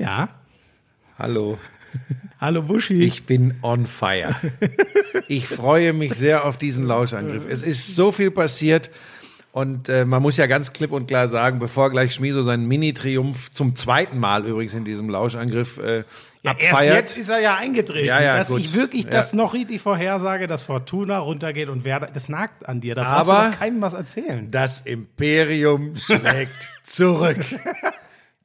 Ja. Hallo. Hallo Buschi. Ich bin on fire. Ich freue mich sehr auf diesen Lauschangriff. Es ist so viel passiert. Und äh, man muss ja ganz klipp und klar sagen, bevor gleich Schmiso seinen Mini-Triumph zum zweiten Mal übrigens in diesem Lauschangriff äh, ja, abfeiert. Erst jetzt ist er ja eingetreten, Ja, ja, dass gut. ich wirklich Ja. das noch richtig vorhersage, dass Fortuna runtergeht und Werder, das nagt an dir. Da brauchst Aber- du doch keinem was erzählen. Das Imperium schlägt zurück.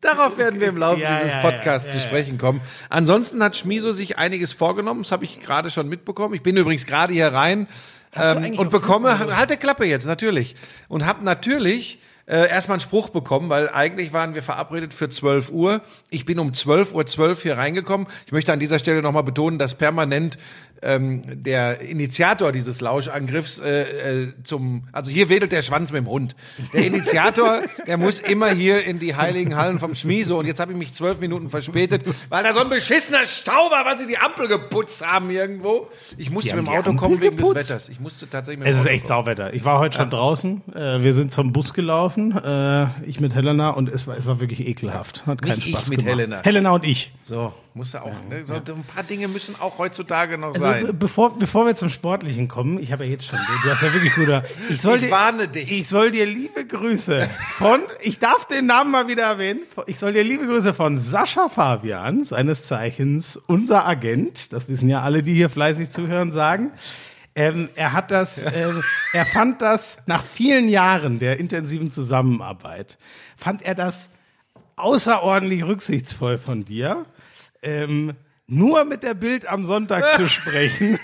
Darauf werden wir im Laufe Ja, dieses Podcasts ja, zu ja, ja. sprechen kommen. Ansonsten hat Schmiso sich einiges vorgenommen. Das habe ich gerade schon mitbekommen. Ich bin übrigens gerade hier rein ähm, und bekomme, Fußball- halt die Klappe jetzt, natürlich. Und habe natürlich äh, erstmal einen Spruch bekommen, weil eigentlich waren wir verabredet für 12 Uhr. Ich bin um 12.12 Uhr 12 hier reingekommen. Ich möchte an dieser Stelle nochmal betonen, dass permanent ähm, der Initiator dieses Lauschangriffs äh, äh, zum, also hier wedelt der Schwanz mit dem Hund. Der Initiator, der muss immer hier in die heiligen Hallen vom Schmieso und jetzt habe ich mich zwölf Minuten verspätet, weil da so ein beschissener Stau war, weil sie die Ampel geputzt haben irgendwo. Ich musste Die mit dem Auto kommen Ampel wegen des? Wetters. Ich musste tatsächlich mit dem Es ist Auto echt kommen. Sauwetter. Ich war heute schon draußen. Äh, wir sind zum Bus gelaufen, äh, ich mit Helena, und es war, es war wirklich ekelhaft. Hat keinen Nicht ich Spaß mit gemacht. Helena. Helena und ich. So, muss ja auch. Ne? So, ein paar Dinge müssen auch heutzutage noch Also, sein. be- bevor, bevor wir zum Sportlichen kommen, ich habe ja jetzt schon, du hast ja wirklich guter. Ich, soll Ich dir, warne dich. Ich soll dir liebe Grüße von, ich darf den Namen mal wieder erwähnen, ich soll dir liebe Grüße von Sascha Fabian, seines Zeichens unser Agent, das wissen ja alle, die hier fleißig zuhören, sagen. Ähm, er hat das, äh, er fand das nach vielen Jahren der intensiven Zusammenarbeit, fand er das außerordentlich rücksichtsvoll von dir, ähm, nur mit der Bild am Sonntag zu sprechen,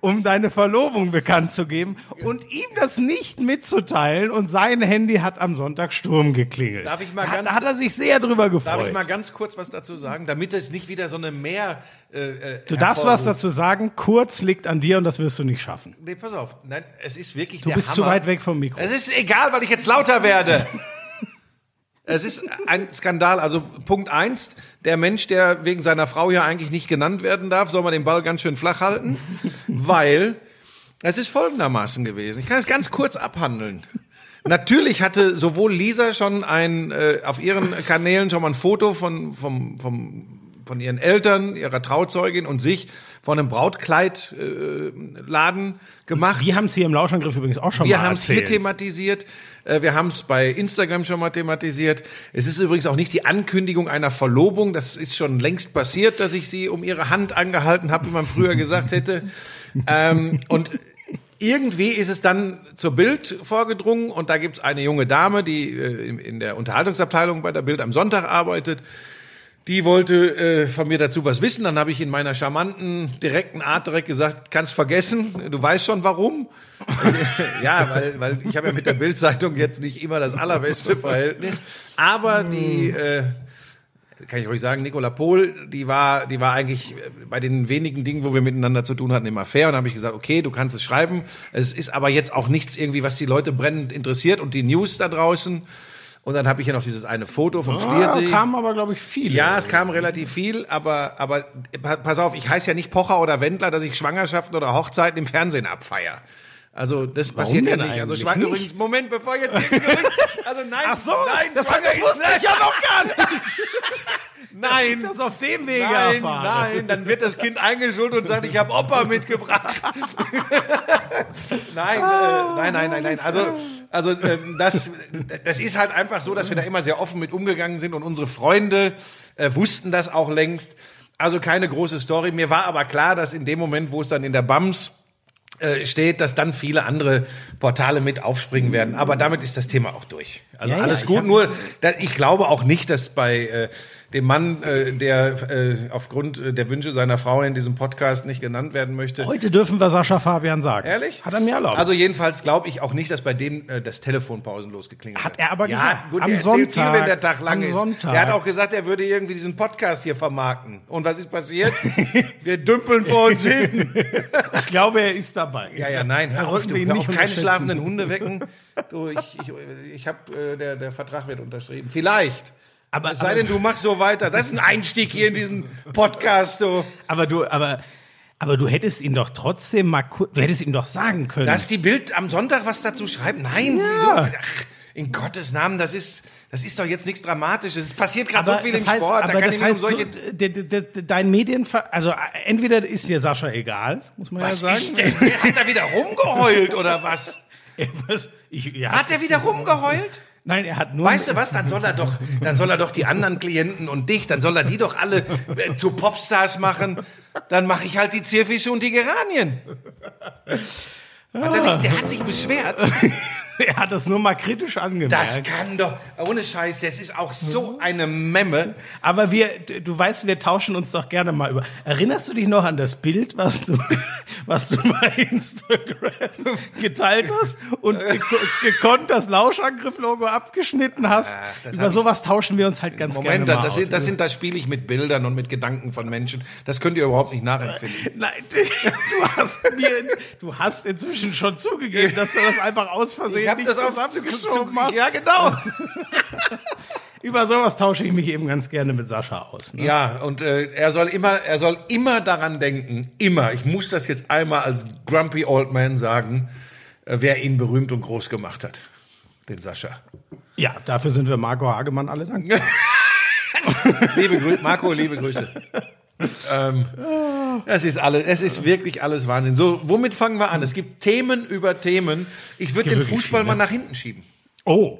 um deine Verlobung bekannt zu geben und ihm das nicht mitzuteilen und sein Handy hat am Sonntag Sturm geklingelt. Darf ich mal hat, ganz- Da hat er sich sehr drüber gefreut. Darf ich mal ganz kurz was dazu sagen, damit es nicht wieder so eine Mehr. Äh, äh, du darfst was dazu sagen, kurz liegt an dir und das wirst du nicht schaffen. Nee, pass auf. Nein, es ist wirklich Du bist Hammer. zu weit weg vom Mikro. Es ist egal, weil ich jetzt lauter werde. Es ist ein Skandal. Also Punkt eins, der Mensch, der wegen seiner Frau hier eigentlich nicht genannt werden darf, soll man den Ball ganz schön flach halten, weil es ist folgendermaßen gewesen. Ich kann es ganz kurz abhandeln. Natürlich hatte sowohl Lisa schon ein äh, auf ihren Kanälen schon mal ein Foto von vom, vom von ihren Eltern, ihrer Trauzeugin und sich von einem Brautkleidladen äh, gemacht. Wir haben es hier im Lauschangriff übrigens auch schon Wir mal haben es hier thematisiert. Äh, Wir haben es bei Instagram schon mal thematisiert. Es ist übrigens auch nicht die Ankündigung einer Verlobung. Das ist schon längst passiert, dass ich sie um ihre Hand angehalten habe, wie man früher gesagt hätte. Ähm, und irgendwie ist es dann zur Bild vorgedrungen und da gibt es eine junge Dame, die äh, in- in der Unterhaltungsabteilung bei der Bild am Sonntag arbeitet. Die wollte äh, von mir dazu was wissen. Dann habe ich in meiner charmanten, direkten Art direkt gesagt, kannst vergessen, du weißt schon warum. ja, weil, weil ich habe ja mit der Bildzeitung jetzt nicht immer das allerbeste Verhältnis. Aber die, äh, kann ich euch sagen, Nicola Pohl, die war, die war eigentlich bei den wenigen Dingen, wo wir miteinander zu tun hatten, immer fair. Und habe ich gesagt, okay, du kannst es schreiben. Es ist aber jetzt auch nichts irgendwie, was die Leute brennend interessiert und die News da draußen. Und dann habe ich ja noch dieses eine Foto vom Ah, Schliersee. kamen aber, glaube ich, viele. Ja, es kam relativ viel, aber, aber pa- pass auf, ich heiße ja nicht Pocher oder Wendler, dass ich Schwangerschaften oder Hochzeiten im Fernsehen abfeier. Also das passiert ja nicht. Also Schwang nicht? übrigens, Moment, bevor jetzt hier also nein, Ach so, nein, das, Schwanger das wusste ich ja noch gar nicht. Nein, Das auf dem Wege nein, erfahren. nein, dann wird das Kind eingeschult und sagt, ich habe Opa mitgebracht. nein, äh, nein, nein, nein, nein. Also, also ähm, das, das ist halt einfach so, dass wir da immer sehr offen mit umgegangen sind und unsere Freunde äh, wussten das auch längst. Also keine große Story. Mir war aber klar, dass in dem Moment, wo es dann in der BAMS steht, dass dann viele andere Portale mit aufspringen werden. Aber damit ist das Thema auch durch. Also Ja, ja, alles ich gut. Nur, ich glaube auch nicht, dass bei äh, dem Mann, äh, der äh, aufgrund äh, der Wünsche seiner Frau in diesem Podcast nicht genannt werden möchte. Heute dürfen wir Sascha Fabian sagen. Ehrlich? Hat er mir erlaubt. Also jedenfalls glaube ich auch nicht, dass bei dem äh, das Telefon pausenlos geklingelt Hat er aber ja, gesagt. Gut, Am Sonntag. viel, wenn der Tag lang Am ist. Sonntag. Er hat auch gesagt, er würde irgendwie diesen Podcast hier vermarkten. Und was ist passiert? Wir dümpeln vor uns hin. ich glaube, er ist dabei. Ja, ja, nein, hör auf, du, ihn hör nicht auf keine schlafenden Hunde wecken. Du, ich, ich, ich habe, äh, der, der Vertrag wird unterschrieben. Vielleicht. Aber, Es sei aber, denn, du machst so weiter. Das ist ein Einstieg hier in diesen Podcast. Du. aber du, aber, aber du hättest ihn doch trotzdem mal, du hättest ihm doch sagen können. Dass die Bild am Sonntag was dazu schreibt? Nein, wieso? Ach, in Gottes Namen, das ist, Das ist doch jetzt nichts Dramatisches. Es passiert gerade so viel das im heißt, Sport. aber da kann das mir um heißt, so, solche. d- d- d- dein Medienver... Also entweder ist dir Sascha egal, muss man ja was sagen. ist denn? Hat er wieder rumgeheult oder was? Was? Ich, ja, Hat er wieder rumgeheult? Nein, er hat nur... Weißt du was? Dann soll er doch, dann soll er doch die anderen Klienten und dich, dann soll er die doch alle äh, zu Popstars machen. Dann mache ich halt die Zierfische und die Geranien. Hat sich, der hat sich beschwert. Er hat das nur mal kritisch angemerkt. Das kann doch, ohne Scheiß, das ist auch so eine Memme. Aber wir, du weißt, wir tauschen uns doch gerne mal über. Erinnerst du dich noch an das Bild, was du, was du bei Instagram geteilt hast und geko gekonnt das Lauschangriff-Logo abgeschnitten hast? das über sowas tauschen wir uns halt ganz Moment, gerne mal das, aus. sind, das sind, das spiele ich mit Bildern und mit Gedanken von Menschen. Das könnt ihr überhaupt nicht nachempfinden. Nein, du hast mir, du hast inzwischen schon zugegeben, dass du das einfach aus Versehen Ich hab nicht das zusammengeschoben zu- hast. ja, genau. Über sowas tausche ich mich eben ganz gerne mit Sascha aus. Ne? Ja, und äh, er soll immer, er soll immer daran denken, immer. Ich muss das jetzt einmal als grumpy old man sagen, äh, wer ihn berühmt und groß gemacht hat, den Sascha. Ja, dafür sind wir Marco Hagemann alle dankbar. Liebe Grü Marco, liebe Grüße. Ähm, es ist alles, es ist wirklich alles Wahnsinn. So, womit fangen wir an? Es gibt Themen über Themen. Ich würde den Fußball mal nach hinten schieben. Oh.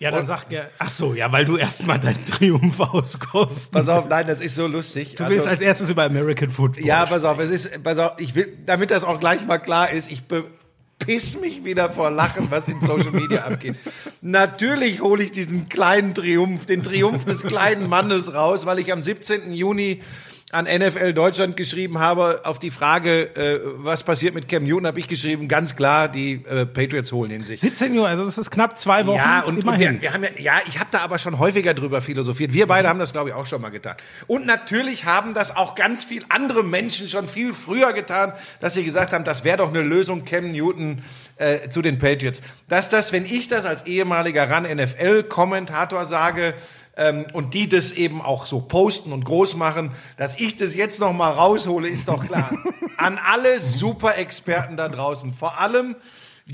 Ja, dann sag ja. Ach so, ja, weil du erstmal deinen Triumph auskosten. Pass auf, nein, das ist so lustig. Du willst als erstes über American Football. Ja, pass auf, es ist, pass auf, ich will, damit das auch gleich mal klar ist, ich bepiss mich wieder vor Lachen, was in Social Media abgeht. Natürlich hole ich diesen kleinen Triumph, den Triumph des kleinen Mannes raus, weil ich am 17. Juni an NFL Deutschland geschrieben habe, auf die Frage, äh, was passiert mit Cam Newton, habe ich geschrieben, ganz klar, die äh, Patriots holen ihn sich. 17 Uhr, also das ist knapp zwei Wochen. Ja, und, und wir, wir haben ja, ja, ich habe da aber schon häufiger drüber philosophiert. Wir beide haben das, glaube ich, auch schon mal getan. Und natürlich haben das auch ganz viel andere Menschen schon viel früher getan, dass sie gesagt haben, das wäre doch eine Lösung, Cam Newton äh, zu den Patriots. Dass das, wenn ich das als ehemaliger RAN-NFL-Kommentator sage, ähm, und die das eben auch so posten und groß machen, dass ich das jetzt noch mal raushole, ist doch klar. An alle Super-Experten da draußen, vor allem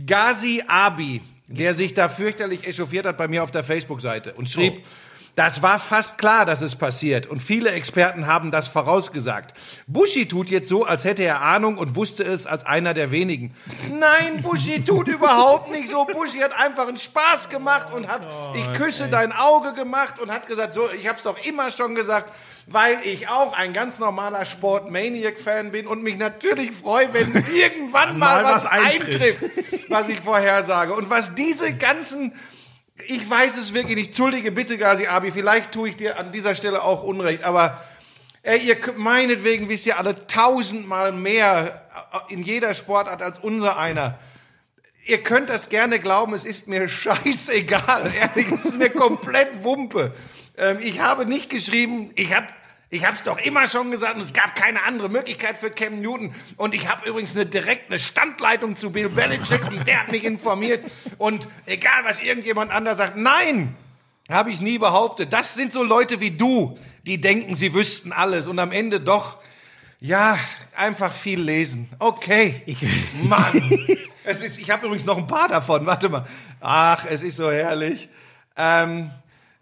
Ghazi Abi, der sich da fürchterlich echauffiert hat bei mir auf der Facebook-Seite und schrieb, das war fast klar, dass es passiert. Und viele Experten haben das vorausgesagt. Bushi tut jetzt so, als hätte er Ahnung und wusste es als einer der wenigen. Nein, Bushi tut überhaupt nicht so. Bushi hat einfach einen Spaß gemacht und hat, ich küsse dein Auge gemacht und hat gesagt, so, ich hab's doch immer schon gesagt, weil ich auch ein ganz normaler Sport-Maniac-Fan bin und mich natürlich freue, wenn irgendwann mal, Mal was, was eintrifft. eintrifft, was ich vorhersage. Und was diese ganzen ich weiß es wirklich nicht. Entschuldige bitte, Gazi Abi. Vielleicht tue ich dir an dieser Stelle auch Unrecht. Aber ey, ihr meinetwegen wisst ihr alle tausendmal mehr äh, in jeder Sportart als unser einer. Ihr könnt das gerne glauben, es ist mir scheißegal. Ehrlich, es ist mir komplett Wumpe. Ähm, ich habe nicht geschrieben, ich habe ich habe es doch immer schon gesagt und es gab keine andere Möglichkeit für Cam Newton. Und ich habe übrigens eine direkte Standleitung zu Bill Belichick und der hat mich informiert. Und egal, was irgendjemand anders sagt, nein, habe ich nie behauptet. Das sind so Leute wie du, die denken, sie wüssten alles und am Ende doch, ja, einfach viel lesen. Okay. Mann. es ist, ich habe übrigens noch ein paar davon. Warte mal. Ach, es ist so herrlich. Ähm,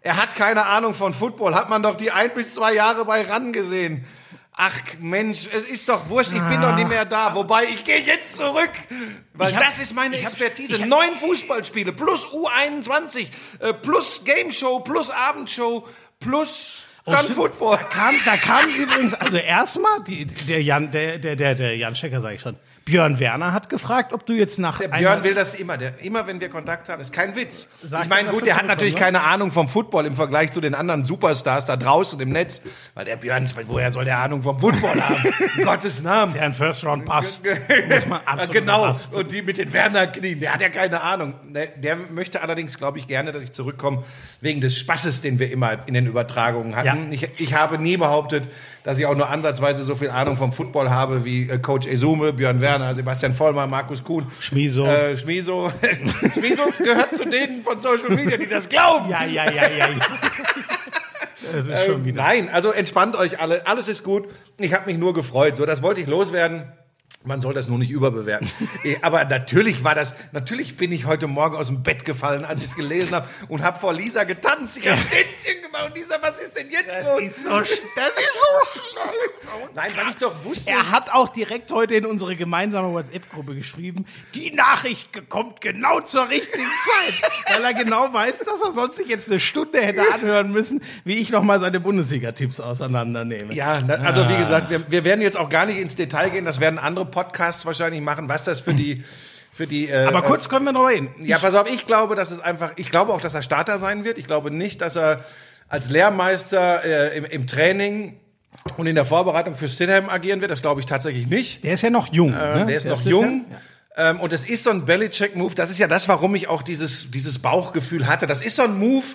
er hat keine Ahnung von Football. Hat man doch die ein bis zwei Jahre bei RAN gesehen. Ach Mensch, es ist doch wurscht, ich bin doch nicht mehr da. Wobei, ich gehe jetzt zurück, weil hab- das ist meine Expertise. hab- Neun Fußballspiele plus U21 äh, plus Game Show plus Abendshow plus dann Oh. Football. Da kam, da kam übrigens, also erstmal, der Jan, der, der, der, der Jan Schecker, sag ich schon. Björn Werner hat gefragt, ob du jetzt nach Der Björn will das immer. Der, immer wenn wir Kontakt haben, ist kein Witz. Sag ich meine, gut, der hat natürlich ne? keine Ahnung vom Football im Vergleich zu den anderen Superstars da draußen im Netz. Weil der Björn, woher soll der Ahnung vom Football haben? In Gottes Namen. der ein First Round passt. Muss man Ja, absolut genau. passt. Und die mit den Werner-Knien, der hat ja keine Ahnung. Der, der möchte allerdings, glaube ich, gerne, dass ich zurückkomme, wegen des Spaßes, den wir immer in den Übertragungen hatten. Ja. Ich, ich habe nie behauptet, dass ich auch nur ansatzweise so viel Ahnung vom Football habe wie äh, Coach Esume, Björn Werner, Sebastian Vollmer, Markus Kuhn. Schmieso. Äh, Schmieso. Schmieso gehört zu denen von Social Media, die das glauben. Ja, ja, ja, ja. ja. Das ist schon Ähm, wieder. nein, also entspannt euch alle. Alles ist gut. Ich habe mich nur gefreut. So, das wollte ich loswerden. Man soll das nur nicht überbewerten. Eh, Aber natürlich war das, natürlich bin ich heute Morgen aus dem Bett gefallen, als ich es gelesen habe und habe vor Lisa getanzt. Ich habe Tänzchen gemacht und Lisa, was ist denn jetzt los? ist so, das ist so schlecht. Nein, weil ich doch wusste. Er hat auch direkt heute in unsere gemeinsame WhatsApp-Gruppe geschrieben, die Nachricht kommt genau zur richtigen Zeit, weil er genau weiß, dass er sonst sich jetzt eine Stunde hätte anhören müssen, wie ich nochmal seine Bundesliga-Tipps auseinandernehme. Ja, also wie gesagt, wir, wir werden jetzt auch gar nicht ins Detail gehen. Das werden andere Podcasts wahrscheinlich machen, was das für die für die. Äh, Aber kurz können wir noch reden. Ja, pass auf, ich glaube, dass es einfach, ich glaube auch, dass er Starter sein wird. Ich glaube nicht, dass er als Lehrmeister äh, im, im Training und in der Vorbereitung für Stidham agieren wird. Das glaube ich tatsächlich nicht. Der ist ja noch jung. ne? Der ist noch jung. Ähm, und es ist so ein Belichick-Move. Das ist ja das, warum ich auch dieses, dieses Bauchgefühl hatte. Das ist so ein Move,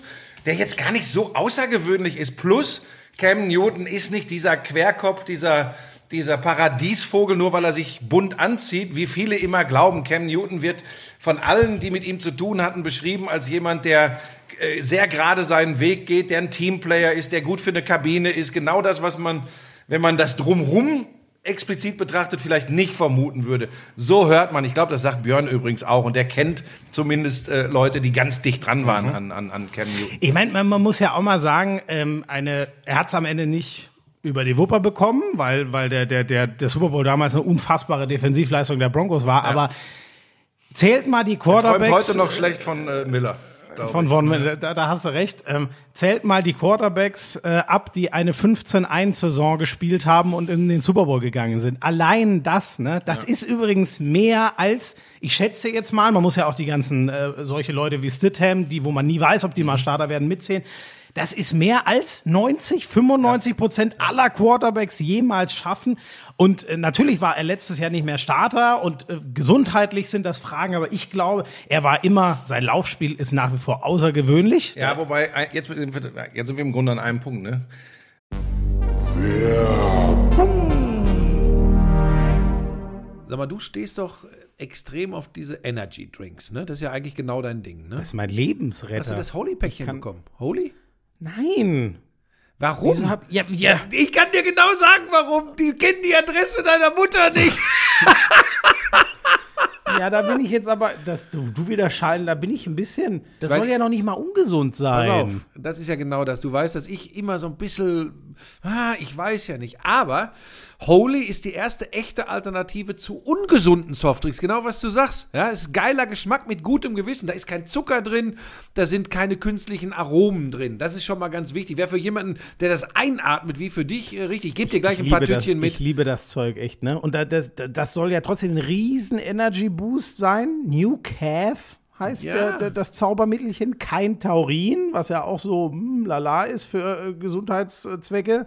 der jetzt gar nicht so außergewöhnlich ist. Plus, Cam Newton ist nicht dieser Querkopf, dieser, dieser Paradiesvogel, nur weil er sich bunt anzieht, wie viele immer glauben. Cam Newton wird von allen, die mit ihm zu tun hatten, beschrieben als jemand, der äh, sehr gerade seinen Weg geht, der ein Teamplayer ist, der gut für eine Kabine ist. Genau das, was man, wenn man das drumrum explizit betrachtet vielleicht nicht vermuten würde. So hört man, ich glaube, das sagt Björn übrigens auch, und der kennt zumindest äh, Leute, die ganz dicht dran waren an, an, an Cam Newton. Ich meine, man, man muss ja auch mal sagen, ähm, eine, er hat es am Ende nicht über die Wupper bekommen, weil, weil der, der, der, der Super Bowl damals eine unfassbare Defensivleistung der Broncos war, aber zählt mal die Quarterbacks. heute noch schlecht von äh, Miller. Von. Von, da, da hast du recht. Ähm, zählt mal die Quarterbacks äh, ab, die eine 15-1-Saison gespielt haben und in den Super Bowl gegangen sind. Allein das, ne? Das ist übrigens mehr als, ich schätze jetzt mal, man muss ja auch die ganzen äh, solche Leute wie Stidham, die, wo man nie weiß, ob die mal Starter werden, mitzählen. Das ist mehr als 90, 95 Prozent aller Quarterbacks jemals schaffen. Und äh, natürlich war er letztes Jahr nicht mehr Starter und äh, gesundheitlich sind das Fragen, aber ich glaube, er war immer, sein Laufspiel ist nach wie vor außergewöhnlich. Ja, wobei, äh, jetzt, jetzt sind wir im Grunde an einem Punkt, ne? Sag mal, du stehst doch extrem auf diese Energy Drinks, ne? Das ist ja eigentlich genau dein Ding, ne? Das ist mein Lebensretter. Hast du das Holy-Päckchen bekommen? Holy? Nein. Warum? Wieso hab, ja, ja. Ich kann dir genau sagen, warum. Die kennen die Adresse deiner Mutter nicht. ja, da bin ich jetzt aber, dass du, du wieder scheiden, da bin ich ein bisschen, das Weil- soll ja noch nicht mal ungesund sein. Pass auf, das ist ja genau das. Du weißt, dass ich immer so ein bisschen, ah, ich weiß ja nicht. Aber Holy ist die erste echte Alternative zu ungesunden Softdrinks. Genau was du sagst. Ja, es ist geiler Geschmack mit gutem Gewissen. Da ist kein Zucker drin, da sind keine künstlichen Aromen drin. Das ist schon mal ganz wichtig. Wäre für jemanden, der das einatmet, wie für dich, äh, richtig. Ich gebe dir gleich ein paar liebe das, Tütchen mit. Ich liebe das Zeug echt, ne? Und da, das, das soll ja trotzdem ein riesen Energy Boost sein. New Calf heißt Ja. der, der, das Zaubermittelchen. Kein Taurin, was ja auch so hm, lala ist für äh, Gesundheitszwecke.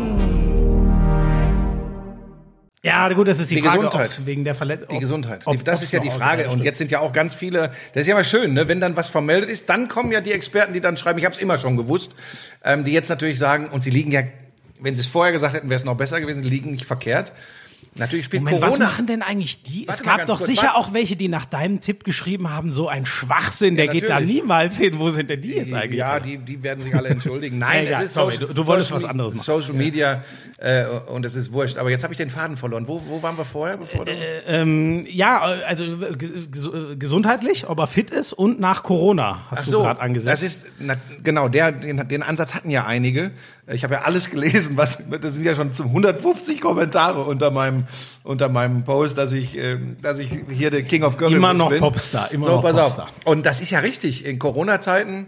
Ja, gut, das ist die, Die Frage, Gesundheit. wegen der Verletzung. Die Gesundheit. Die- das ist ja die Frage. Und jetzt sind ja auch ganz viele, das ist ja mal schön, ne? wenn dann was vermeldet ist, dann kommen ja die Experten, die dann schreiben, ich habe es immer schon gewusst, ähm, die jetzt natürlich sagen, und sie liegen ja, wenn sie es vorher gesagt hätten, wäre es noch besser gewesen, liegen nicht verkehrt. Natürlich spielt Moment, was Corona. machen denn eigentlich die? Warte es gab doch kurz, sicher warte. auch welche, die nach deinem Tipp geschrieben haben, so ein Schwachsinn, der geht da natürlich. niemals hin. Wo sind denn die jetzt eigentlich? Ja, die, die werden sich alle entschuldigen. Nein, Egal, es ist sorry, Social, du- du wolltest Social was anderes machen. Social Media äh, und es ist wurscht. Aber jetzt habe ich den Faden verloren. Wo, wo waren wir vorher? Bevor du Ähm, ja, also äh, ges- ges- gesundheitlich, ob er fit ist und nach Corona hast Ach du so, gerade angesetzt. das ist na, genau der den, den Ansatz hatten ja einige. Ich habe ja alles gelesen, was das sind ja schon zum 150 Kommentare unter meinem unter meinem Post, dass ich ähm, dass ich hier der King of Currywurst Immer noch bin. Popstar, immer so, noch pass Popstar. auf. Und das ist ja richtig in Corona Zeiten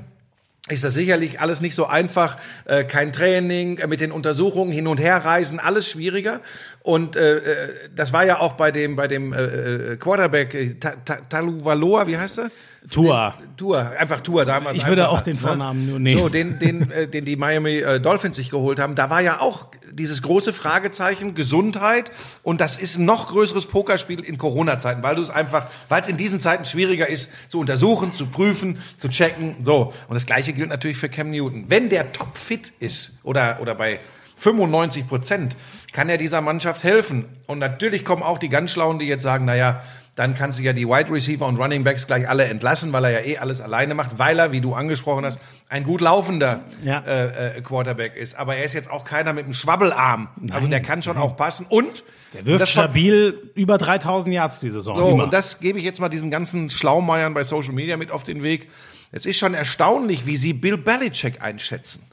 ist das sicherlich alles nicht so einfach. Äh, kein Training, äh, mit den Untersuchungen hin und her reisen, alles schwieriger. Und äh, äh, das war ja auch bei dem bei dem äh, äh, Quarterback äh, Ta- Ta- Taluvaloa, wie heißt er? Tour. Tour, einfach Tour damals. Ich würde einfach, auch den Vornamen nur nehmen. So, den, den, äh, den die Miami äh, Dolphins sich geholt haben, da war ja auch dieses große Fragezeichen Gesundheit und das ist ein noch größeres Pokerspiel in Corona-Zeiten, weil du es einfach, weil es in diesen Zeiten schwieriger ist, zu untersuchen, zu prüfen, zu checken, so. Und das Gleiche gilt natürlich für Cam Newton. Wenn der topfit ist oder, oder bei 95 Prozent kann er dieser Mannschaft helfen. Und natürlich kommen auch die ganz Schlauen, die jetzt sagen, naja, dann kannst du ja die Wide Receiver und Running Backs gleich alle entlassen, weil er ja eh alles alleine macht, weil er, wie du angesprochen hast, ein gut laufender Ja. äh, äh, Quarterback ist. Aber er ist jetzt auch keiner mit einem Schwabbelarm. also der kann schon auch passen. Und Der wirft stabil über 3000 Yards die Saison. so, immer. und das gebe ich jetzt mal diesen ganzen Schlaumeiern bei Social Media mit auf den Weg. Es ist schon erstaunlich, wie sie Bill Belichick einschätzen.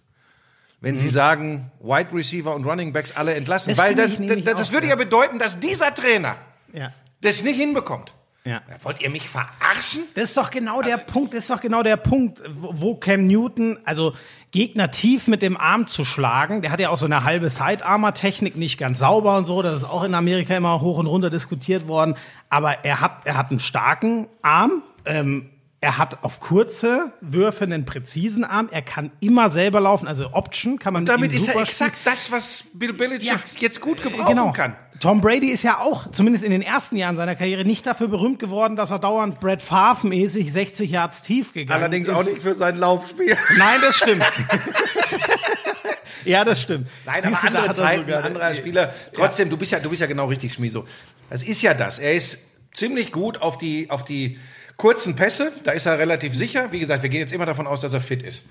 Wenn sie sagen, Wide Receiver und Running Backs alle entlassen. Mhm. Das Weil das, das, das würde ja. ja bedeuten, dass dieser Trainer ja. Das nicht hinbekommt. Ja. Wollt ihr mich verarschen? Das ist doch genau der Punkt, das ist doch genau der Punkt, wo wo Cam Newton, also Gegner tief mit dem Arm zu schlagen, der hat ja auch so eine halbe Sidearmer-Technik, nicht ganz sauber und so, das ist auch in Amerika immer hoch und runter diskutiert worden, aber er hat, er hat einen starken Arm, ähm, er hat auf kurze Würfe einen präzisen Arm, er kann immer selber laufen, also Option kann man mit Damit ist er exakt das, was Bill Belichick Ja. jetzt gut gebrauchen genau. kann. Tom Brady ist ja auch, zumindest in den ersten Jahren seiner Karriere, nicht dafür berühmt geworden, dass er dauernd Brad Favre-mäßig 60 Yards tief gegangen Allerdings ist. auch nicht für sein Laufspiel. Nein, das stimmt. ja, das stimmt. Nein, Siehst du, aber da andere er Zeiten, anderer Spieler. Trotzdem, du bist ja, du bist ja genau richtig, Schmiso. Das ist ja das. Er ist ziemlich gut auf die, auf die kurzen Pässe. Da ist er relativ sicher. Wie gesagt, wir gehen jetzt immer davon aus, dass er fit ist.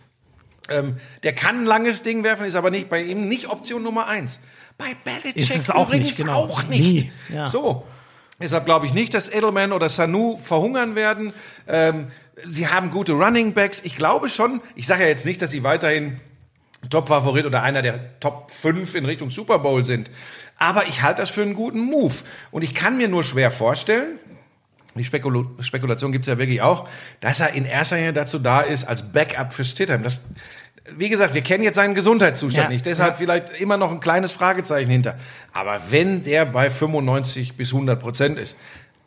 Ähm, der kann ein langes Ding werfen, ist aber nicht bei ihm nicht Option Nummer eins. Bei Belichick Ist es auch übrigens nicht, genau. auch nicht. Ja. So. Deshalb glaube ich nicht, dass Edelman oder Sanu verhungern werden. Ähm, sie haben gute Running Backs. Ich glaube schon, ich sage ja jetzt nicht, dass sie weiterhin Top-Favorit oder einer der Top 5 in Richtung Super Bowl sind. Aber ich halte das für einen guten Move. Und ich kann mir nur schwer vorstellen, die Spekula Spekulation gibt's ja wirklich auch, dass er in erster Linie dazu da ist, als Backup für Stidham. Das, wie gesagt, wir kennen jetzt seinen Gesundheitszustand Ja, nicht, deshalb ja. vielleicht immer noch ein kleines Fragezeichen hinter. Aber wenn der bei 95 bis 100 Prozent ist,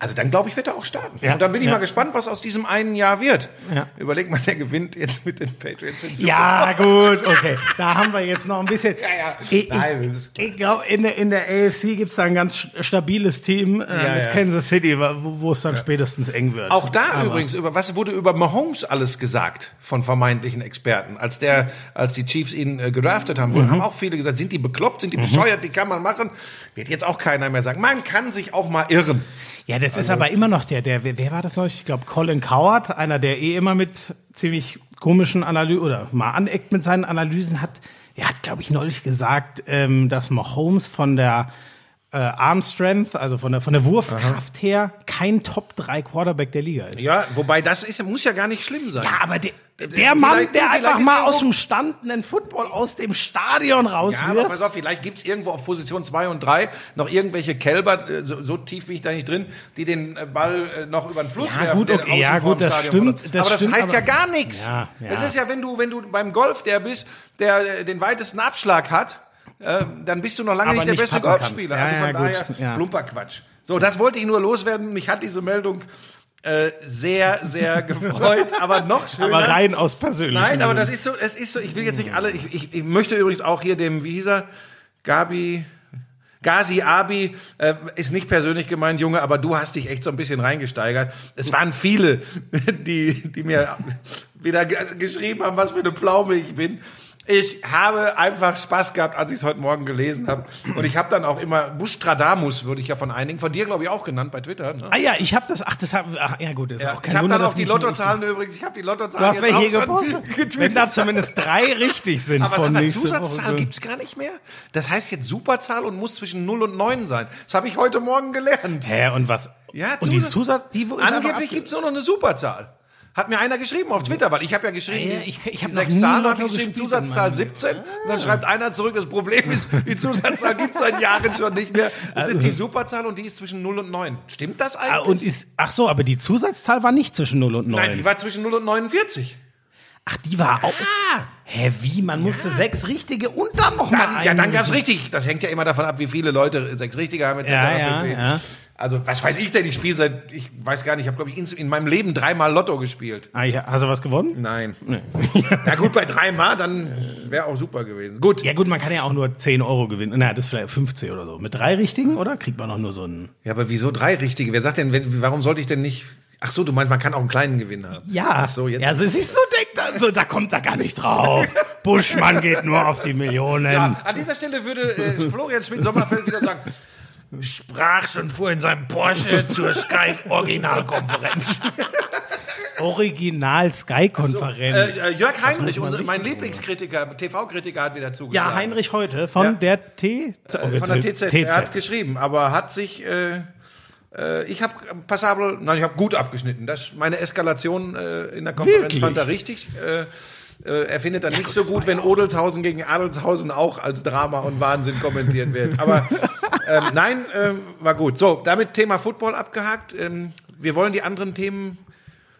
also dann glaube ich, wird er auch starten. Ja, Und dann bin ich ja. mal gespannt, was aus diesem einen Jahr wird. Ja. Überleg mal, der gewinnt jetzt mit den Patriots den Super Ja, gut, okay. Da haben wir jetzt noch ein bisschen. Ja, ja. Ich, Nein, ich, ich glaube, in der, in der AFC gibt's da ein ganz st- stabiles Team äh, mit. Kansas City, wo, es dann spätestens eng wird. Auch da Aber- übrigens, über was wurde über Mahomes alles gesagt von vermeintlichen Experten? Als der, als die Chiefs ihn äh, gedraftet haben, Mhm. haben auch viele gesagt, sind die bekloppt, sind die bescheuert, wie kann man machen? Wird jetzt auch keiner mehr sagen. Man kann sich auch mal irren. Ja, das Also ist aber immer noch der, der, wer, wer war das noch? Ich glaube, Colin Coward, einer, der eh immer mit ziemlich komischen Analysen oder mal aneckt mit seinen Analysen hat. Er hat, glaube ich, neulich gesagt, ähm, dass Mahomes von der äh, Arm Strength, also von der, von der Wurfkraft her, kein Top 3 Quarterback der Liga ist. Ja, wobei das ist, muss ja gar nicht schlimm sein. Ja, aber der, der vielleicht- Mann, der vielleicht einfach mal aus dem Stand einen Football aus dem Stadion Ja, aber rauswirft. pass auf, vielleicht gibt's irgendwo auf Position 2 und 3 noch irgendwelche Kälber, äh, so, so tief bin ich da nicht drin, die den äh, Ball äh, noch über den Fluss Ja, werfen. gut, okay, ja, gut, das Stadion stimmt, das aber das stimmt, heißt ja aber- gar nichts. Ja, ja. Das ist ja, wenn du, wenn du beim Golf der bist, der den weitesten Abschlag hat, äh, dann bist du noch lange Aber nicht der nicht beste Golfspieler. Ja, also von ja, daher, ja. plumper Quatsch. So, das wollte ich nur loswerden. Mich hat diese Meldung äh, sehr, sehr gefreut, aber noch schöner. aber rein aus persönlichen Nein, aber das ist so, es ist so, ich will jetzt nicht alle, ich, ich, ich möchte übrigens auch hier dem, wie hieß er, Gabi, Gazi Abi äh, ist nicht persönlich gemeint, Junge, aber du hast dich echt so ein bisschen reingesteigert. Es waren viele, die, die mir wieder ge- geschrieben haben, was für eine Pflaume ich bin. Ich habe einfach Spaß gehabt, als ich es heute Morgen gelesen habe. Und ich habe dann auch immer Bustradamus, würde ich ja von einigen, von dir glaube ich auch genannt bei Twitter. Ne? Ah ja, ich habe das, ach, das hab, ach, ja gut, ist Ja, auch ich kein habe Wunder, dann auch die Lottozahlen übrigens, ich habe die Lottozahlen Du hast jetzt welche hier gepostet? Wenn da zumindest drei richtig sind Aber von nächste Zusatzzahl Woche. gibt's gar nicht mehr. Das heißt jetzt Superzahl und muss zwischen 0 und 9 sein. Das habe ich heute Morgen gelernt. Hä, und was? Ja, und die Zusatz- die Angeblich ab- gibt's nur noch eine Superzahl. Hat mir einer geschrieben auf Twitter, weil ich habe ja geschrieben, Ja, die- ich- ich die hab noch sechs Zahlen, habe Lotto ich geschrieben, Zusatzzahl meinem 17. Und dann schreibt einer zurück, das Problem ist, die Zusatzzahl gibt's seit Jahren schon nicht mehr. Das ist die Superzahl und die ist zwischen 0 und 9. Stimmt das Ah, eigentlich? und ist, ach so, aber die Zusatzzahl war nicht zwischen 0 und 9. Nein, die war zwischen 0 und 49. ach, die war auch. Hä, wie? Man musste sechs richtige und dann noch Dann, mal ja, dann gab's richtig. Das hängt ja immer davon ab, wie viele Leute sechs Richtige haben, etc. Ja, ja, ja. Also, was weiß ich denn? Ich spiele seit, ich weiß gar nicht, ich habe, glaube ich, in, in meinem Leben dreimal Lotto gespielt. Ah, ja, hast du was gewonnen? Nein. ja gut, bei dreimal, dann wäre auch super gewesen. Gut. Ja gut, man kann ja auch nur 10 Euro gewinnen. Na, das ist vielleicht 50 oder so. Mit drei richtigen, oder? Kriegt man auch nur so einen. Ja, aber wieso drei Richtige? Wer sagt denn, wenn, warum sollte ich denn nicht... Ach so, du meinst, man kann auch einen kleinen Gewinn haben. Ja. Ach so, jetzt... Ja, also siehst du, denkt da, so, da kommt er gar nicht drauf. Buschmann geht nur auf die Millionen. Ja, an dieser Stelle würde äh, Florian Schmidt-Sommerfeld wieder sagen, sprach schon fuhr in seinem Porsche zur Sky-Originalkonferenz. Original Sky-Konferenz. Äh, äh, Jörg Heinrich, unser, mein Lieblingskritiker, TV-Kritiker, hat wieder zugeschlagen. ja, Heinrich heute von Ja. der T. Oh, Äh, von der will- TZ. Er hat geschrieben, aber hat sich... Äh, ich habe passabel, nein, ich habe gut abgeschnitten. Das, meine Eskalation äh, in der Konferenz Wirklich? fand er richtig. Äh, er findet dann nicht so gut, wenn Odelshausen gegen Adelshausen auch als Drama und Wahnsinn kommentiert wird. Aber ähm, nein, ähm, war gut. So, damit Thema Football abgehakt. Ähm, wir wollen die anderen Themen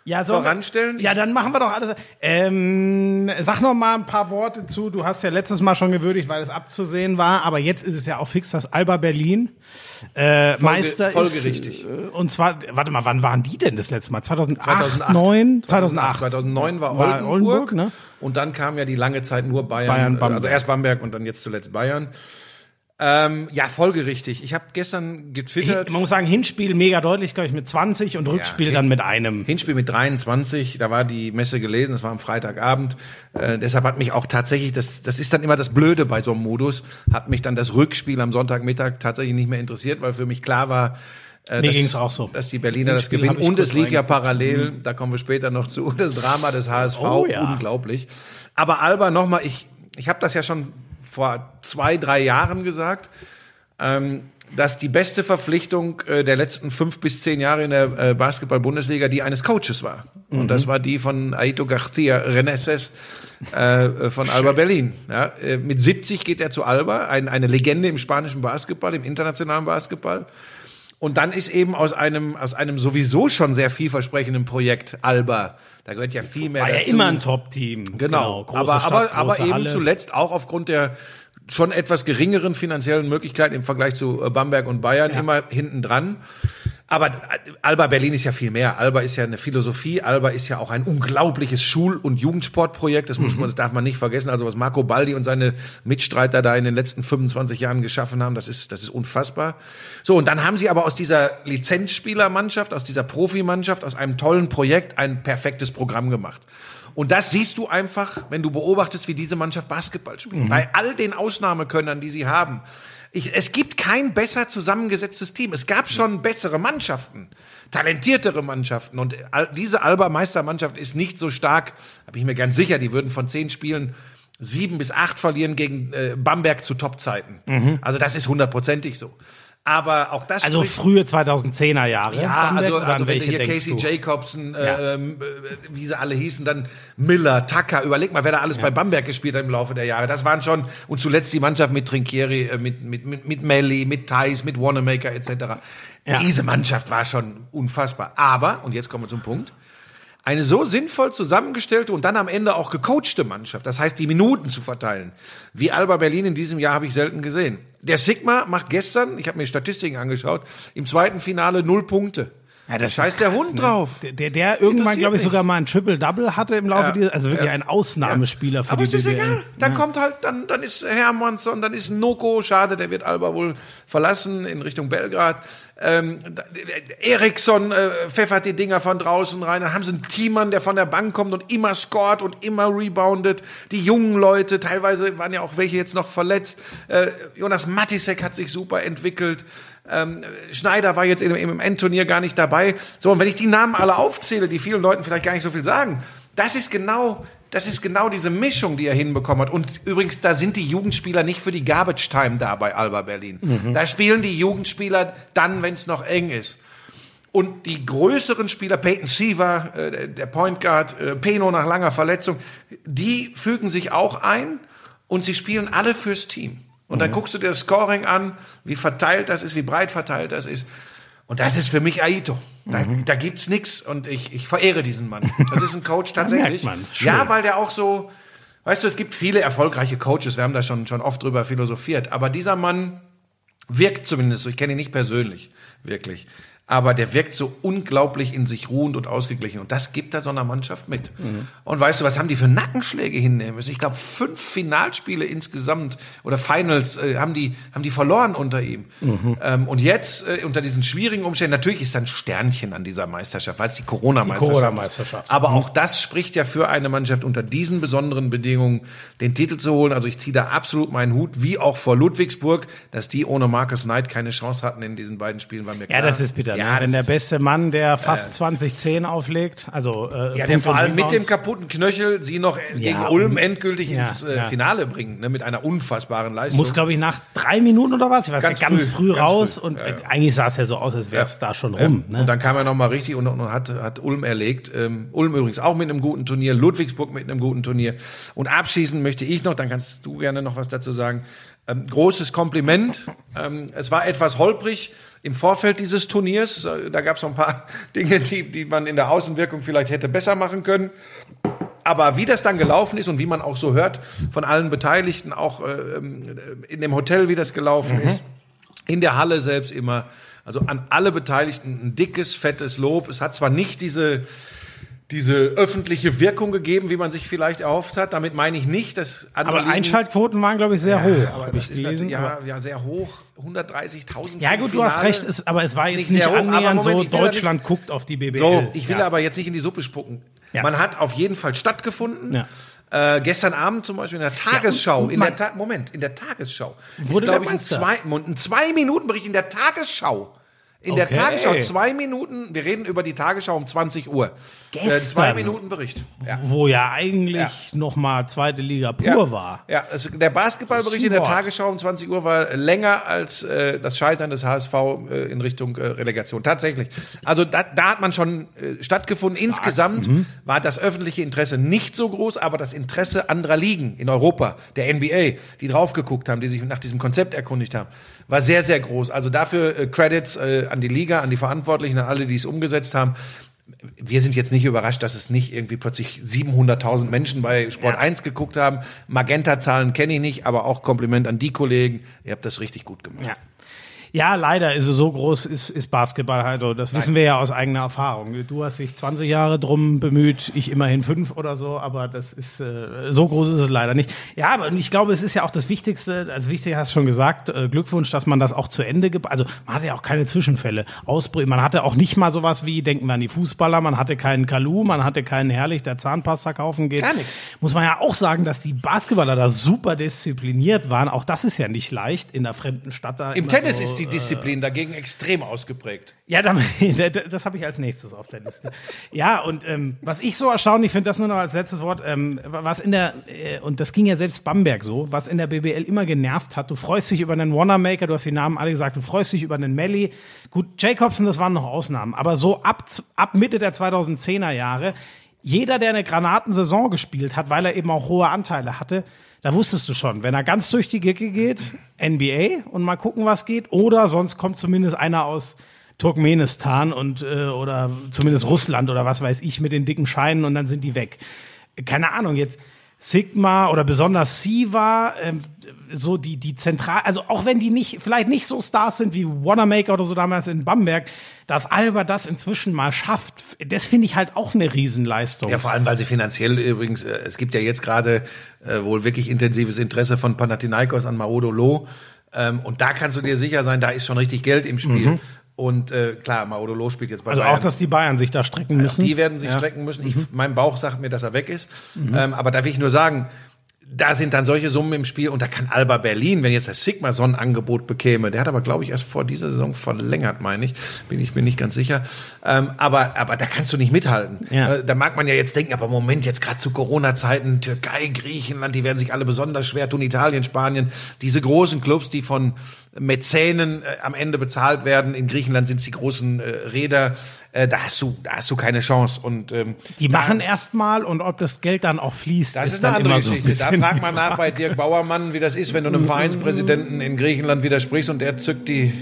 ja, so, voranstellen. Ja, dann machen wir doch alles. Ähm, sag noch mal ein paar Worte zu. Du hast ja letztes Mal schon gewürdigt, weil es abzusehen war, aber jetzt ist es ja auch fix, dass Alba Berlin äh, Meister folgerichtig. ist. Äh, Und zwar, warte mal, wann waren die denn das letzte Mal? 2008, 2008. 9? 2008. 2009 war, War Oldenburg, Oldenburg, ne? Und dann kam ja die lange Zeit nur Bayern, Bayern, äh, Bamberg. also erst Bamberg und dann jetzt zuletzt Bayern. Ähm, ja, folgerichtig. Ich habe gestern getwittert. Man muss sagen, Hinspiel mega deutlich, glaube ich, mit 20 und Rückspiel hin- dann mit einem. Hinspiel mit 23, da war die Messe gelesen, das war am Freitagabend. Äh, deshalb hat mich auch tatsächlich, das, das ist dann immer das Blöde bei so einem Modus, hat mich dann das Rückspiel am Sonntagmittag tatsächlich nicht mehr interessiert, weil für mich klar war, äh, Mir dass, ging's auch so. dass die Berliner das gewinnen. Und es lief ja parallel, da kommen wir später noch zu, das Drama des HSV, Oh ja. unglaublich. Aber Alba, nochmal, ich, ich habe das ja schon vor zwei, drei Jahren gesagt, ähm, dass die beste Verpflichtung äh, der letzten fünf bis zehn Jahre in der äh, Basketball-Bundesliga die eines Coaches war. Und das war die von Aito Garcia Reneses äh, von Alba Berlin. Ja, äh, mit 70 geht er zu Alba, ein, eine Legende im spanischen Basketball, im internationalen Basketball. Und dann ist eben aus einem, aus einem sowieso schon sehr vielversprechenden Projekt Alba, da gehört ja viel mehr War ja dazu. immer ein Top-Team. Genau, große aber, Stadt, aber, aber eben Halle. zuletzt auch aufgrund der schon etwas geringeren finanziellen Möglichkeiten im Vergleich zu äh, Bamberg und Bayern immer hinten dran. Aber äh, Alba Berlin ist ja viel mehr. Alba ist ja eine Philosophie. Alba ist ja auch ein unglaubliches Schul- und Jugendsportprojekt. Das muss man, das darf man nicht vergessen. Also was Marco Baldi und seine Mitstreiter da in den letzten 25 Jahren geschaffen haben, das ist, das ist unfassbar. So. Und dann haben sie aber aus dieser Lizenzspielermannschaft, aus dieser Profimannschaft, aus einem tollen Projekt ein perfektes Programm gemacht. Und das siehst du einfach, wenn du beobachtest, wie diese Mannschaft Basketball spielt. Bei all den Ausnahmekönnern, die sie haben. Ich, es gibt kein besser zusammengesetztes Team. Es gab schon bessere Mannschaften, talentiertere Mannschaften. Und diese Alba-Meistermannschaft ist nicht so stark, da bin ich mir ganz sicher, die würden von zehn Spielen sieben bis acht verlieren gegen äh, Bamberg zu Topzeiten. Also das ist hundertprozentig so. Aber auch das Also frühe 2010er Jahre. ja, also, also wenn hier Casey du? Jacobson, Ja. ähm, äh, wie sie alle hießen, dann Miller, Tucker, überleg mal, wer da alles bei Bamberg gespielt hat im Laufe der Jahre. Das waren schon, und zuletzt die Mannschaft mit Trinkieri, äh, mit, mit, mit, mit Melli, mit Thais, mit Wanamaker etc. Ja. Diese Mannschaft war schon unfassbar. Aber, und jetzt kommen wir zum Punkt, eine so sinnvoll zusammengestellte und dann am Ende auch gecoachte Mannschaft, das heißt die Minuten zu verteilen, wie Alba Berlin in diesem Jahr habe ich selten gesehen. Der Sigma macht gestern, ich habe mir Statistiken angeschaut, im zweiten Finale null Punkte. Ja, das Scheiß der Hund ne? drauf. Der, der, der irgendwann, glaube ich, mich. sogar mal ein Triple-Double hatte im Laufe Ja. dieser, also wirklich Ja. ein Ausnahmespieler für Aber die es ist BBL. egal. Dann kommt halt, dann, dann ist Hermannsson, dann ist Noko, schade, der wird Alba wohl verlassen in Richtung Belgrad. Ähm, Eriksson äh, pfeffert die Dinger von draußen rein. Dann haben sie einen Teammann, der von der Bank kommt und immer scored und immer reboundet. Die jungen Leute, teilweise waren ja auch welche jetzt noch verletzt. Äh, Jonas Matisek hat sich super entwickelt. Ähm, Schneider war jetzt im, im Endturnier gar nicht dabei. So, und wenn ich die Namen alle aufzähle, die vielen Leuten vielleicht gar nicht so viel sagen, das ist genau, das ist genau diese Mischung, die er hinbekommen hat. Und übrigens, da sind die Jugendspieler nicht für die Garbage Time da bei Alba Berlin. Da spielen die Jugendspieler dann, wenn es noch eng ist. Und die größeren Spieler, Peyton Seaver, äh, der Point Guard, äh, Peno nach langer Verletzung, die fügen sich auch ein und sie spielen alle fürs Team. Und dann guckst du dir das Scoring an, wie verteilt das ist, wie breit verteilt das ist. Und das ist für mich Aito. Da, da gibt's nix und ich, ich verehre diesen Mann. Das ist ein Coach tatsächlich. ja, weil der auch so, weißt du, es gibt viele erfolgreiche Coaches, wir haben da schon, schon oft drüber philosophiert, aber dieser Mann wirkt zumindest so, ich kenne ihn nicht persönlich, wirklich. Aber der wirkt so unglaublich in sich ruhend und ausgeglichen. Und das gibt er so einer Mannschaft mit. Und weißt du, was haben die für Nackenschläge hinnehmen müssen? Ich glaube, fünf Finalspiele insgesamt oder Finals äh, haben, die, haben die verloren unter ihm. Ähm, und jetzt äh, unter diesen schwierigen Umständen, natürlich ist da ein Sternchen an dieser Meisterschaft, weil es die Corona-Meisterschaft ist. Corona-Meisterschaft. Aber auch das spricht ja für eine Mannschaft unter diesen besonderen Bedingungen, den Titel zu holen. Also ich ziehe da absolut meinen Hut, wie auch vor Ludwigsburg, dass die ohne Marcus Knight keine Chance hatten in diesen beiden Spielen, war mir klar. Ja, das ist bitter. Ja, ne? Wenn der beste Mann, der fast 2010 auflegt, also äh, Ja, der vor und allem mit dem kaputten Knöchel sie noch gegen Ja, Ulm und- endgültig ja, ins äh. Finale bringt, ne, mit einer unfassbaren Leistung. muss, glaube ich, nach drei Minuten oder was, ich weiß Ganz nicht, ganz früh, früh, ganz raus früh. und Ja, äh, eigentlich sah es ja so aus, als wäre es da schon rum. Und Ne? dann kam er noch mal richtig und, und hat, hat Ulm erlegt. Ähm, Ulm übrigens auch mit einem guten Turnier, Ludwigsburg mit einem guten Turnier. Und abschließend möchte ich noch, dann kannst du gerne noch was dazu sagen, ähm, großes Kompliment. Ähm, es war etwas holprig im Vorfeld dieses Turniers. Äh, Da gab es noch ein paar Dinge, die, die man in der Außenwirkung vielleicht hätte besser machen können. Aber wie das dann gelaufen ist und wie man auch so hört von allen Beteiligten, auch äh, ähm, in dem Hotel, wie das gelaufen Mhm. ist, in der Halle selbst immer, also an alle Beteiligten ein dickes, fettes Lob. Es hat zwar nicht diese, diese öffentliche Wirkung gegeben, wie man sich vielleicht erhofft hat. Damit meine ich nicht, dass andere Aber Ligen- Einschaltquoten waren, glaube ich, sehr hoch. aber das ist gelesen. ja, ja, sehr hoch. 130.000 Ja gut, ein du hast Finale. recht, es, aber es war Ist jetzt nicht aber annähernd so, ja nicht- Deutschland guckt auf die BBL. So, ich will ja. aber jetzt nicht in die Suppe spucken. Ja. Man hat auf jeden Fall stattgefunden. Ja. Äh, gestern Abend zum Beispiel in der Tagesschau, und in der Ta Moment, in der Tagesschau Wurde ist, glaube ich, ein zwei, ein zwei Minuten Bericht in der Tagesschau. In der Okay. Tagesschau zwei Minuten. Wir reden über die Tagesschau um 20 Uhr. Äh, Gestern. zwei Minuten Bericht. Ja. Wo ja eigentlich Ja. noch mal zweite Liga pur Ja, war. Ja, also der Basketballbericht in der. Tagesschau um 20 Uhr war länger als äh, das Scheitern des HSV äh, in Richtung äh, Relegation. Tatsächlich. Also da, da hat man schon äh, stattgefunden. Insgesamt Mhm. war das öffentliche Interesse nicht so groß, aber das Interesse anderer Ligen in Europa, der NBA, die drauf geguckt haben, die sich nach diesem Konzept erkundigt haben, war sehr, sehr groß. Also dafür äh, Credits äh, an die Liga, an die Verantwortlichen, an alle, die es umgesetzt haben. Wir sind jetzt nicht überrascht, dass es nicht irgendwie plötzlich 700.000 Menschen bei Sport Ja. 1 geguckt haben. Magenta-Zahlen kenne ich nicht, aber auch Kompliment an die Kollegen. Ihr habt das richtig gut gemacht. Ja. Ja, leider ist es so groß, ist, ist Basketball halt so. Das wissen wir ja aus eigener Erfahrung. Du hast dich 20 Jahre drum bemüht, ich immerhin fünf oder so, aber das ist, äh, so groß ist es leider nicht. Ja, aber ich glaube, es ist ja auch das Wichtigste, also wichtig hast du schon gesagt, äh, Glückwunsch, dass man das auch zu Ende gibt. Also man hatte ja auch keine Zwischenfälle, Ausbrüche. Man hatte auch nicht mal sowas wie, denken wir an die Fußballer, man hatte keinen Kalu, man hatte keinen Herrlich, der Zahnpasta kaufen geht. Gar nichts. Muss man ja auch sagen, dass die Basketballer da super diszipliniert waren. Auch das ist ja nicht leicht in der fremden Stadt da. Im Tennis so, ist die Disziplin dagegen extrem ausgeprägt. ja, dann, das habe ich als nächstes auf der Liste. Ja, und ähm, was ich so erstaunlich finde, das nur noch als letztes Wort, ähm, was in der, äh, und das ging ja selbst Bamberg so, was in der BBL immer genervt hat, du freust dich über einen Wanamaker, du hast die Namen alle gesagt, du freust dich über einen Melly. Gut, Jacobson, das waren noch Ausnahmen, aber so ab, ab Mitte der 2010er Jahre, jeder, der eine Granatensaison gespielt hat, weil er eben auch hohe Anteile hatte, da wusstest du schon, wenn er ganz durch die Gicke geht, NBA und mal gucken, was geht, oder sonst kommt zumindest einer aus Turkmenistan und äh, oder zumindest Russland oder was weiß ich mit den dicken Scheinen und dann sind die weg. Keine Ahnung, jetzt Sigma oder besonders Siva, ähm, so die, die zentral, also auch wenn die nicht, vielleicht nicht so Stars sind wie Wanamaker oder so damals in Bamberg, dass Alba das inzwischen mal schafft, das finde ich halt auch eine Riesenleistung. Ja, vor allem, weil sie finanziell übrigens, äh, es gibt ja jetzt gerade äh, wohl wirklich intensives Interesse von Panathinaikos an Maodo Lo. Ähm, und da kannst du dir sicher sein, da ist schon richtig Geld im Spiel. Mhm. Und äh, klar, Maodo Lo spielt jetzt bei also Bayern. auch, dass die Bayern sich da strecken müssen. Die werden sich Ja. Mhm. strecken müssen. Ich, mein Bauch sagt mir, dass er weg ist. Ähm, aber da will ich nur sagen, da sind dann solche Summen im Spiel und da kann Alba Berlin, wenn jetzt der Sigma so ein Angebot bekäme, der hat aber, glaube ich, erst vor dieser Saison verlängert, meine ich, bin ich mir nicht ganz sicher. Ähm, aber, aber da kannst du nicht mithalten. Ja. Äh, da mag man ja jetzt denken, aber Moment, jetzt gerade zu Corona-Zeiten, Türkei, Griechenland, die werden sich alle besonders schwer tun, Italien, Spanien, diese großen Clubs, die von Mäzenen äh, am Ende bezahlt werden. In Griechenland sind es die großen äh, Räder. Äh, da hast du, da hast du keine Chance. Und ähm, Die machen erstmal und ob das Geld dann auch fließt, das ist, ist eine andere immer so ein Geschichte. da fragt die man nach bei Dirk Bauermann, wie das ist, wenn du einem Vereinspräsidenten in Griechenland widersprichst und der zückt die,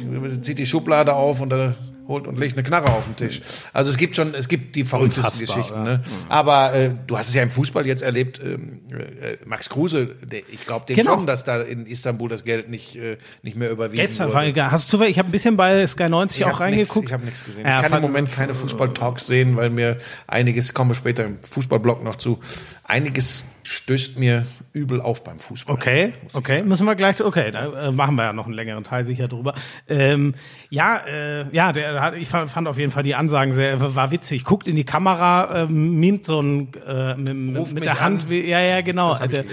zieht die Schublade auf und da holt und legt eine Knarre auf den Tisch. Also es gibt schon, es gibt die verrücktesten Geschichten. ja. Ne? Aber äh, du hast es ja im Fußball jetzt erlebt, ähm, äh, Max Kruse, der, ich glaube dem Genau. schon, dass da in Istanbul das Geld nicht, äh, nicht mehr überwiesen Gestern wurde. war egal. Hast du zufällig, ich habe ein bisschen bei Sky 90 Ich auch reingeguckt. Nix, ich habe nichts gesehen. Ja, ich kann im Moment keine Fußball-Talks sehen, weil mir einiges, kommen wir später im Fußballblog noch zu, einiges stößt mir übel auf beim Fußball. Okay, okay, sagen. müssen wir gleich, okay, da äh, machen wir ja noch einen längeren Teil sicher drüber. Ähm, ja, äh, ja, der hat, ich fand, auf jeden Fall die Ansagen sehr, war witzig. Guckt in die Kamera, ähm, mimt so ein, äh, mit, mit der Hand, an. wie, ja, ja, genau. Der-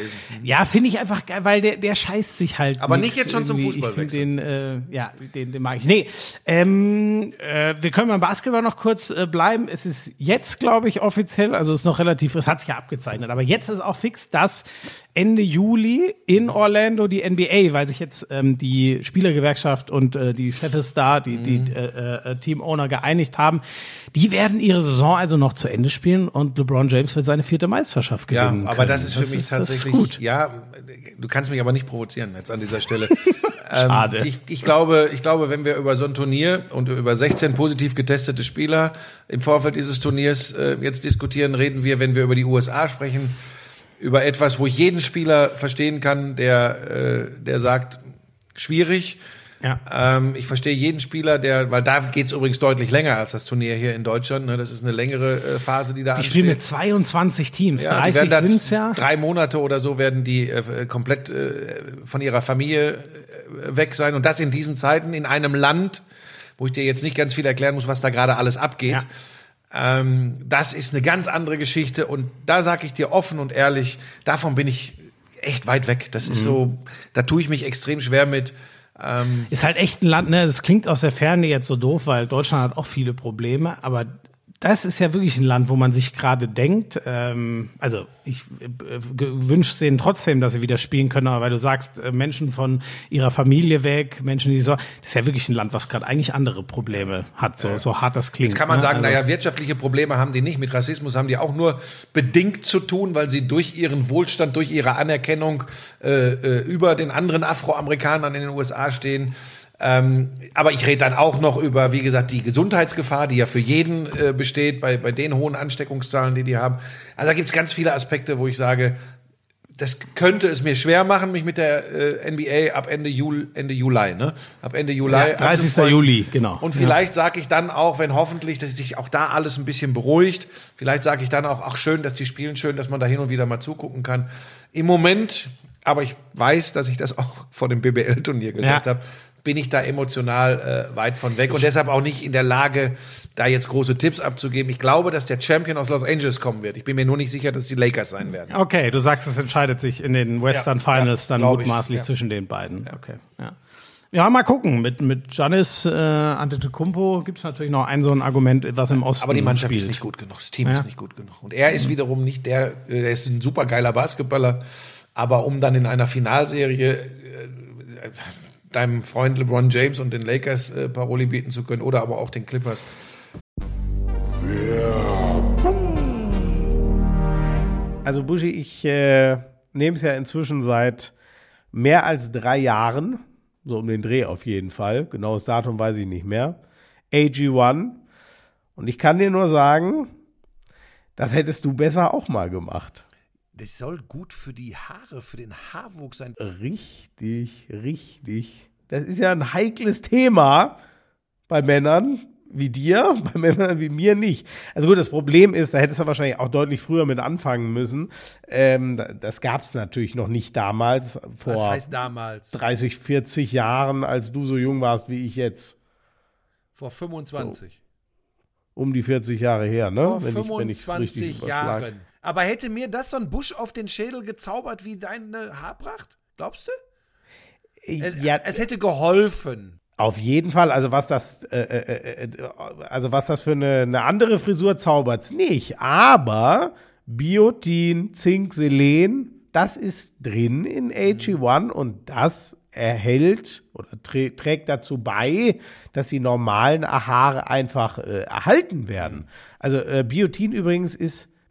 ja, finde ich einfach geil, weil der, der scheißt sich halt. Aber nicht jetzt schon zum. Fußball Ich den, äh, ja, den, den mag ich. Nee, ähm, äh, wir können beim Basketball noch kurz äh, bleiben. Es ist jetzt, glaube ich, offiziell, also es ist noch relativ, es hat sich ja abgezeichnet, aber jetzt ist auch fix, dass Ende Juli in Orlando die NBA, weil sich jetzt ähm, die Spielergewerkschaft und äh, die Städtestar, die, die Mhm. äh, äh, Teamowner geeinigt haben, die werden ihre Saison also noch zu Ende spielen und LeBron James wird seine vierte Meisterschaft Ja, gewinnen. aber können. das ist für mich ist- das ist tatsächlich gut. Ja, du kannst mich aber nicht provozieren jetzt an dieser Stelle. Schade. Ähm, ich, ich glaube, ich glaube, wenn wir über so ein Turnier und über 16 positiv getestete Spieler im Vorfeld dieses Turniers äh, jetzt diskutieren, reden wir, wenn wir über die USA sprechen, über etwas, wo ich jeden Spieler verstehen kann, der, äh, der sagt, schwierig. Ja. Ähm, ich verstehe jeden Spieler, der, weil da geht's übrigens deutlich länger als das Turnier hier in Deutschland. Ne? Das ist eine längere äh, Phase, die da Die ansteht. spielen mit 22 Teams, Ja, die 30 werden da sind's ja. Drei Monate oder so werden die äh, komplett äh, von ihrer Familie äh, weg sein. Und das in diesen Zeiten in einem Land, wo ich dir jetzt nicht ganz viel erklären muss, was da gerade alles abgeht. Ähm, das ist eine ganz andere Geschichte. Und da sage ich dir offen und ehrlich, davon bin ich echt weit weg. Das Mhm. ist so, da tue ich mich extrem schwer mit. Ähm, Ist halt echt ein Land, ne? Das klingt aus der Ferne jetzt so doof, weil Deutschland hat auch viele Probleme, aber das ist ja wirklich ein Land, wo man sich gerade denkt, ähm, also ich äh, wünsche es denen trotzdem, dass sie wieder spielen können, aber weil du sagst, äh, Menschen von ihrer Familie weg, Menschen, die so, das ist ja wirklich ein Land, was gerade eigentlich andere Probleme hat, so, so hart das klingt. Jetzt kann man ne? sagen, Also- naja, wirtschaftliche Probleme haben die nicht. Mit Rassismus haben die auch nur bedingt zu tun, weil sie durch ihren Wohlstand, durch ihre Anerkennung äh, äh, über den anderen Afroamerikanern in den USA stehen. Ähm, aber ich rede dann auch noch über, wie gesagt, die Gesundheitsgefahr, die ja für jeden äh, besteht, bei, bei den hohen Ansteckungszahlen, die die haben. Also da gibt es ganz viele Aspekte, wo ich sage, das könnte es mir schwer machen, mich mit der äh, NBA ab Ende, Jul, Ende Juli, ne? Ab Ende Juli. Ja, 30. anzufreunden. Juli, genau. Und vielleicht sage ich dann auch, wenn hoffentlich, dass sich auch da alles ein bisschen beruhigt, vielleicht sage ich dann auch, ach schön, dass die spielen, schön, dass man da hin und wieder mal zugucken kann. Im Moment, aber ich weiß, dass ich das auch vor dem BBL-Turnier gesagt Ja. habe, bin ich da emotional äh, weit von weg und deshalb auch nicht in der Lage, da jetzt große Tipps abzugeben. Ich glaube, dass der Champion aus Los Angeles kommen wird. Ich bin mir nur nicht sicher, dass die Lakers sein werden. Okay, du sagst, es entscheidet sich in den Western Ja, Finals ja, dann glaub ich, mutmaßlich ja. zwischen den beiden. Okay, ja. Ja, mal gucken. Mit, mit Giannis äh, Antetokounmpo gibt es natürlich noch ein so ein Argument, was im Osten Aber die Mannschaft spielt. ist nicht gut genug, das Team Ja. ist nicht gut genug. Und er ist wiederum nicht der, äh, er ist ein super geiler Basketballer, aber um dann in einer Finalserie äh, deinem Freund LeBron James und den Lakers äh, Paroli bieten zu können oder aber auch den Clippers. Also Buschi, ich äh, nehme es ja inzwischen seit mehr als drei Jahren, so um den Dreh auf jeden Fall, genaues Datum weiß ich nicht mehr, AG1. Und ich kann dir nur sagen, das hättest du besser auch mal gemacht. Das soll gut für die Haare, für den Haarwuchs sein. Richtig, richtig. Das ist ja ein heikles Thema bei Männern wie dir, bei Männern wie mir nicht. Also gut, das Problem ist, da hättest du wahrscheinlich auch deutlich früher mit anfangen müssen. Ähm, das gab es natürlich noch nicht damals, vor Was heißt damals? 30, 40 Jahren, als du so jung warst wie ich jetzt. Vor 25. Um die 40 Jahre her, ne? Vor Wenn ich- wenn ich's 25 richtig überschlag. Jahren. Aber hätte mir das so ein Busch auf den Schädel gezaubert wie deine Haarpracht? Glaubst du? Es, Ja, es hätte geholfen. Auf jeden Fall, also was das, äh, äh, äh, also was das für eine, eine andere Frisur zaubert's nicht. Aber Biotin, Zink, Selen, das ist drin in AG1 und das erhält oder trä trägt dazu bei, dass die normalen Haare einfach äh, erhalten werden. Also äh, Biotin übrigens ist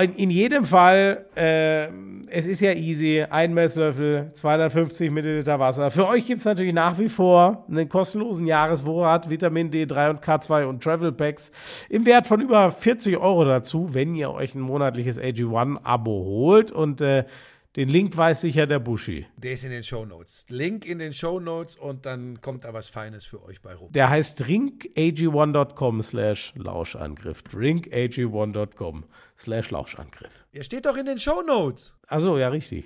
In, jedem Fall, äh, es ist ja easy, ein Messlöffel, 250 Milliliter Wasser. Für euch gibt es natürlich nach wie vor einen kostenlosen Jahresvorrat Vitamin D3 und K2 und Travel Packs im Wert von über 40 Euro dazu, wenn ihr euch ein monatliches AG1-Abo holt. Und äh, den Link weiß sicher der Buschi. Der ist in den Shownotes. Link in den Shownotes und dann kommt da was Feines für euch bei rum. Der heißt drinkag1.com slash Lauschangriff. drinkag1.com slash Lauschangriff. Der steht doch in den Shownotes. Achso, ja, richtig.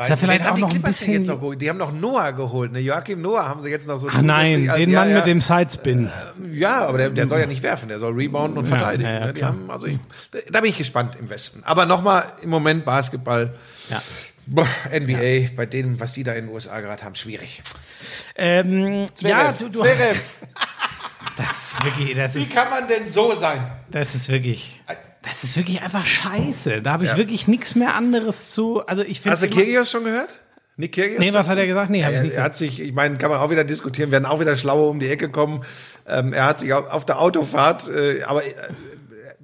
Ist ja vielleicht auch noch ein bisschen- Jetzt noch, geholt? die haben noch Noah geholt. Ne? Joachim Noah haben sie jetzt noch so Ach nein, als- den ja, Mann ja, mit dem Sidespin. Ja, aber der, der soll ja nicht werfen, der soll rebounden und verteidigen. ja, ja, ne? Die haben, also ich, da bin ich gespannt im Westen. Aber nochmal im Moment Basketball. Ja. Boah, NBA, bei dem, was die da in den USA gerade haben, schwierig. Ähm, ja, du, du hast, das ist wirklich, das wie ist, kann man denn so sein? das ist wirklich, das ist wirklich einfach scheiße. Da habe ich Ja. wirklich nichts mehr anderes zu. Also ich finde. Hast du Kyrgios schon gehört? Nick Kyrgios? Nee, was hat er gesagt? Nee, hab ich er, nicht er hat sich, ich meine, kann man auch wieder diskutieren, werden auch wieder schlauer um die Ecke kommen. Ähm, er hat sich auf, auf der Autofahrt, äh, aber äh,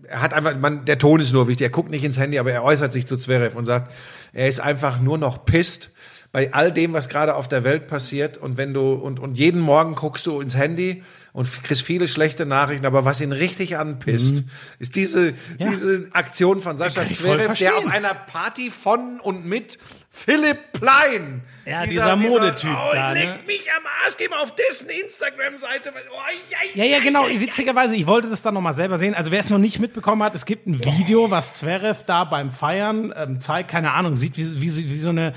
er hat einfach, man, der Ton ist nur wichtig. Er guckt nicht ins Handy, aber er äußert sich zu Zverev und sagt, er ist einfach nur noch pisst bei all dem, was gerade auf der Welt passiert. Und wenn du, und, und jeden Morgen guckst du ins Handy und kriegst viele schlechte Nachrichten, aber was ihn richtig anpisst, ist diese, Mhm. Ja. diese Aktion von Sascha Zverev, der auf einer Party von und mit Philipp Plein. Ja, dieser Modetyp oh, da, Leck ne? mich am Arsch, geh mal auf dessen Instagram-Seite. Oh, Ja, ja, genau. Witzigerweise, ich wollte das dann nochmal selber sehen. Also wer es noch nicht mitbekommen hat, es gibt ein Video, was Zverev da beim Feiern ähm, zeigt, keine Ahnung, sieht wie, wie, wie so eine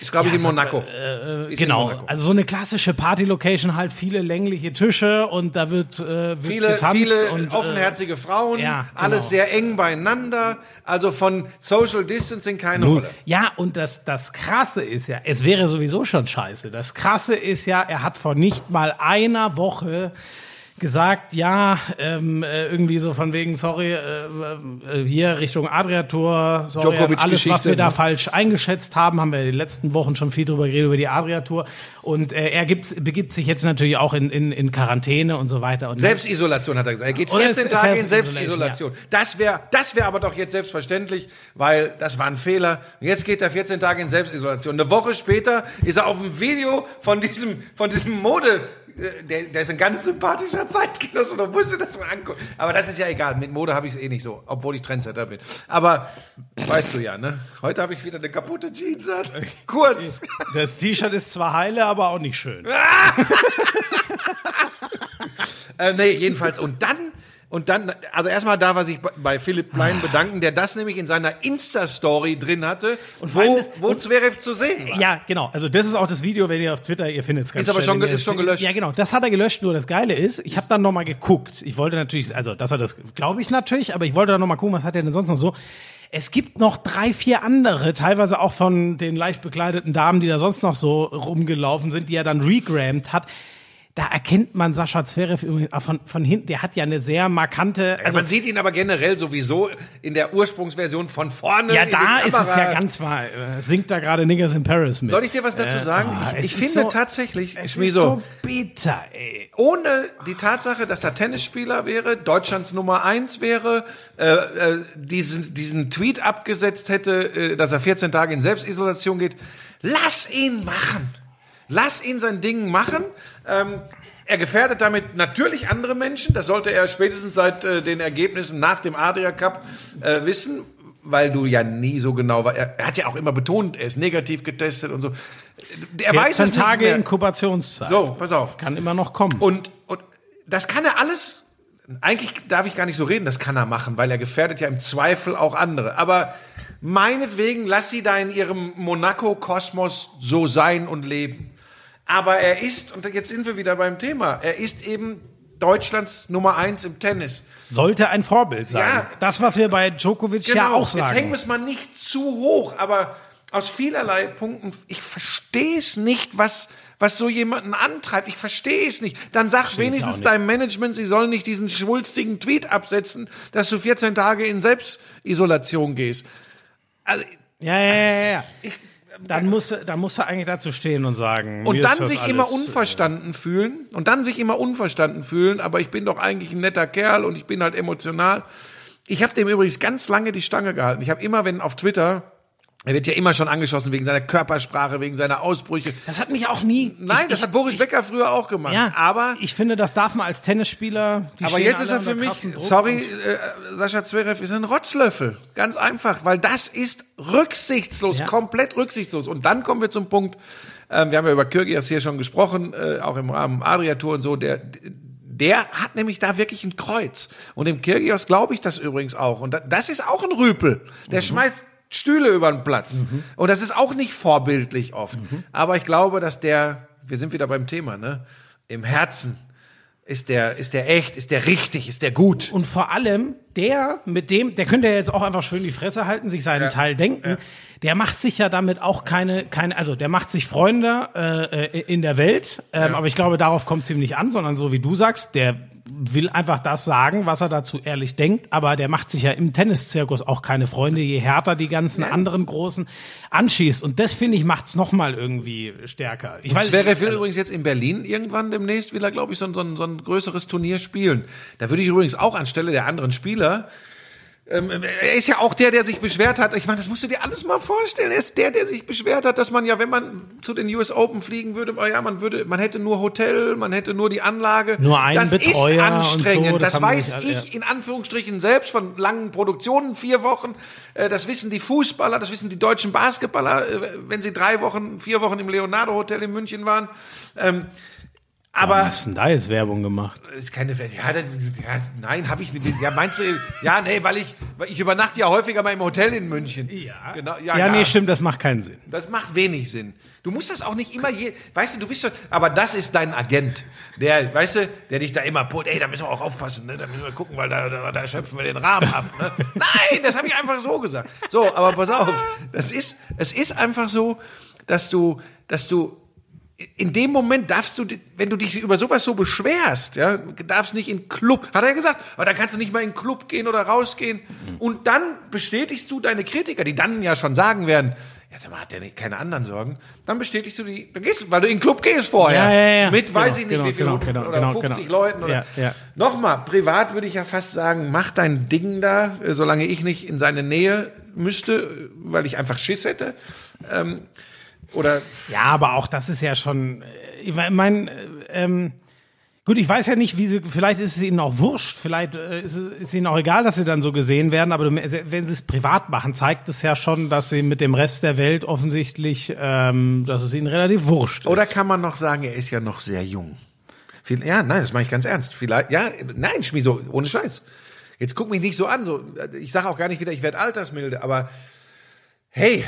Ich glaube, ich in Ja, Monaco. Äh, Ist in genau, Monaco. also so eine klassische Party-Location, halt viele längliche Tische und da wird, äh, wird Viele, getanzt viele und offenherzige Frauen, ja, alles genau. sehr eng beieinander. Also von Social Distancing keine Nun, Rolle. ja, und das, das Krasse ist ja, es wäre sowieso schon scheiße. Das Krasse ist ja, er hat vor nicht mal einer Woche gesagt, ja, ähm, äh, irgendwie so von wegen, sorry, äh, äh, hier Richtung Adria-Tour, sorry, Djokovic alles, was wir da ne? falsch eingeschätzt haben, haben wir in den letzten Wochen schon viel drüber geredet, über die Adria-Tour. Und äh, er gibt, begibt sich jetzt natürlich auch in, in, in Quarantäne und so weiter. Und Selbstisolation hat er gesagt. Er geht Oder 14 es- Tage in Selbstisolation. Das wäre das wäre aber doch jetzt selbstverständlich, weil das war ein Fehler. Und jetzt geht er 14 Tage in Selbstisolation. Eine Woche später ist er auf dem Video von diesem, von diesem Mode. Äh, Der, der ist ein ganz sympathischer Zeitgenosse, da musst du das mal angucken. Aber das ist ja egal, mit Mode habe ich es eh nicht so, obwohl ich Trendsetter bin. Aber weißt du ja, ne? Heute habe ich wieder eine kaputte Jeans an. Kurz. das T-Shirt ist zwar heile, aber auch nicht schön. Äh, nee, jedenfalls. Und dann, und dann, also erstmal da, was ich bei- bei Philipp Plein bedanken, der das nämlich in seiner Insta-Story drin hatte, Und vor allem wo, wo Zverev zu sehen war. Ja, genau. Also das ist auch das Video, wenn ihr auf Twitter, ihr findet es ganz Ist aber schnell, schon ist schon gelöscht. Ja, genau. Das hat er gelöscht. Nur das Geile ist, ich habe dann noch mal geguckt. Ich wollte natürlich, also dass er das, glaube ich natürlich, aber ich wollte dann noch mal gucken, was hat er denn sonst noch so. Es gibt noch drei, vier andere, teilweise auch von den leicht bekleideten Damen, die da sonst noch so rumgelaufen sind, die er dann regrammt hat. Da erkennt man Sascha Zverev übrigens von, von hinten. Der hat ja eine sehr markante, Also also man sieht ihn aber generell sowieso in der Ursprungsversion von vorne. ja, da ist es ja ganz wahr. Äh, Singt da gerade Niggas in Paris mit. Soll ich dir was dazu Äh, sagen? ich es ich ist finde so- tatsächlich, Es ist so, so bitter, ey. ohne die Tatsache, dass er Tennisspieler wäre, Deutschlands Nummer eins wäre, äh, äh, diesen, diesen Tweet abgesetzt hätte, äh, dass er 14 Tage in Selbstisolation geht, lass ihn machen. Lass ihn sein Ding machen. Ähm, er gefährdet damit natürlich andere Menschen. Das sollte er spätestens seit äh, den Ergebnissen nach dem Adria Cup äh, wissen, weil du ja nie so genau war. Er, er hat ja auch immer betont, er ist negativ getestet und so. Er weiß 14 es nicht Tage mehr. Inkubationszeit. So, pass auf. Kann immer noch kommen. Und, und das kann er alles. Eigentlich darf ich gar nicht so reden, das kann er machen, weil er gefährdet ja im Zweifel auch andere. Aber meinetwegen, lass sie da in ihrem Monaco-Kosmos so sein und leben. Aber er ist, und jetzt sind wir wieder beim Thema, er ist eben Deutschlands Nummer eins im Tennis. Sollte ein Vorbild sein. Ja. Das, was wir bei Djokovic ja auch Genau. Jetzt hängen sagen. wir es mal nicht zu hoch, aber aus vielerlei Punkten, ich verstehe es nicht, was, was so jemanden antreibt. Ich verstehe es nicht. Dann sag auch wenigstens deinem Management, sie sollen nicht diesen schwulstigen Tweet absetzen, dass du 14 Tage in Selbstisolation gehst. Also, Ja, ja, ja, ja. Dann musst, du- dann musst du eigentlich dazu stehen und sagen. und dann sich alles, immer äh, unverstanden fühlen und dann sich immer unverstanden fühlen, aber ich bin doch eigentlich ein netter Kerl und ich bin halt emotional. Ich habe dem übrigens ganz lange die Stange gehalten. Ich habe immer, wenn auf Twitter, er wird ja immer schon angeschossen wegen seiner Körpersprache, wegen seiner Ausbrüche. Das hat mich auch nie. Nein, ich, das ich, hat Boris ich, Becker früher auch gemacht. Ja, aber ich finde, das darf man als Tennisspieler. Die aber jetzt ist er für mich, sorry, äh, Sascha Zverev ist ein Rotzlöffel. Ganz einfach, weil das ist rücksichtslos, Ja. komplett rücksichtslos. Und dann kommen wir zum Punkt, ähm, wir haben ja über Kyrgios hier schon gesprochen, äh, auch im Rahmen Adria-Tour und so, der, der hat nämlich da wirklich ein Kreuz. Und dem Kyrgios glaube ich das übrigens auch. Und da, das ist auch ein Rüpel. Der schmeißt Stühle über den Platz. Und das ist auch nicht vorbildlich oft. Aber ich glaube, dass der, wir sind wieder beim Thema, ne? Im Herzen ist der, ist der echt, ist der richtig, ist der gut. Und vor allem, der, mit dem, der könnte ja jetzt auch einfach schön die Fresse halten, sich seinen Teil denken. Der macht sich ja damit auch keine, keine, also der macht sich Freunde äh, äh, in der Welt. Ähm, Aber ich glaube, darauf kommt es ihm nicht an, sondern so wie du sagst, der will einfach das sagen, was er dazu ehrlich denkt. Aber der macht sich ja im Tenniszirkus auch keine Freunde, je härter die ganzen anderen Großen anschießt. Und das, finde ich, macht's noch mal irgendwie stärker. Ich weiß, Zverev will also- übrigens jetzt in Berlin irgendwann demnächst, will er, glaube ich, so so, so ein größeres Turnier spielen. Da würde ich übrigens auch anstelle der anderen Spieler, ähm, er ist ja auch der, der sich beschwert hat. Ich meine, das musst du dir alles mal vorstellen. Er ist der, der sich beschwert hat, dass man ja, wenn man zu den US Open fliegen würde, oh ja, man würde, man hätte nur Hotel, man hätte nur die Anlage. Nur einen das Betreuer ist anstrengend. so, das das weiß alle- ich in Anführungsstrichen selbst von langen Produktionen, vier Wochen. Äh, Das wissen die Fußballer, das wissen die deutschen Basketballer, äh, wenn sie drei Wochen, vier Wochen im Leonardo Hotel in München waren. Aber aber hast du da jetzt Werbung gemacht? ist keine ja, das, ja nein, habe ich nicht. Ja, meinst du? Ja, nee, weil ich weil ich übernachte ja häufiger mal im Hotel in München. Ja. genau. Ja, Ja, nee, stimmt, das macht keinen Sinn. Das macht wenig Sinn. Du musst das auch nicht immer je, weißt du, du bist so, aber das ist dein Agent, der, weißt du, der dich da immer put, ey, da müssen wir auch aufpassen, ne? da müssen wir gucken, weil da, da, da schöpfen wir den Rahmen ab. Ne? Nein, das habe ich einfach so gesagt. So, aber pass auf, das ist, es ist einfach so, dass du, dass du in dem Moment darfst du, wenn du dich über sowas so beschwerst, ja, darfst nicht in Club, hat er ja gesagt, aber dann kannst du nicht mal in Club gehen oder rausgehen. Und dann bestätigst du deine Kritiker, die dann ja schon sagen werden, ja, sag mal, hat der nicht keine anderen Sorgen? Dann bestätigst du die, dann gehst du, weil du in den Club gehst vorher. Ja, ja, ja. Mit, weiß Genau, ich nicht, genau, wie viel, genau, genau, oder genau, 50 genau. Leuten oder. Ja, ja. Nochmal, privat würde ich ja fast sagen, mach dein Ding da, äh, solange ich nicht in seine Nähe müsste, äh, weil ich einfach Schiss hätte. Ähm, oder Ja, aber auch das ist ja schon, äh, ich meine, ähm, gut, ich weiß ja nicht, wie sie, vielleicht ist es ihnen auch wurscht, vielleicht äh, ist es ist ihnen auch egal, dass sie dann so gesehen werden, aber wenn sie es privat machen, zeigt es ja schon, dass sie mit dem Rest der Welt offensichtlich, ähm, dass es ihnen relativ wurscht Oder ist. kann man noch sagen, er ist ja noch sehr jung? Ja, nein, das mache ich ganz ernst. Vielleicht, ja, nein, Schmi, so, ohne Scheiß. Jetzt guck mich nicht so an, so, ich sage auch gar nicht wieder, ich werde altersmilde, aber hey, äh,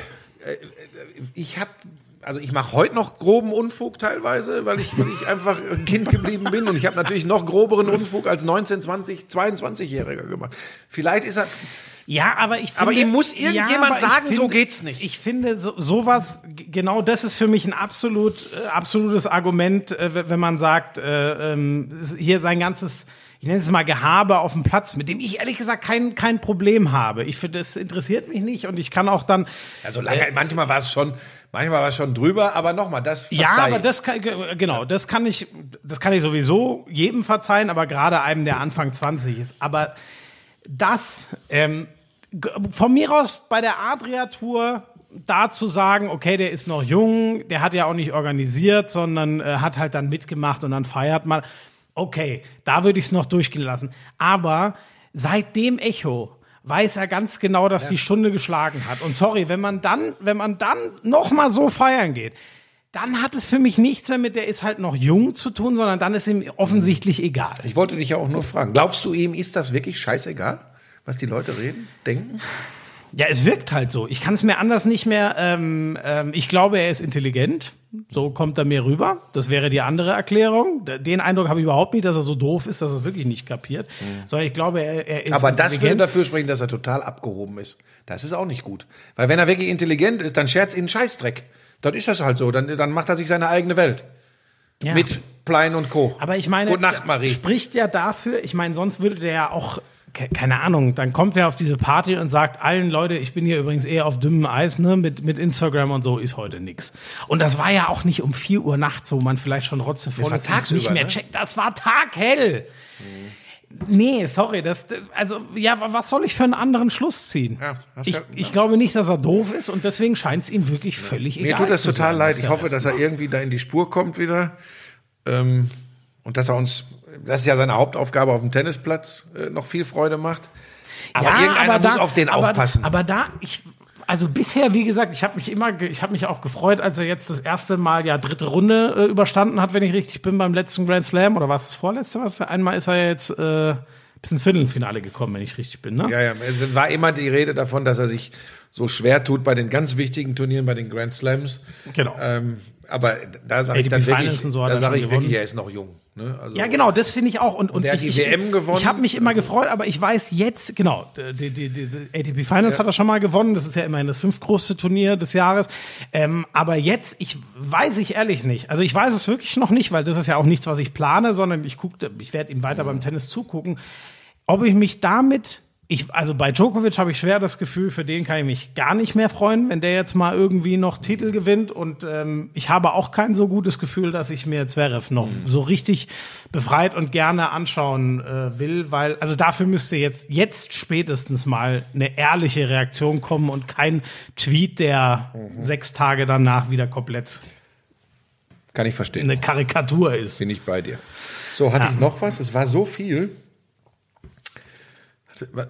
ich habe, also ich mache heute noch groben Unfug teilweise, weil ich, weil ich einfach ein Kind geblieben bin und ich habe natürlich noch groberen Unfug als 19, 20, 22-Jähriger gemacht. Vielleicht ist er, Ja, aber ich finde, Aber ihm muss irgendjemand ich sagen, finde, so geht's nicht. Ich finde, so, sowas, genau das ist für mich ein absolut, äh, absolutes Argument, äh, wenn man sagt, äh, ähm, hier sein ganzes, ich nenne es mal Gehabe auf dem Platz, mit dem ich ehrlich gesagt kein, kein Problem habe. Ich finde, das interessiert mich nicht und ich kann auch dann, Also lange, manchmal war es schon, manchmal war es schon drüber, aber nochmal, das verzeih ja, aber ich. das kann, ge- genau, das kann ich, das kann ich sowieso jedem verzeihen, aber gerade einem, der Anfang 20 ist. Aber das, ähm, von mir aus bei der Adria-Tour da zu sagen, okay, der ist noch jung, der hat ja auch nicht organisiert, sondern äh, hat halt dann mitgemacht und dann feiert man. Okay, da würde ich es noch durchgehen lassen. Aber seit dem Echo weiß er ganz genau, dass die Stunde geschlagen hat. Und sorry, wenn man dann, wenn man dann noch mal so feiern geht, dann hat es für mich nichts mehr mit der ist halt noch jung zu tun, sondern dann ist ihm offensichtlich egal. Ich wollte dich ja auch nur fragen, glaubst du ihm, ist das wirklich scheißegal, was die Leute reden, denken? Ja, es wirkt halt so. Ich kann es mir anders nicht mehr. Ähm, ähm, ich glaube, er ist intelligent. So kommt er mir rüber. Das wäre die andere Erklärung. Den Eindruck habe ich überhaupt nicht, dass er so doof ist, dass er es wirklich nicht kapiert. Sondern ich glaube, er, er ist Mhm. Aber das würde dafür sprechen, dass er total abgehoben ist. Das ist auch nicht gut. Weil wenn er wirklich intelligent ist, dann scherzt ihn Scheißdreck. Dann ist das halt so. Dann, dann macht er sich seine eigene Welt. Ja. Mit Plein und Co. Aber ich meine, Gute Nacht, Marie. spricht ja dafür, ich meine, sonst würde der ja auch, keine Ahnung, dann kommt er auf diese Party und sagt allen Leute, ich bin hier übrigens eher auf dünnem Eis, ne, mit, mit Instagram und so ist heute nix. Und das war ja auch nicht um 4 Uhr nachts, wo man vielleicht schon ist und es tagsüber, nicht mehr ne? checkt. Das war taghell. Nee, sorry, das, also, ja, was soll ich für einen anderen Schluss ziehen? Ja, ich, ja- ich glaube nicht, dass er doof ist und deswegen scheint es ihm wirklich völlig Mir egal tut das total sein, leid. Ich hoffe, dass er macht. irgendwie da in die Spur kommt wieder. Ähm, und dass er uns, das ist ja seine Hauptaufgabe auf dem Tennisplatz, äh, noch viel Freude macht. Aber irgendeiner muss auf den aber, aufpassen. Aber da, ich, also bisher, wie gesagt, ich habe mich immer, ich habe mich auch gefreut, als er jetzt das erste Mal ja dritte Runde äh, überstanden hat, wenn ich richtig bin, beim letzten Grand Slam oder was das vorletzte? Was? Einmal ist er ja jetzt äh, bis ins Viertelfinale gekommen, wenn ich richtig bin, ne? ja, ja, es war immer die Rede davon, dass er sich so schwer tut bei den ganz wichtigen Turnieren, bei den Grand Slams. Genau. Ähm, aber da sage ich dann wirklich, und so hat da er sage schon ich wirklich, gewonnen. er ist noch jung. Ne? Also, Ja, genau, das finde ich auch. Und, und der hat ich, die ich, WM gewonnen. Ich habe mich immer gefreut, aber ich weiß jetzt, genau, die, die, die, die ATP Finals hat er schon mal gewonnen. Das ist ja immerhin das fünftgrößte Turnier des Jahres. Ähm, aber jetzt, ich weiß ich ehrlich nicht. Also ich weiß es wirklich noch nicht, weil das ist ja auch nichts, was ich plane, sondern ich gucke, ich werde ihm weiter beim Tennis zugucken. Ob ich mich damit, ich, also bei Djokovic habe ich schwer das Gefühl, für den kann ich mich gar nicht mehr freuen, wenn der jetzt mal irgendwie noch Titel gewinnt. Und ähm, ich habe auch kein so gutes Gefühl, dass ich mir Zverev noch so richtig befreit und gerne anschauen äh, will, weil, also dafür müsste jetzt, jetzt spätestens mal eine ehrliche Reaktion kommen und kein Tweet, der sechs Tage danach wieder komplett Kann ich verstehen. eine Karikatur ist. Bin ich bei dir. So, hatte ich noch was? Es war so viel.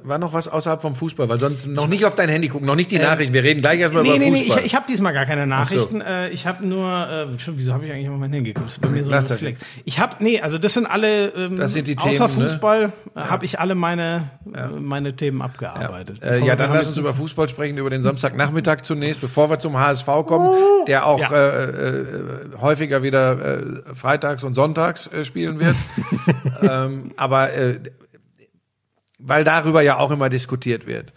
War- noch was außerhalb vom Fußball? Weil sonst noch nicht auf dein Handy gucken, noch nicht die Nachrichten. Wir reden gleich erstmal Nee, über nee, nee, ich, Fußball. ich habe diesmal gar keine Nachrichten. Äh, ich habe nur, äh, schon, wieso habe ich eigentlich immer mein Handy geguckt? Das ist bei mir so ein Lass das Reflex. Ich habe, nee, also das sind alle, ähm, Das sind die außer Themen, ne? Fußball äh, habe ich alle meine, äh, meine Themen abgearbeitet. Äh, ja, dann lass uns über Fußball sprechen, über den Samstagnachmittag zunächst, bevor wir zum HSV kommen, der auch Ja. äh, äh, häufiger wieder äh, freitags und sonntags äh, spielen wird. ähm, aber äh, weil darüber ja auch immer diskutiert wird.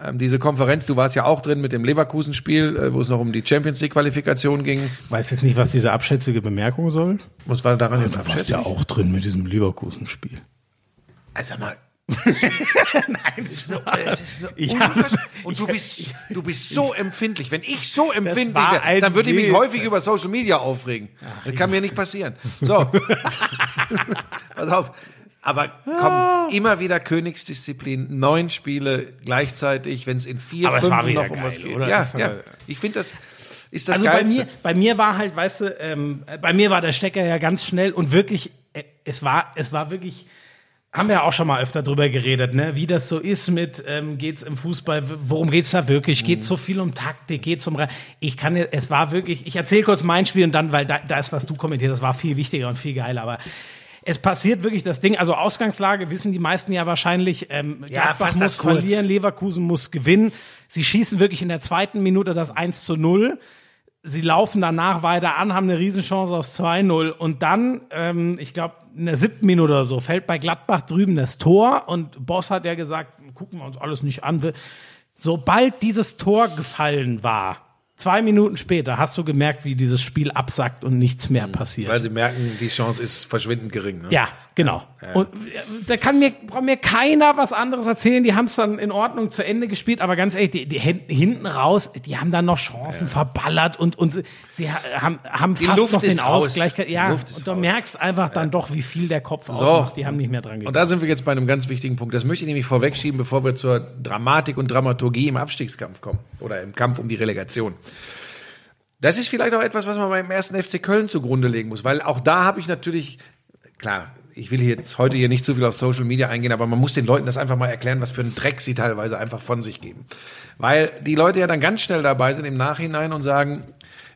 Ähm, diese Konferenz, du warst ja auch drin mit dem Leverkusen-Spiel, äh, wo es noch um die Champions League-Qualifikation ging. Weiß jetzt nicht, was diese abschätzige Bemerkung soll. Was war daran jetzt Du warst ja abschätzig? auch drin mit diesem Leverkusen-Spiel. Also mal. Nein, es ist nur, es ist nur Ich und du bist, du bist so empfindlich. Wenn ich so empfindlich wäre, dann würde ich mich häufig über Social Media aufregen. das kann mir nicht passieren. So. Pass auf. Aber komm, immer wieder Königsdisziplin, neun Spiele gleichzeitig, wenn es in vier, Aber fünf noch um was geht. oder? Ja, ja. Ich finde das, ist das Also bei Geilste. mir, bei mir war halt, weißt du, ähm, bei mir war der Stecker ja ganz schnell und wirklich, äh, es war, es war wirklich, haben wir ja auch schon mal öfter drüber geredet, ne? wie das so ist mit, ähm, geht's im Fußball, worum geht's da wirklich? Geht's so viel um Taktik, geht's um, Re ich kann, es war wirklich, ich erzähle kurz mein Spiel und dann, weil da, das, was du kommentiert, das war viel wichtiger und viel geiler, aber es passiert wirklich das Ding, also Ausgangslage wissen die meisten ja wahrscheinlich, ähm, Ja, Gladbach muss verlieren, Leverkusen muss gewinnen. Sie schießen wirklich in der zweiten Minute das 1 zu 0 sie laufen danach weiter an, haben eine Riesenchance aufs 2-0 und dann, ähm, ich glaube, in der siebten Minute oder so, fällt bei Gladbach drüben das Tor. Und Boss hat ja gesagt, gucken wir uns alles nicht an. Sobald dieses Tor gefallen war, Zwei Minuten später hast du gemerkt, wie dieses Spiel absackt und nichts mehr passiert. Weil sie merken, die Chance ist verschwindend gering. Ne? Ja, genau. Und äh, da kann mir, braucht mir keiner was anderes erzählen. Die haben es dann in Ordnung zu Ende gespielt, aber ganz ehrlich, die, die hinten raus, die haben dann noch Chancen verballert und, und sie, sie haben, haben fast Luft noch den. Ausgleich. Die Ja, und du merkst einfach dann doch, wie viel der Kopf ausmacht. Die haben nicht mehr dran Und gedacht. da sind wir jetzt bei einem ganz wichtigen Punkt. Das möchte ich nämlich vorwegschieben, bevor wir zur Dramatik und Dramaturgie im Abstiegskampf kommen oder im Kampf um die Relegation. Das ist vielleicht auch etwas, was man beim ersten FC Köln zugrunde legen muss, weil auch da habe ich natürlich, klar, ich will jetzt heute hier nicht zu viel auf Social Media eingehen, aber man muss den Leuten das einfach mal erklären, was für einen Dreck sie teilweise einfach von sich geben. Weil die Leute ja dann ganz schnell dabei sind im Nachhinein und sagen,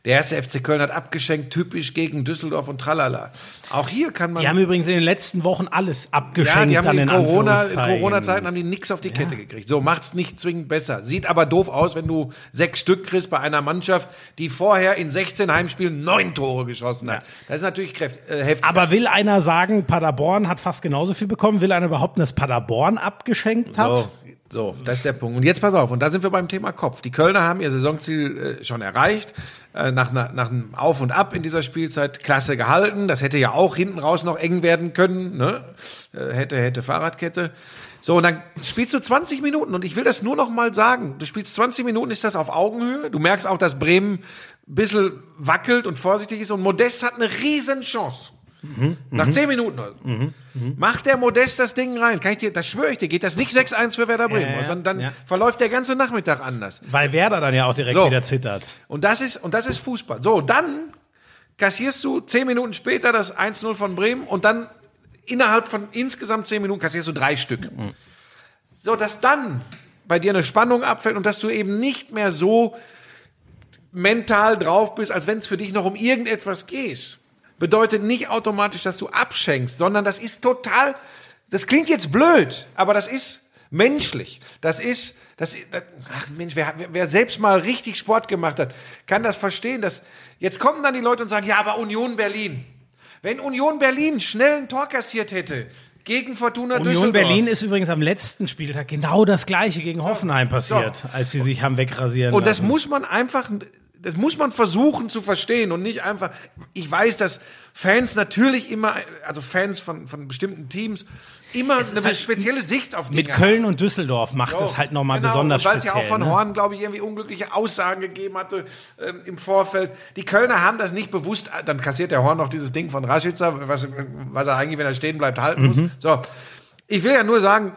der erste FC Köln hat abgeschenkt, typisch gegen Düsseldorf und tralala. Auch hier kann man Die haben übrigens in den letzten Wochen alles abgeschenkt. ja, die haben in in Corona. Corona-Zeiten haben die nix auf die Kette gekriegt. So, macht's nicht zwingend besser. Sieht aber doof aus, wenn du sechs Stück kriegst bei einer Mannschaft, die vorher in 16 Heimspielen neun Tore geschossen hat. Das ist natürlich kräft, äh, heftig. Aber will einer sagen, Paderborn hat fast genauso viel bekommen? Will einer behaupten, dass Paderborn abgeschenkt hat? So, so, das ist der Punkt. Und jetzt pass auf, und da sind wir beim Thema Kopf. Die Kölner haben ihr Saisonziel äh, schon erreicht, äh, nach, nach, einem Auf und Ab in dieser Spielzeit klasse gehalten. Das hätte ja auch hinten raus noch eng werden können, ne? Äh, hätte, hätte Fahrradkette. So, und dann spielst du 20 Minuten und ich will das nur noch mal sagen. Du spielst 20 Minuten, ist das auf Augenhöhe. Du merkst auch, dass Bremen ein bisschen wackelt und vorsichtig ist und Modest hat eine riesen Chance. Nach 10 Minuten. Also. Macht der Modest das Ding rein. Kann ich dir, das schwöre ich dir, geht das nicht 6-1 für Werder Bremen. Ja, sondern dann ja. verläuft der ganze Nachmittag anders. Weil Werder dann ja auch direkt So. wieder zittert. Und das ist, und das ist Fußball. So, dann kassierst du 10 Minuten später das 1-0 von Bremen und dann innerhalb von insgesamt 10 Minuten kassierst du drei Stück. So, dass dann bei dir eine Spannung abfällt und dass du eben nicht mehr so mental drauf bist, als wenn es für dich noch um irgendetwas geht, bedeutet nicht automatisch, dass du abschenkst, sondern das ist total, das klingt jetzt blöd, aber das ist menschlich. Das ist, das, das ach Mensch, wer, wer, selbst mal richtig Sport gemacht hat, kann das verstehen, dass, jetzt kommen dann die Leute und sagen, ja, aber Union Berlin. Wenn Union Berlin schnell ein Tor kassiert hätte, gegen Fortuna Union Düsseldorf. Berlin ist übrigens am letzten Spieltag genau das gleiche gegen Hoffenheim passiert, als sie sich haben wegrasieren Und das lassen. muss man einfach, das muss man versuchen zu verstehen und nicht einfach, ich weiß, dass Fans natürlich immer, also Fans von, von bestimmten Teams, immer eine halt spezielle Sicht auf Dinge Mit Köln und Düsseldorf macht es halt nochmal genau, besonders Weil es ja speziell. auch von ne? Horn, glaube ich, irgendwie unglückliche Aussagen gegeben hatte ähm, im Vorfeld. Die Kölner haben das nicht bewusst, dann kassiert der Horn noch dieses Ding von Rashica, was, was er eigentlich, wenn er stehen bleibt, halten Mhm. muss. So, ich will ja nur sagen,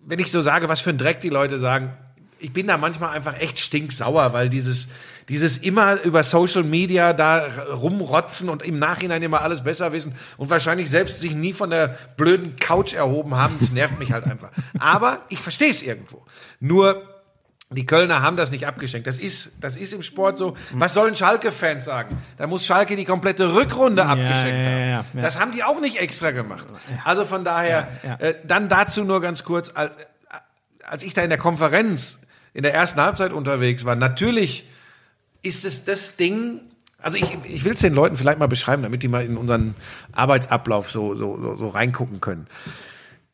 wenn ich so sage, was für ein Dreck die Leute sagen, ich bin da manchmal einfach echt stinksauer, weil dieses, dieses immer über Social Media da rumrotzen und im Nachhinein immer alles besser wissen und wahrscheinlich selbst sich nie von der blöden Couch erhoben haben, das nervt mich halt einfach. Aber ich verstehe es irgendwo. Nur die Kölner haben das nicht abgeschenkt. Das ist, das ist im Sport so. Was sollen Schalke-Fans sagen? Da muss Schalke die komplette Rückrunde abgeschenkt ja, haben. ja, ja. Das haben die auch nicht extra gemacht. Also von daher. Äh, dann dazu nur ganz kurz, als, als ich da in der Konferenz in der ersten Halbzeit unterwegs war, natürlich ist es das Ding, also ich, ich will es den Leuten vielleicht mal beschreiben, damit die mal in unseren Arbeitsablauf so, so, so, so reingucken können.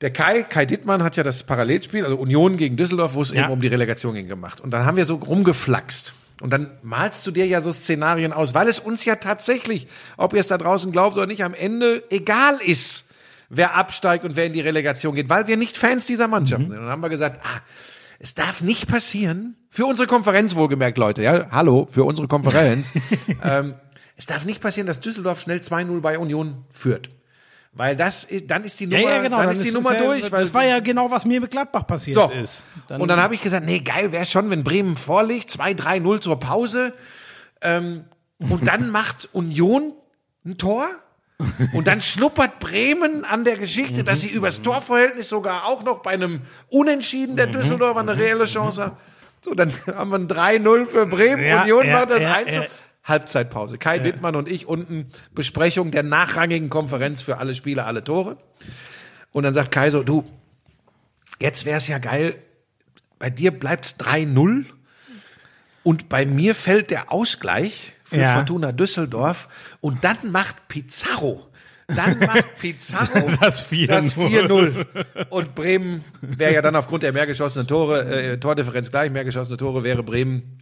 Der Kai, Kai Dittmann hat ja das Parallelspiel, also Union gegen Düsseldorf, wo es Ja. eben um die Relegation ging, gemacht. Und dann haben wir so rumgeflaxt. Und dann malst du dir ja so Szenarien aus, weil es uns ja tatsächlich, ob ihr es da draußen glaubt oder nicht, am Ende egal ist, wer absteigt und wer in die Relegation geht, weil wir nicht Fans dieser Mannschaften sind. Und dann haben wir gesagt, ah, es darf nicht passieren, für unsere Konferenz wohlgemerkt, Leute, ja, hallo, für unsere Konferenz, ähm, es darf nicht passieren, dass Düsseldorf schnell 2-0 bei Union führt. Weil das ist, dann ist die Ja, Nummer, ja, genau. dann, ist die Nummer ja, durch. Weil das war ja genau, was mir mit Gladbach passiert so. ist. und dann habe ich gesagt, nee, geil wäre schon, wenn Bremen vorliegt, 2-3-0 zur Pause. Ähm, und dann macht Union ein Tor. Und dann schnuppert Bremen an der Geschichte, dass sie übers Torverhältnis sogar auch noch bei einem Unentschieden der Düsseldorfer eine reelle Chance haben. So, dann haben wir ein 3-0 für Bremen. Ja, Union ja, macht das ja, 1 ja. Halbzeitpause. Kai Dittmann und ich unten Besprechung der nachrangigen Konferenz für alle Spiele, alle Tore. Und dann sagt Kai so, du, jetzt wäre es ja geil, bei dir bleibt's 3-0 und bei mir fällt der Ausgleich für Ja. Fortuna Düsseldorf und dann macht Pizarro Dann macht Pizarro Das 4-0. das 4-0. Und Bremen wäre ja dann aufgrund der mehr geschossenen Tore, äh, Tordifferenz gleich, mehr geschossene Tore wäre Bremen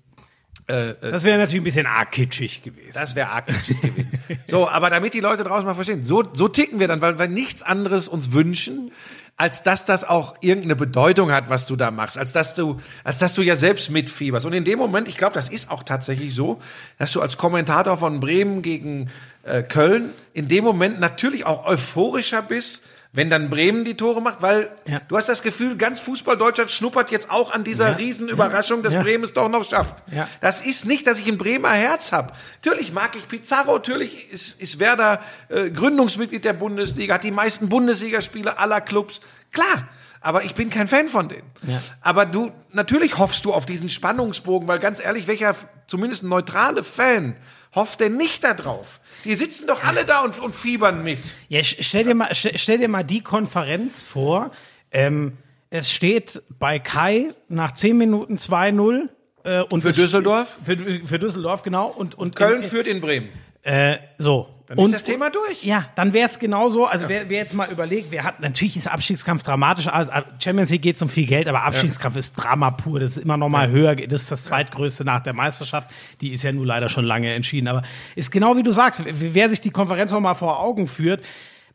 Das wäre natürlich ein bisschen arg kitschig gewesen. Das wäre arg kitschig gewesen. So, aber damit die Leute draußen mal verstehen, so, so ticken wir dann, weil wir nichts anderes uns wünschen, als dass das auch irgendeine Bedeutung hat, was du da machst, als dass du, als dass du ja selbst mitfieberst. Und in dem Moment, ich glaube, das ist auch tatsächlich so, dass du als Kommentator von Bremen gegen äh, Köln in dem Moment natürlich auch euphorischer bist, wenn dann Bremen die Tore macht, weil Ja. du hast das Gefühl, ganz Fußball Deutschland schnuppert jetzt auch an dieser Ja. Riesenüberraschung, dass Ja. Bremen es doch noch schafft. Das ist nicht, dass ich ein Bremer Herz habe. Natürlich mag ich Pizarro, natürlich ist, ist Werder äh, Gründungsmitglied der Bundesliga, hat die meisten Bundesligaspiele aller Clubs. Klar, aber ich bin kein Fan von denen. Ja. Aber du, natürlich hoffst du auf diesen Spannungsbogen, weil ganz ehrlich, welcher zumindest neutrale Fan hofft denn nicht da drauf? Die sitzen doch alle da und, und fiebern mit. Ja, stell dir mal, stell, dir mal die Konferenz vor. Ähm, es steht bei Kai nach 10 Minuten 2-0. Äh, und Für Düsseldorf? Für, für Düsseldorf, genau. Und, und Köln in, führt in Bremen. Äh, so. Dann ist das Thema durch. Ja, dann wäre es genauso. Also wer, wer jetzt mal überlegt, wer hat, natürlich ist Abstiegskampf dramatisch. Also Champions League geht es um viel Geld, aber Abstiegskampf ist Drama pur. Das ist immer noch mal höher. Das ist das zweitgrößte nach der Meisterschaft. Die ist ja nun leider schon lange entschieden. Aber ist genau wie du sagst, wer wer sich die Konferenz noch mal vor Augen führt,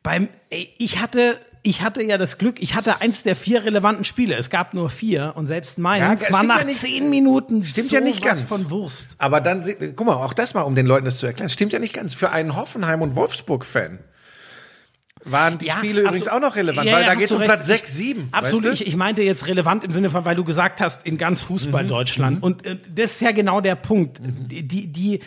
beim, ey, ich hatte, ich hatte ja das Glück, ich hatte eins der vier relevanten Spiele. Es gab nur vier und selbst meins Ja, war nach ja nicht- zehn Minuten Stimmt ja nicht ganz. von Wurst. Aber dann, guck mal, auch das mal, um den Leuten das zu erklären, stimmt ja nicht ganz. Für einen Hoffenheim- und Wolfsburg-Fan waren die Ja, Spiele übrigens so. auch noch relevant, Ja, weil ja, da geht es du um recht. Platz 6, 7. Absolut, Weißt du? ich, ich meinte jetzt relevant im Sinne von, weil du gesagt hast, in ganz Fußball Mhm. Deutschland. Und äh, das ist ja genau der Punkt. Die, die, die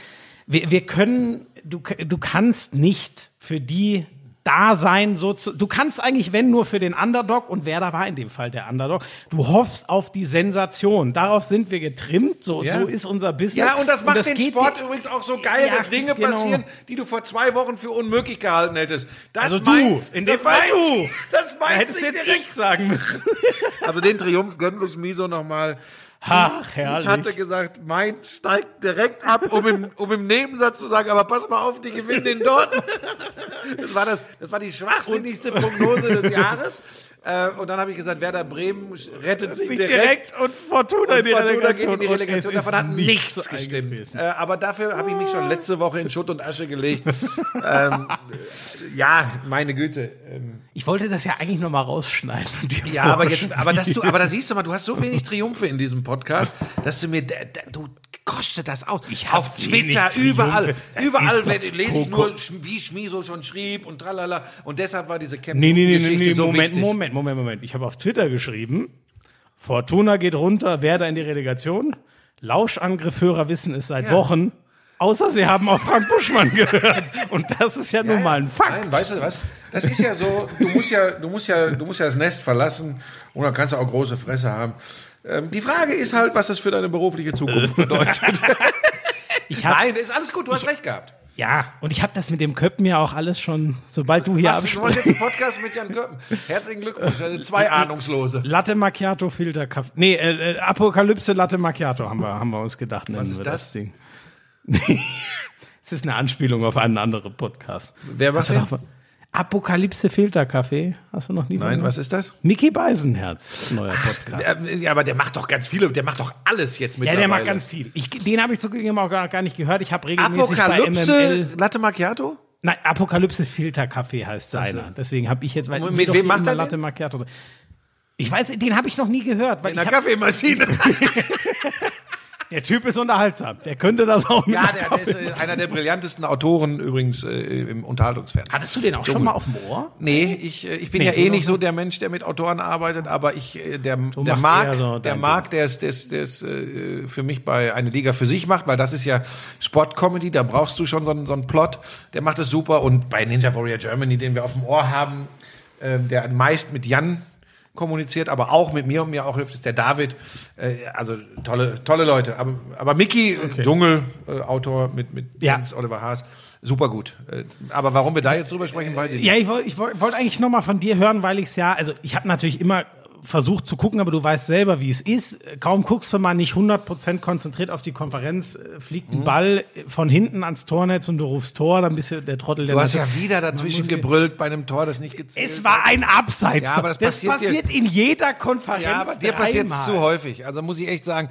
wir, wir können, du, du kannst nicht für die da sein, so zu, du kannst eigentlich, wenn nur für den Underdog, und wer da war in dem Fall der Underdog, du hoffst auf die Sensation. Darauf sind wir getrimmt, so, Ja. so ist unser Business. Ja, und das macht den geht Sport dir- übrigens auch so geil, Ja, dass Dinge genau. passieren, die du vor zwei Wochen für unmöglich gehalten hättest. Das Also du, in dem das Fall du. Das Da meint hättest jetzt direkt. ich sagen müssen. Also den Triumph gönnen wir Schmiso nochmal. Ach, Ich herrlich. hatte gesagt, Mainz steigt direkt ab, um im, um im Nebensatz zu sagen, aber pass mal auf, die gewinnen in Dortmund. Das war, das, das war die schwachsinnigste Prognose des Jahres. Äh, und dann habe ich gesagt, Werder Bremen rettet sich, Sich direkt. direkt und Fortuna Und in die Fortuna Relegation. geht in die Relegation. Davon hat nichts nichts gestimmt. Äh, aber dafür habe ich mich schon letzte Woche in Schutt und Asche gelegt. ähm, ja, meine Güte. Ähm, Ich wollte das ja eigentlich noch mal rausschneiden. ja, aber jetzt, aber dass du, aber da siehst du mal, du hast so wenig Triumphe in diesem Podcast, dass du mir, du kostet das aus. Ich Auf Twitter, überall, Das überall wenn- lese ich nur, wie Schmiso schon schrieb und tralala. Und deshalb war diese Camp Nee, nee, nee, nee, nee so Moment, wichtig. Moment, Moment, Moment. Ich habe auf Twitter geschrieben, Fortuna geht runter, Werder in die Relegation. Lauschangriffhörer wissen es seit Ja. Wochen. Außer sie haben auf Frank Buschmann gehört. Und das ist ja, nun mal ein Fakt. Nein, weißt du was? Das ist ja so, du musst ja, du musst ja, du musst ja das Nest verlassen und dann kannst du auch große Fresse haben. Ähm, die Frage ist halt, was das für deine berufliche Zukunft bedeutet. ich hab, Nein, ist alles gut, du hast recht gehabt. ja, und ich habe das mit dem Köppen ja auch alles schon, sobald du hier Hast du, machst absprichst. jetzt einen Podcast mit Jan Köppen. Herzlichen Glückwunsch, also zwei Ahnungslose. Latte Macchiato Filter Kaffee. Nee, äh, äh, Apokalypse Latte Macchiato haben wir, haben wir uns gedacht. Nennen ist wir das? Ding. Es ist eine Anspielung auf einen anderen Podcast. Wer was Apokalypse Filterkaffee? Hast du noch nie Nein, was ist das? Mickey Beisenherz, neuer Podcast. Der, ja, aber der macht doch ganz viele, der macht doch alles jetzt ja, mittlerweile. der macht ganz viel. Ich, den habe ich zugegeben auch gar, nicht gehört. Ich habe regelmäßig bei Apokalypse MML. Latte Macchiato? Nein, Apokalypse Filterkaffee heißt seiner. Deswegen habe ich jetzt. Weil mit wem macht er Latte? Macchiato. Ich weiß, den habe ich noch nie gehört. Weil In der Kaffeemaschine. der Typ ist unterhaltsam. Der könnte das auch ja, einer der, der ist äh, einer der brillantesten Autoren übrigens äh, im Unterhaltungsfernsehen. Hattest du den auch schon mal auf dem Ohr? Nee, ich, äh, ich bin Nee, ja eh nicht so der Mensch, der mit Autoren arbeitet, aber ich, äh, der, der machst Marc, so der dein Marc, der ist, der ist, der ist äh, für mich bei eine Liga für sich macht, weil das ist ja Sportcomedy, da brauchst du schon so einen, so einen Plot, der macht es super und bei Ninja Warrior Germany, den wir auf dem Ohr haben, äh, der meist mit Jan kommuniziert, aber auch mit mir und mir auch hilft, ist der David. Äh, also tolle, tolle Leute. Aber, aber Mickey, äh, Dschungel, äh, Autor mit, mit Ja. Jens Oliver Haas, super gut. Äh, aber warum wir da jetzt drüber sprechen, weiß ich nicht. Ja, ich wollte ich wollt, wollt eigentlich noch mal von dir hören, weil ich es ja, also ich habe natürlich immer versucht zu gucken, aber du weißt selber, wie es ist. Kaum guckst du mal nicht 100% konzentriert auf die Konferenz, äh, fliegt Mhm. ein Ball von hinten ans Tornetz und du rufst Tor, dann bist du der Trottel, der Du hast ja wieder dazwischen gebrüllt bei einem Tor, das nicht gezählt Es war ein Abseits. Ja, aber das das passiert passiert, in jeder Konferenz. Ja, aber dir passiert es zu häufig. Also muss ich echt sagen,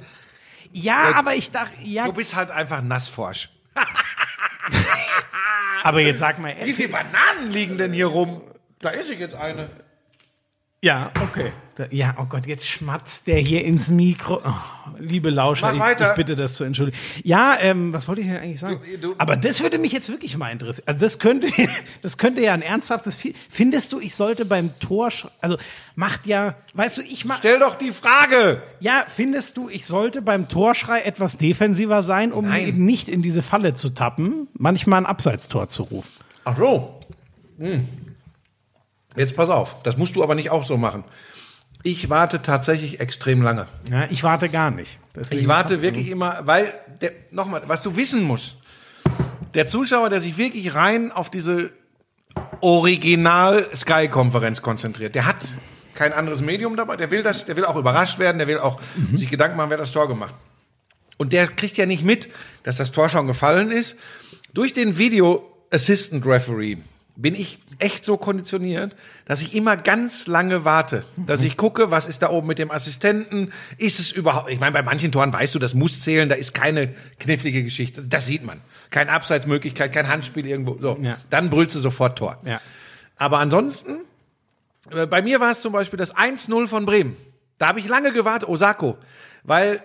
Ja, aber ich dachte, ja, du bist halt einfach nassforsch. aber jetzt sag mal, Wie ehrlich. viele Bananen liegen denn hier rum? Da ist ich jetzt eine. Ja, okay. Da, ja, oh Gott, jetzt schmatzt der hier ins Mikro. Oh, liebe Lauscher, ich, ich bitte das zu entschuldigen. Ja, ähm, was wollte ich denn eigentlich sagen? Du- du- Aber das würde mich jetzt wirklich mal interessieren. Also das könnte, das könnte ja ein ernsthaftes. Fi- Findest du, ich sollte beim Tor, also macht ja, weißt du, ich mach, Stell doch die Frage. ja, findest du, ich sollte beim Torschrei etwas defensiver sein, um Nein. eben nicht in diese Falle zu tappen, manchmal ein Abseitstor zu rufen? Ach so. Hm. Jetzt pass auf, das musst du aber nicht auch so machen. Ich warte tatsächlich extrem lange. Ja, ich warte gar nicht. Deswegen- Ich warte wirklich immer, weil, der, nochmal, was du wissen musst, der Zuschauer, der sich wirklich rein auf diese Original-Sky-Konferenz konzentriert, der hat kein anderes Medium dabei, der will das, der will auch überrascht werden, der will auch sich Gedanken machen, wer das Tor gemacht. Und der kriegt ja nicht mit, dass das Tor schon gefallen ist. Durch den Video Assistant Referee bin ich echt so konditioniert, dass ich immer ganz lange warte, dass ich gucke, was ist da oben mit dem Assistenten, ist es überhaupt, ich meine, bei manchen Toren weißt du, das muss zählen, da ist keine knifflige Geschichte, das sieht man. Keine Abseitsmöglichkeit, kein Handspiel irgendwo, so. Ja. Dann brüllst du sofort Tor. Ja. Aber ansonsten, äh, bei mir war es zum Beispiel das 1-0 von Bremen. Da habe ich lange gewartet, Osako, weil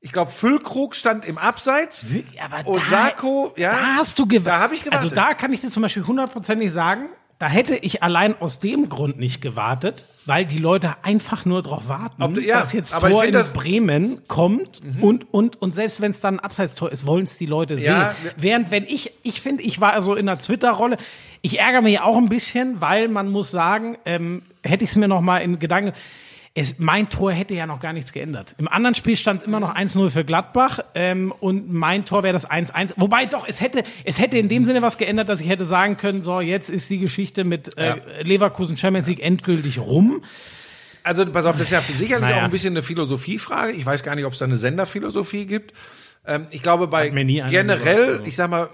ich glaube, Füllkrug stand im Abseits. Wirklich, aber da- Osako, ja. Da hast du gewartet. Da habe ich gewartet. Also da kann ich dir zum Beispiel hundertprozentig sagen, da hätte ich allein aus dem Grund nicht gewartet, weil die Leute einfach nur darauf warten, du- ja, dass jetzt Tor in find Mhm. Bremen kommt und, und, und selbst wenn es dann ein Abseitstor ist, wollen es die Leute Ja, sehen. Während wenn ich, ich finde, ich war also in der Twitter-Rolle, ich ärgere mich auch ein bisschen, weil man muss sagen, ähm, hätte ich es mir noch mal in Gedanken, es, mein Tor hätte ja noch gar nichts geändert. Im anderen Spiel stand es immer noch 1-0 für Gladbach ähm, und mein Tor wäre das 1-1. Wobei doch, es hätte, es hätte in dem Sinne was geändert, dass ich hätte sagen können, so, jetzt ist die Geschichte mit äh, Leverkusen Champions League endgültig rum. Also pass auf, das ist ja sicherlich Naja. auch ein bisschen eine Philosophiefrage. Ich weiß gar nicht, ob es da eine Senderphilosophie gibt. Ähm, ich glaube, bei generell, gesagt, also. ich sag mal,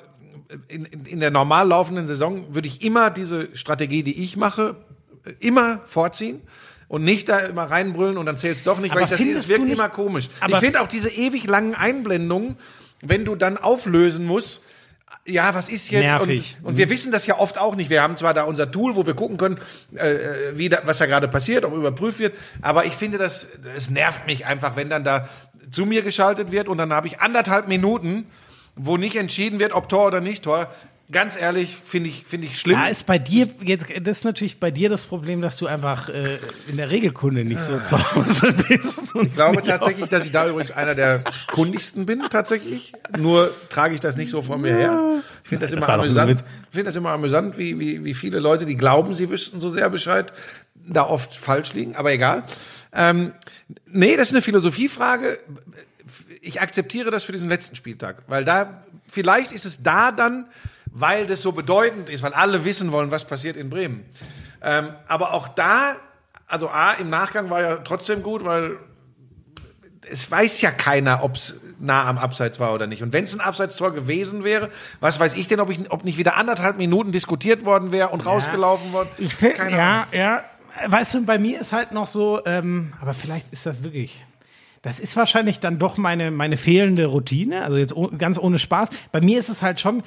in, in, der normal laufenden Saison würde ich immer diese Strategie, die ich mache, immer vorziehen. Und nicht da immer reinbrüllen und dann zählt's doch nicht, weil Aber ich das, es wirkt nicht- immer komisch. Aber- ich finde auch diese ewig langen Einblendungen, wenn du dann auflösen musst, ja, was ist jetzt? Nervig. Und, und wir wissen das ja oft auch nicht. Wir haben zwar da unser Tool, wo wir gucken können, äh, wie da, was da gerade passiert, ob überprüft wird, aber ich finde, das, es nervt mich einfach, wenn dann da zu mir geschaltet wird und dann habe ich anderthalb Minuten, wo nicht entschieden wird, ob Tor oder nicht Tor. Ganz ehrlich, finde ich, finde ich schlimm. Da ist bei dir jetzt, das ist natürlich bei dir das Problem, dass du einfach äh, in der Regelkunde nicht so zu Hause bist. Ich glaube tatsächlich, dass ich da übrigens einer der kundigsten bin, tatsächlich. Nur trage ich das nicht so vor mir her. Ich finde das, das immer amüsant. Ich finde das immer amüsant, wie, wie, wie viele Leute, die glauben, sie wüssten so sehr Bescheid, da oft falsch liegen, aber egal. Ähm, nee, das ist eine Philosophiefrage. Ich akzeptiere das für diesen letzten Spieltag, weil da, vielleicht ist es da dann, weil das so bedeutend ist, weil alle wissen wollen, was passiert in Bremen. Ähm, aber auch da, also A, im Nachgang war ja trotzdem gut, weil es weiß ja keiner, ob es nah am Abseits war oder nicht. Und wenn es ein Abseitstor gewesen wäre, was weiß ich denn, ob, ich, ob nicht wieder anderthalb Minuten diskutiert worden wäre und rausgelaufen worden? Ich Keine ja, ja. Weißt du, bei mir ist halt noch so, ähm, aber vielleicht ist das wirklich. Das ist wahrscheinlich dann doch meine, meine fehlende Routine. Also jetzt ganz ohne Spaß. Bei mir ist es halt schon,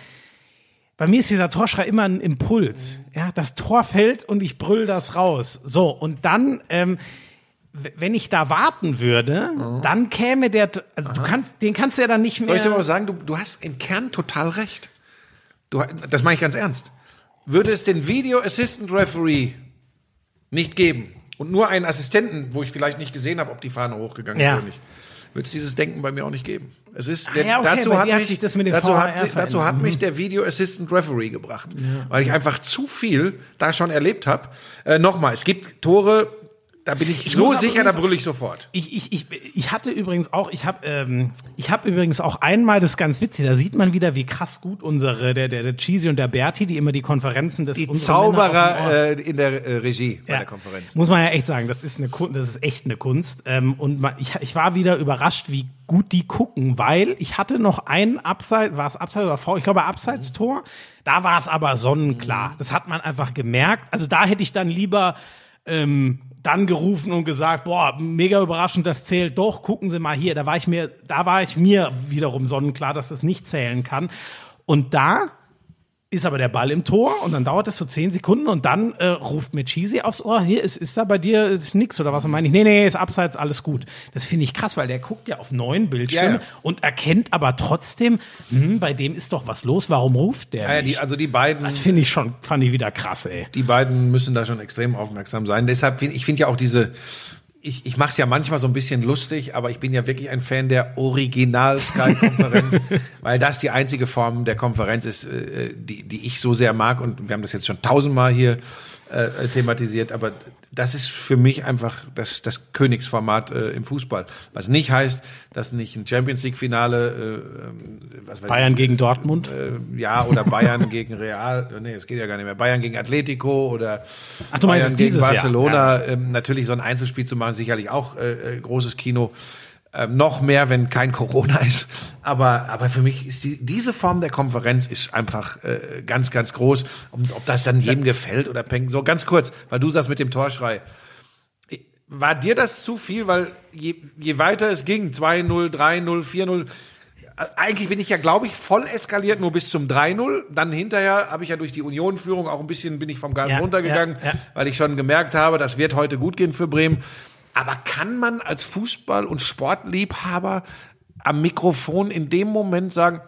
bei mir ist dieser Torschrei immer ein Impuls. Ja, das Tor fällt und ich brüll das raus. So, und dann, ähm, wenn ich da warten würde, dann käme der, also du kannst, den kannst du ja dann nicht mehr. Soll ich dir mal sagen? Du, du hast im Kern total recht. Du, das meine ich ganz ernst. Würde es den Video Assistant Referee nicht geben und nur einen Assistenten, wo ich vielleicht nicht gesehen habe, ob die Fahne hochgegangen Ja. ist oder nicht, würde es dieses Denken bei mir auch nicht geben. Es ist, Ah ja, okay, dazu, hat hat mich, dem dazu, hat, dazu hat verändert. mich der Video Assistant Referee gebracht, weil ich einfach zu viel da schon erlebt habe. Äh, Nochmal, es gibt Tore, Da bin ich, Ich so sicher, da übrigens- brülle ich sofort. Ich, ich, ich, ich hatte übrigens auch, ich habe ähm, ich hab übrigens auch einmal, das ganz witzig, da sieht man wieder, wie krass gut unsere, der, der, der Cheesy und der Berti, die immer die Konferenzen des Die Zauberer äh, in der äh, Regie bei Ja. der Konferenz. Muss man ja echt sagen, das ist eine das ist echt eine Kunst. Ähm, und man, ich, ich war wieder überrascht, wie gut die gucken, weil ich hatte noch ein Abseits, war es Abseits oder V? Ich glaube Abseits-Tor. Da war es aber sonnenklar. Das hat man einfach gemerkt. Also da hätte ich dann lieber ähm, dann gerufen und gesagt, boah, mega überraschend, das zählt doch, gucken Sie mal hier. Da war ich mir, da war ich mir wiederum sonnenklar, dass es nicht zählen kann. Und da ist aber der Ball im Tor und dann dauert das so zehn Sekunden und dann äh, ruft mir Cheesy aufs Ohr, hier ist, ist da bei dir ist nix oder was und meine ich, nee, nee, ist abseits, alles gut. Das finde ich krass, weil der guckt ja auf neun Bildschirme Ja, ja. und erkennt aber trotzdem, hm, bei dem ist doch was los, warum ruft der Ja, die, also die beiden, das finde ich schon, fand ich wieder krass, ey. die beiden müssen da schon extrem aufmerksam sein. Deshalb finde ich finde ja auch diese, ich, ich mache es ja manchmal so ein bisschen lustig, aber ich bin ja wirklich ein Fan der Original-Sky-Konferenz, weil das die einzige Form der Konferenz ist, äh, die, die ich so sehr mag. Und wir haben das jetzt schon tausendmal hier äh, thematisiert, aber das ist für mich einfach das, das Königsformat äh, im Fußball. Was nicht heißt, dass nicht ein Champions League-Finale, äh, ähm, Bayern ich, gegen Dortmund. äh, ja, oder Bayern gegen Real, nee, das geht ja gar nicht mehr. Bayern gegen Atletico oder Ach, Bayern gegen Barcelona. Ähm, natürlich so ein Einzelspiel zu machen, sicherlich auch äh, äh, großes Kino. Ähm, noch mehr, wenn kein Corona ist. Aber, aber für mich ist die, diese Form der Konferenz ist einfach äh, ganz, ganz groß. Und ob das dann jedem gefällt oder pengt. So ganz kurz, weil du sagst mit dem Torschrei. War dir das zu viel? Weil je, je weiter es ging, 2-0, 3-0, 4-0, eigentlich bin ich ja, glaube ich, voll eskaliert, nur bis zum 3-0. Dann hinterher habe ich ja durch die Union-Führung auch ein bisschen, bin ich vom Gas Ja, runtergegangen, ja, ja. weil ich schon gemerkt habe, das wird heute gut gehen für Bremen. Aber kann man als Fußball- und Sportliebhaber am Mikrofon in dem Moment sagen,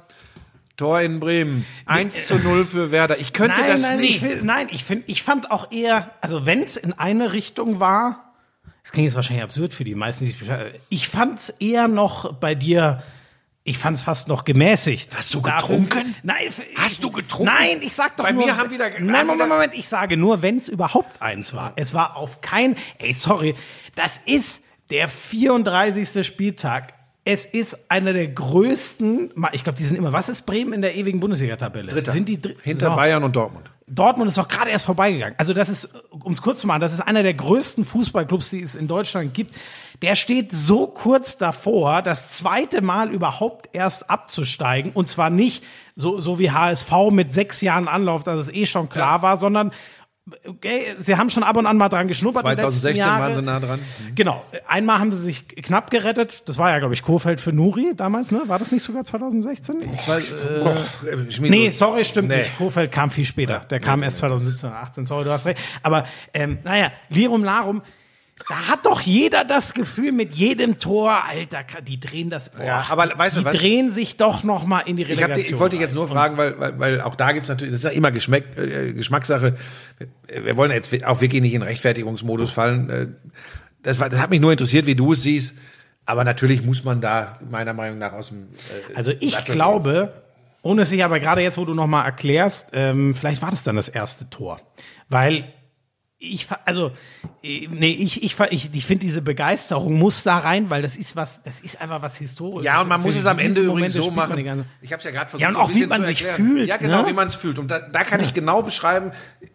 Tor in Bremen, 1 zu 0 für Werder. Ich könnte nein, das nein, nie. Ich will, nein, ich finde, ich fand auch eher, also wenn es in eine Richtung war, das klingt jetzt wahrscheinlich absurd für die meisten, die sich ich fand es eher noch bei dir. Ich fand es fast noch gemäßigt. Hast du getrunken? Nein. Hast du getrunken? Nein, ich sag doch Bei nur. mir haben wieder- Nein, Moment, Moment. Ich sage nur, wenn es überhaupt eins war. Es war auf kein. Ey, sorry. Das ist der 34. Spieltag. Es ist einer der größten. Ich glaube, die sind immer. Was ist Bremen in der ewigen Bundesliga-Tabelle? Dritter. Sind die dr- Hinter So. Bayern und Dortmund. Dortmund ist doch gerade erst vorbeigegangen. Also das ist, um es kurz zu machen, das ist einer der größten Fußballclubs, die es in Deutschland gibt. Der steht so kurz davor, das zweite Mal überhaupt erst abzusteigen. Und zwar nicht so, so wie HSV mit sechs Jahren Anlauf, dass es eh schon klar war, sondern okay, sie haben schon ab und an mal dran geschnuppert. die letzten 2016 Jahre. waren sie nah dran. Genau. Einmal haben sie sich knapp gerettet. Das war ja, glaube ich, Kofeld für Nuri damals, ne? War das nicht sogar 2016? Ich weiß, äh, Schmiedo- Nee, sorry, stimmt Nee. nicht. Kofeld kam viel später. Der kam erst 2017 oder 18. Sorry, du hast recht. Aber ähm, naja, Lirum Larum. Da hat doch jeder das Gefühl mit jedem Tor, Alter, die drehen das. Boah, Ja, aber weißt du die was? drehen sich doch noch mal in die Ich, Relegation. hab die, ich wollte dich jetzt nur fragen, weil, weil, weil auch da gibt's natürlich, das ist ja immer Geschmack, äh, Geschmackssache. Wir wollen jetzt auch wirklich nicht in Rechtfertigungsmodus fallen. Äh, Das, war, das hat mich nur interessiert, wie du es siehst. Aber natürlich muss man da meiner Meinung nach aus dem. Äh, Also ich Sattel glaube, ohne es sich aber gerade jetzt, wo du noch mal erklärst, ähm, vielleicht war das dann das erste Tor, weil ich, also, äh, nee, ich, ich, ich, ich finde diese Begeisterung muss da rein, weil das ist was, das ist einfach was historisches. Ja, und man muss es am Ende übrigens so machen. Ich habe es ja gerade versucht, Ja, und so auch wie bisschen man sich fühlt, Ja, genau, ne? wie man es fühlt. Und da, da kann ich genau beschreiben,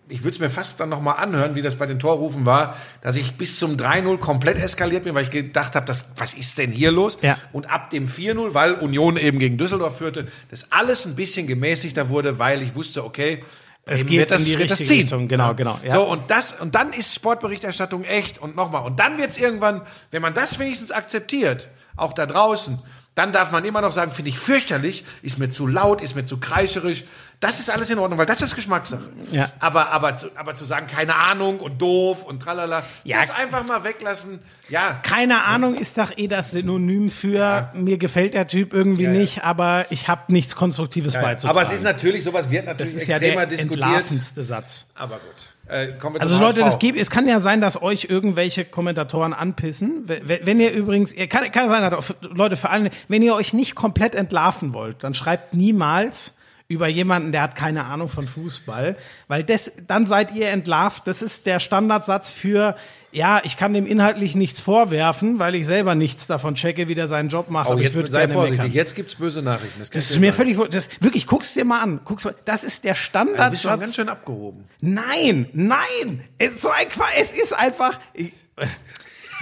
ich würde es mir fast dann nochmal anhören, wie das bei den Torrufen war, dass ich bis zum 3-0 komplett eskaliert bin, weil ich gedacht habe, das, was ist denn hier los? Ja. Und ab dem 4-0, weil Union eben gegen Düsseldorf führte, das alles ein bisschen gemäßigter wurde, weil ich wusste, okay, Es eben geht wird das, in die richtige ziehen. Richtung, genau, genau, ja. So, und das, und dann ist Sportberichterstattung echt und nochmal. Und dann wird es irgendwann, wenn man das wenigstens akzeptiert, auch da draußen, dann darf man immer noch sagen, finde ich fürchterlich, ist mir zu laut, ist mir zu kreischerisch. Das ist alles in Ordnung, weil das ist Geschmackssache. Ja. Aber, aber, zu, aber zu sagen, keine Ahnung und doof und tralala, Ja. das einfach mal weglassen. Ja, Keine Ahnung ist doch eh das Synonym für mir gefällt der Typ irgendwie ja. nicht, aber ich habe nichts Konstruktives beizutragen. aber es ist natürlich, sowas wird das natürlich ist ja extremer der diskutiert. Satz. Aber gut. Äh, Also Leute, das gibt, es kann ja sein, dass euch irgendwelche Kommentatoren anpissen. Wenn, wenn ihr übrigens, kann, kann sein, Leute vor allem, wenn ihr euch nicht komplett entlarven wollt, dann schreibt niemals über jemanden, der hat keine Ahnung von Fußball, weil das, dann seid ihr entlarvt. Das ist der Standardsatz für, ja, ich kann dem inhaltlich nichts vorwerfen, weil ich selber nichts davon checke, wie der seinen Job macht. Oh, jetzt sei vorsichtig, meckern. jetzt gibt's böse Nachrichten. Das, Das ist mir sagen. völlig, das, wirklich, guck's dir mal an. Guck's mal, das ist der Du bist schon ganz schön abgehoben. Nein, nein, es ist so ein es ist einfach,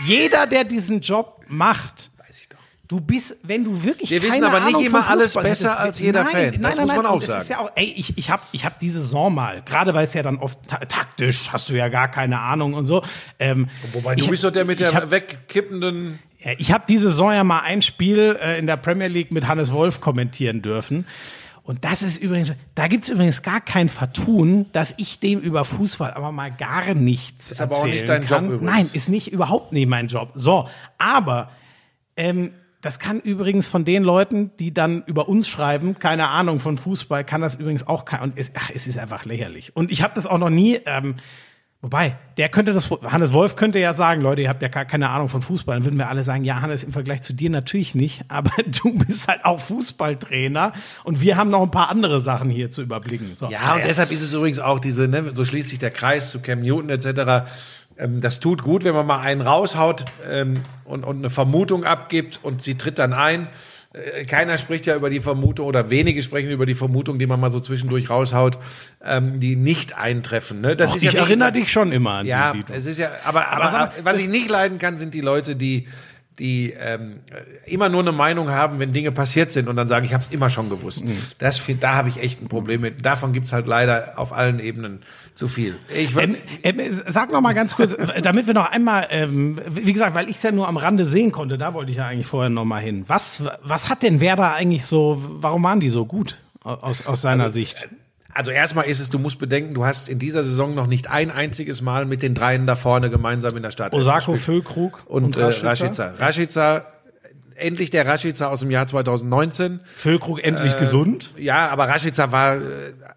jeder, der diesen Job macht. Du bist, wenn du wirklich Wir wissen aber nicht Ahnung immer von alles Fußball besser hättest, als jeder nein, Fan. Nein, Das nein, muss nein, man auch sagen. Ist ja auch, ey, ich, ich habe ich hab die Saison mal, gerade weil es ja dann oft ta taktisch hast du ja gar keine Ahnung und so. Ähm, Wobei, ich du bist doch der mit der hab- wegkippenden. Ich habe diese Saison ja mal ein Spiel äh, in der Premier League mit Hannes Wolf kommentieren dürfen. Und das ist übrigens, da gibt's übrigens gar kein Vertun, dass ich dem über Fußball aber mal gar nichts Ist aber auch nicht erzählen dein Job kann. übrigens. Nein, ist nicht überhaupt nicht mein Job. So, aber ähm, das kann übrigens von den Leuten, die dann über uns schreiben, keine Ahnung von Fußball, kann das übrigens auch kein. Und es, ach, es ist einfach lächerlich. Und ich habe das auch noch nie. Ähm, Wobei, der könnte das, Hannes Wolf könnte ja sagen, Leute, ihr habt ja gar keine Ahnung von Fußball. Dann würden wir alle sagen, ja, Hannes, im Vergleich zu dir natürlich nicht, aber du bist halt auch Fußballtrainer und wir haben noch ein paar andere Sachen hier zu überblicken. So. Ja, und deshalb ist es übrigens auch diese, ne, so schließt sich der Kreis zu Cam Newton etc. Ähm, das tut gut, wenn man mal einen raushaut ähm, und, und eine Vermutung abgibt und sie tritt dann ein. Äh, Keiner spricht ja über die Vermutung oder wenige sprechen über die Vermutung, die man mal so zwischendurch raushaut, ähm, die nicht eintreffen. Ne? Das Och, ist ja ich wie erinnere dich schon immer an Ja, die, du- es ist ja, aber, aber, Aber mal, was ich nicht leiden kann, sind die Leute, die die ähm, immer nur eine Meinung haben, wenn Dinge passiert sind und dann sagen, ich habe es immer schon gewusst. Mhm. Das da habe ich echt ein Problem mit. Davon gibt's halt leider auf allen Ebenen zu viel. Ich Ähm, ähm, sag noch mal ganz kurz, damit wir noch einmal, ähm, wie gesagt, weil ich es ja nur am Rande sehen konnte, da wollte ich ja eigentlich vorher noch mal hin. Was, was hat denn Werder eigentlich so, warum waren die so gut aus, aus seiner Sicht? also erstmal ist es, du musst bedenken, du hast in dieser Saison noch nicht ein einziges Mal mit den dreien da vorne gemeinsam in der Stadt Osako, Füllkrug und, und, äh, Rashica? Rashica. Endlich der Rashica aus dem Jahr 2019. Füllkrug Äh, endlich gesund? Ja, aber Rashica war, äh,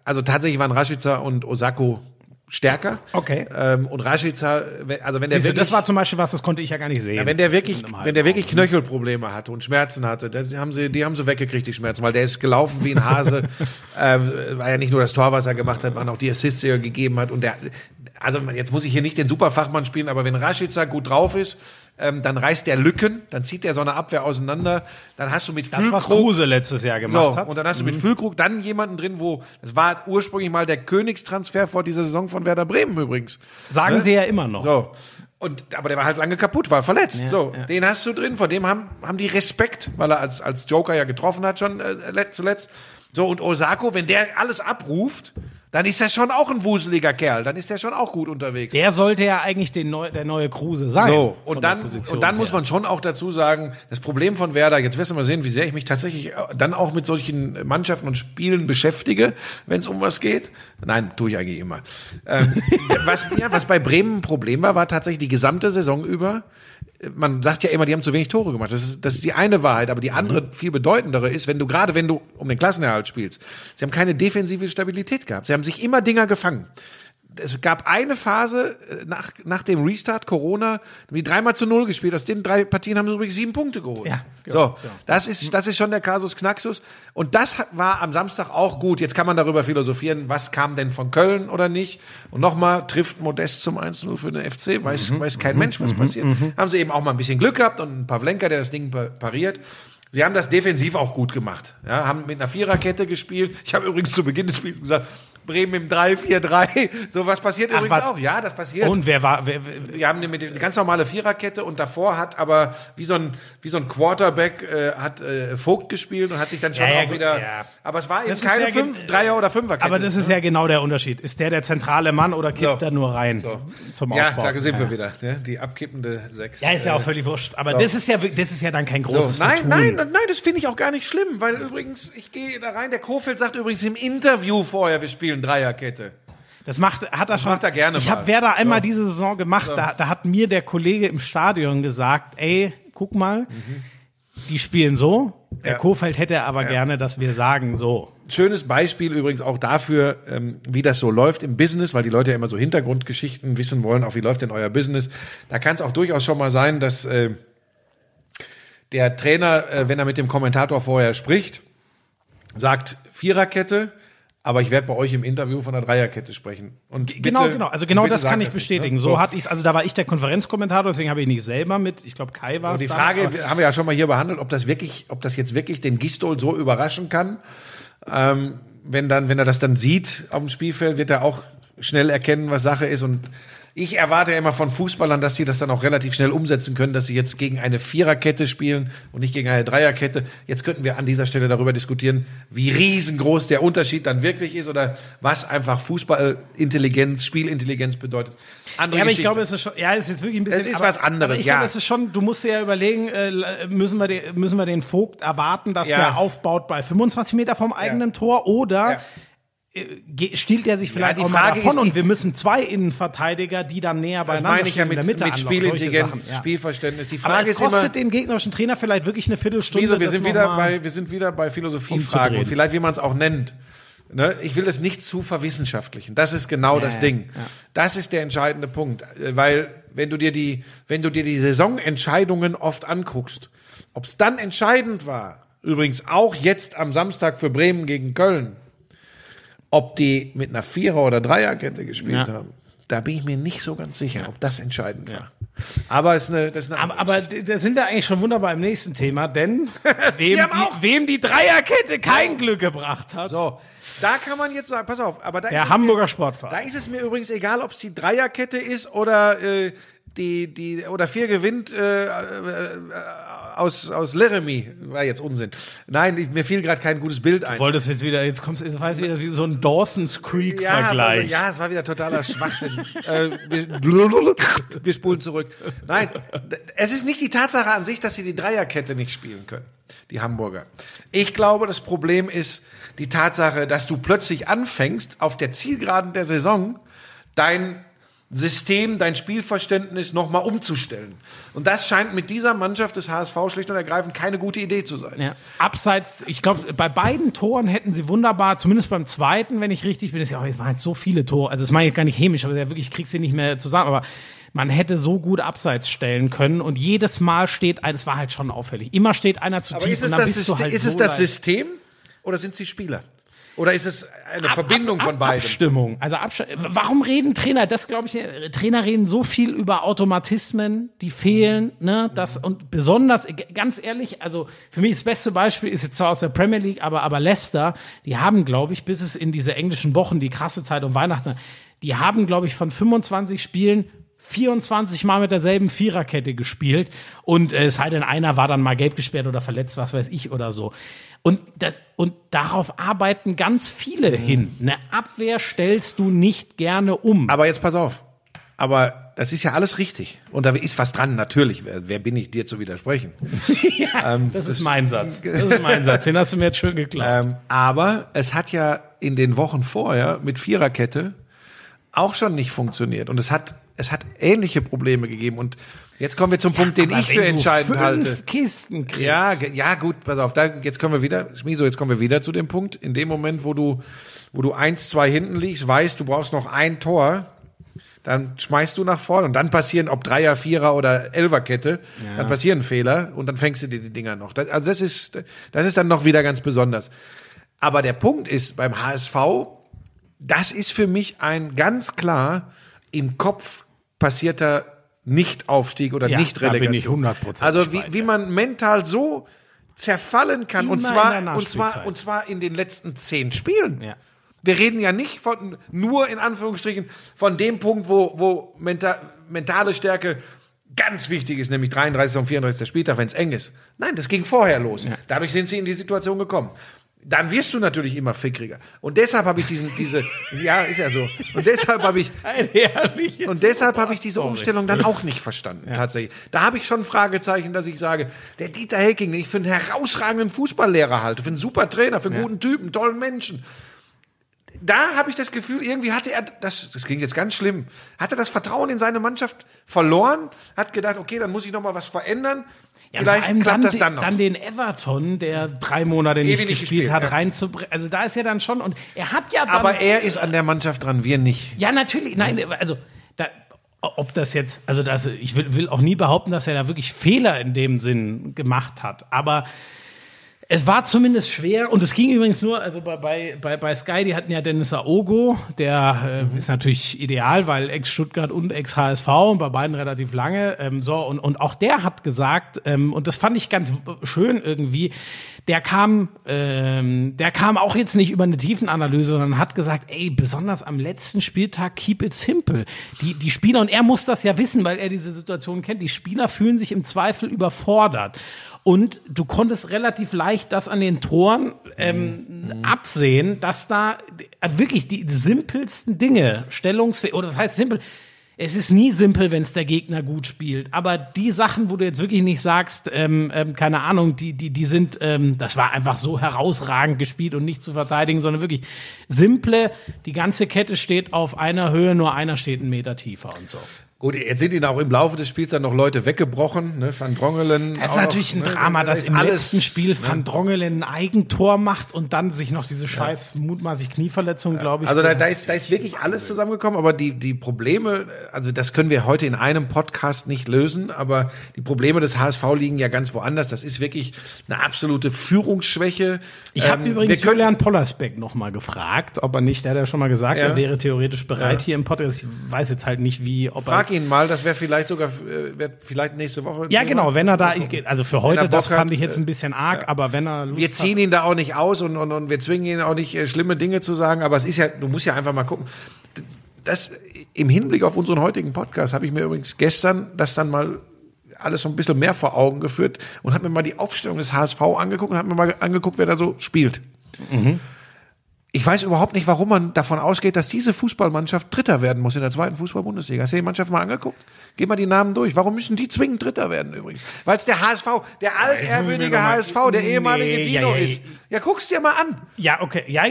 also tatsächlich waren Rashica und Osako stärker. Okay. Ähm, und Rashica, also wenn der Siehst du, wirklich, das war zum Beispiel was, das konnte ich ja gar nicht sehen. ja, wenn der wirklich, wenn der wirklich. Knöchelprobleme hatte und Schmerzen hatte, das haben sie, die haben sie weggekriegt, die Schmerzen, weil der ist gelaufen wie ein Hase. ähm, war ja nicht nur das Tor, was er gemacht hat, waren auch die Assists, die er gegeben hat. Und der, also jetzt muss ich hier nicht den Superfachmann spielen, aber wenn Rashica gut drauf ist, ähm, dann reißt der Lücken, dann zieht der so eine Abwehr auseinander, dann hast du mit das, was Füllkrug- Kruse letztes Jahr so, gemacht hat. und dann hast du mit Füllkrug dann jemanden drin, wo, das war ursprünglich mal der Königstransfer vor dieser Saison von Werder Bremen übrigens. Sagen sie ja immer noch. So. Und, aber der war halt lange kaputt, war verletzt. so, den hast du drin, vor dem haben, haben die Respekt, weil er als, als Joker ja getroffen hat schon äh, let- zuletzt. So, und Osako, wenn der alles abruft, dann ist er schon auch ein wuseliger Kerl, dann ist er schon auch gut unterwegs. Der sollte ja eigentlich neu, der neue Kruse sein. So, und dann, und dann muss man schon auch dazu sagen, das Problem von Werder, jetzt wirst du mal sehen, wie sehr ich mich tatsächlich äh, dann auch mit solchen Mannschaften und Spielen beschäftige, wenn es um was geht. Nein, tue ich eigentlich immer. Ähm, was, ja, was bei Bremen ein Problem war, war tatsächlich die gesamte Saison über, man sagt ja immer, die haben zu wenig Tore gemacht. Das ist, das ist die eine Wahrheit, aber die andere, viel bedeutendere ist, wenn du gerade, wenn du um den Klassenerhalt spielst, sie haben keine defensive Stabilität gehabt. Sie haben sich immer Dinger gefangen es gab eine Phase äh, nach, nach dem Restart Corona, die dreimal zu null gespielt. Aus den drei Partien haben sie übrigens sieben Punkte geholt. Ja, so, das ist das ist schon der Kasus Knaxus. Und das war am Samstag auch gut. Jetzt kann man darüber philosophieren, was kam denn von Köln oder nicht. Und nochmal trifft Modest zum 1-0 für den FC. Weiß weiß kein Mensch, was passiert. Haben sie eben auch mal ein bisschen Glück gehabt und einen Pavlenka, der das Ding pa- pariert. Sie haben das defensiv auch gut gemacht. Ja, haben mit einer Viererkette gespielt. Ich habe übrigens zu Beginn des Spiels gesagt, Bremen im 3-4-3. So was passiert Ach, übrigens was? auch. Ja, das passiert. Und wer war, wer, wer, Wir haben eine, ganz normale Viererkette und davor hat aber wie so ein, wie so ein Quarterback äh, hat äh, Vogt gespielt und hat sich dann schon Ja, ja, auch gut, wieder. ja. Aber es war eben Das keine ja fünf, Dreier- oder Fünferkette. aber das ist ja genau der Unterschied. Ist der der zentrale Mann oder kippt So. er nur rein zum ja, Aufbau? da sind ja. wir wieder. Ne? Die abkippende Sechs. Ja, ist ja auch völlig wurscht. Aber das ist ja, das ist ja dann kein großes So, nein, Vertun. nein, nein, das finde ich auch gar nicht schlimm, weil übrigens, ich gehe da rein, der Kofeld sagt übrigens im Interview vorher, wir spielen Dreierkette. Das macht, hat er schon. macht er gerne Ich habe Werder einmal So. diese Saison gemacht. Da, da hat mir der Kollege im Stadion gesagt, ey, guck mal, die spielen so. Der Ja. Kofeld hätte aber gerne, dass wir sagen so. Schönes Beispiel übrigens auch dafür, ähm, wie das so läuft im Business, weil die Leute ja immer so Hintergrundgeschichten wissen wollen, auch wie läuft denn euer Business. Da kann es auch durchaus schon mal sein, dass äh, der Trainer, äh, wenn er mit dem Kommentator vorher spricht, sagt Viererkette, Aber ich werde bei euch im Interview von der Dreierkette sprechen. Und bitte, genau, genau. Also genau das kann ich nicht, bestätigen. ne? So, hatte ich also da war ich der Konferenzkommentator, deswegen habe ich nicht selber mit. Ich glaube, Kai war es. die dann, Frage wir haben wir ja schon mal hier behandelt, ob das wirklich, ob das jetzt wirklich den Gistol so überraschen kann. Ähm, wenn dann, wenn er das dann sieht auf dem Spielfeld, wird er auch schnell erkennen, was Sache ist. Und ich erwarte ja immer von Fußballern, dass sie das dann auch relativ schnell umsetzen können, dass sie jetzt gegen eine Viererkette spielen und nicht gegen eine Dreierkette. Jetzt könnten wir an dieser Stelle darüber diskutieren, wie riesengroß der Unterschied dann wirklich ist oder was einfach Fußballintelligenz, Spielintelligenz bedeutet. Andere Ja, aber ich Geschichte. glaube, es ist schon, ja, es ist wirklich ein bisschen. Es ist aber, was anderes, ich ja. glaube, es ist schon, du musst dir ja überlegen, äh, müssen wir, den, müssen wir den Vogt erwarten, dass Ja. der aufbaut bei 25 Meter vom eigenen Tor oder Ja. Äh, stiehlt er sich vielleicht die auch Frage davon und wir müssen zwei Innenverteidiger, die dann näher das beieinander meine ich ja mit, der Mitte mit Spielintelligenz, ja. Spielverständnis. Die Aber Frage es ist immer, kostet den gegnerischen Trainer vielleicht wirklich eine Viertelstunde. Schmieso, wir das sind wieder bei, wir sind wieder bei Philosophiefragen und vielleicht wie man es auch nennt. Ne? Ich will es nicht zu verwissenschaftlichen. Das ist genau das ja, Ding. Das ist der entscheidende Punkt, Äh, weil wenn du dir die, wenn du dir die Saisonentscheidungen oft anguckst, ob es dann entscheidend war, übrigens auch jetzt am Samstag für Bremen gegen Köln, ob die mit einer Vierer- oder Dreierkette gespielt Ja. haben, da bin ich mir nicht so ganz sicher, ob das entscheidend war. Aber es ist eine, das ist eine Aber, aber da sind wir eigentlich schon wunderbar im nächsten Thema, denn wem, die, wem die Dreierkette kein Glück gebracht hat, So, da kann man jetzt sagen, pass auf, aber da ist der es Hamburger mir, da Sportverein. ist es mir übrigens egal, ob es die Dreierkette ist oder äh, die die oder vier gewinnt äh, äh, aus aus Leremy war jetzt Unsinn. Nein, ich, mir fiel gerade kein gutes Bild ein. Wolltest jetzt wieder, jetzt kommst du, jetzt weiß wieder wie so ein Dawson's Ja, Creek-Vergleich. also, ja, es war wieder totaler Schwachsinn. äh, wir, wir spulen zurück. Nein, es ist nicht die Tatsache an sich, dass sie die Dreierkette nicht spielen können, die Hamburger. Ich glaube, das Problem ist die Tatsache, dass du plötzlich anfängst, auf der Zielgeraden der Saison dein System, dein Spielverständnis nochmal umzustellen. Und das scheint mit dieser Mannschaft des HSV schlicht und ergreifend keine gute Idee zu sein. Ja. Abseits, ich glaube, bei beiden Toren hätten sie wunderbar, zumindest beim zweiten, wenn ich richtig bin, ist ja, auch, es waren jetzt so viele Tore, also das meine ich gar nicht hämisch, aber wirklich kriegt sie nicht mehr zusammen, aber man hätte so gut abseits stellen können und jedes Mal steht ein, es war halt schon auffällig, immer steht einer zu Aber tief ist es, und dann das, bist System, du halt ist so es das leicht- System oder sind es die Spieler? Oder ist es eine Verbindung Ab- von beiden? Abstimmung. Also Abst warum reden Trainer? Das glaube ich, Trainer reden so viel über Automatismen, die fehlen, ne? Das und besonders ganz ehrlich, also für mich das beste Beispiel ist jetzt zwar aus der Premier League, aber aber Leicester, die haben glaube ich, bis es in diese englischen Wochen, die krasse Zeit um Weihnachten, die haben glaube ich von 25 Spielen 24 Mal mit derselben Viererkette gespielt und äh, es sei denn, einer war dann mal gelb gesperrt oder verletzt, was weiß ich oder so. Und, das, und darauf arbeiten ganz viele hin. Eine Abwehr stellst du nicht gerne um. Aber jetzt pass auf. Aber das ist ja alles richtig. Und da ist was dran, natürlich. Wer, wer bin ich, dir zu widersprechen? das ist mein Satz. Das ist mein Satz. Den hast du mir jetzt schön geklaut. Ähm, aber es hat ja in den Wochen vorher mit Viererkette auch schon nicht funktioniert. Und es hat, es hat ähnliche Probleme gegeben. Und jetzt kommen wir zum Punkt, den ich für entscheidend halte. Kisten kriegst. Ja, ja, gut, pass auf, da, jetzt kommen wir wieder, Schmieso, jetzt kommen wir wieder zu dem Punkt, in dem Moment, wo du, wo du eins, zwei hinten liegst, weißt, du brauchst noch ein Tor, dann schmeißt du nach vorne und dann passieren, ob Dreier, Vierer oder Elferkette, dann passieren Fehler und dann fängst du dir die Dinger noch. Das, also das ist, das ist dann noch wieder ganz besonders. Aber der Punkt ist, beim HSV, das ist für mich ein ganz klar im Kopf passierter Nicht-Aufstieg oder Ja, nicht da bin ich Relegation. 100% Also wie, wie man mental so zerfallen kann und Immer in zwar, und zwar und zwar in den letzten zehn Spielen. Ja. Wir reden ja nicht von nur in Anführungsstrichen von dem Punkt, wo, wo menta mentale Stärke ganz wichtig ist, nämlich 33. und 34. Spieltag, wenn es eng ist. Nein, das ging vorher los. Dadurch sind sie in die Situation gekommen. Dann wirst du natürlich immer fickriger. Und deshalb habe ich diesen, diese, ja, ist ja so. Und deshalb habe ich, und deshalb habe ich diese. Umstellung dann auch nicht verstanden, tatsächlich. Da habe ich schon Fragezeichen, dass ich sage, der Dieter Hecking, den ich für einen herausragenden Fußballlehrer halte, für einen super Trainer, für einen guten Typen, tollen Menschen. Da habe ich das Gefühl, irgendwie hatte er, das, das klingt jetzt ganz schlimm, hatte das Vertrauen in seine Mannschaft verloren, hat gedacht, okay, dann muss ich noch mal was verändern. Ja, Vielleicht klappt dann, das den- dann noch. Dann den Everton, der drei Monate nicht, Ewig gespielt, gespielt, hat, ja. reinzubringen. Also da ist ja dann schon, und er hat ja dann. Aber er ist an der Mannschaft dran, wir nicht. Ja, natürlich. Nein, also da, ob das jetzt, also das, ich will, will auch nie behaupten, dass er da wirklich Fehler in dem Sinn gemacht hat. Aber Es war zumindest schwer und es ging übrigens nur, also bei, bei, bei, bei Sky, die hatten ja Dennis Aogo, der äh, ist natürlich ideal, weil Ex-Stuttgart und Ex-HSV und bei beiden relativ lange. Ähm, so, und, und auch der hat gesagt, ähm, und das fand ich ganz schön irgendwie, der kam, ähm, der kam auch jetzt nicht über eine Tiefenanalyse, sondern hat gesagt, ey, besonders am letzten Spieltag keep it simple. Die, die Spieler, und er muss das ja wissen, weil er diese Situation kennt, die Spieler fühlen sich im Zweifel überfordert. Und du konntest relativ leicht das an den Toren ähm, absehen, dass da wirklich die simpelsten Dinge, stellungsfähig, oder das heißt simpel, es ist nie simpel, wenn es der Gegner gut spielt. Aber die Sachen, wo du jetzt wirklich nicht sagst, ähm, ähm, keine Ahnung, die, die, die sind, ähm, das war einfach so herausragend gespielt und nicht zu verteidigen, sondern wirklich simple, die ganze Kette steht auf einer Höhe, nur einer steht einen Meter tiefer und so. Gut, jetzt sind ihnen auch im Laufe des Spiels dann noch Leute weggebrochen, ne? Van Drongelen. Das ist natürlich noch, ein ne? Drama, Da dass ist im alles, letzten Spiel ne? Van Drongelen ein Eigentor macht und dann sich noch diese scheiß mutmaßlich Knieverletzung, glaube ich. Also da, da, ist, da ist wirklich alles zusammengekommen, aber die, die Probleme, also das können wir heute in einem Podcast nicht lösen, aber die Probleme des HSV liegen ja ganz woanders. Das ist wirklich eine absolute Führungsschwäche. Ich habe Ähm, übrigens Julian Pollersbeck noch mal gefragt, ob er nicht, der hat ja schon mal gesagt, Ja. er wäre theoretisch bereit hier im Podcast. Ich weiß jetzt halt nicht, wie, ob Frag er. ihn mal, das wäre vielleicht sogar, äh, wäre vielleicht nächste Woche. Ja, genau, wenn er da, ich, also für heute, das fand hat, ich jetzt ein bisschen arg, aber wenn er Lust Wir ziehen ihn da auch nicht aus und, und, und wir zwingen ihn auch nicht, äh, schlimme Dinge zu sagen, aber es ist ja, du musst ja einfach mal gucken. Das, im Hinblick auf unseren heutigen Podcast habe ich mir übrigens gestern das dann mal alles so ein bisschen mehr vor Augen geführt und habe mir mal die Aufstellung des HSV angeguckt und habe mir mal angeguckt, wer da so spielt. Ich weiß überhaupt nicht, warum man davon ausgeht, dass diese Fußballmannschaft Dritter werden muss in der zweiten Fußball-Bundesliga. Hast du die Mannschaft mal angeguckt? Geh mal die Namen durch. Warum müssen die zwingend Dritter werden übrigens? Weil es der HSV, der altehrwürdige HSV, der ehemalige Nee, Dino ja, ja. ist. Ja, guck's dir mal an. Ja, okay. Ja,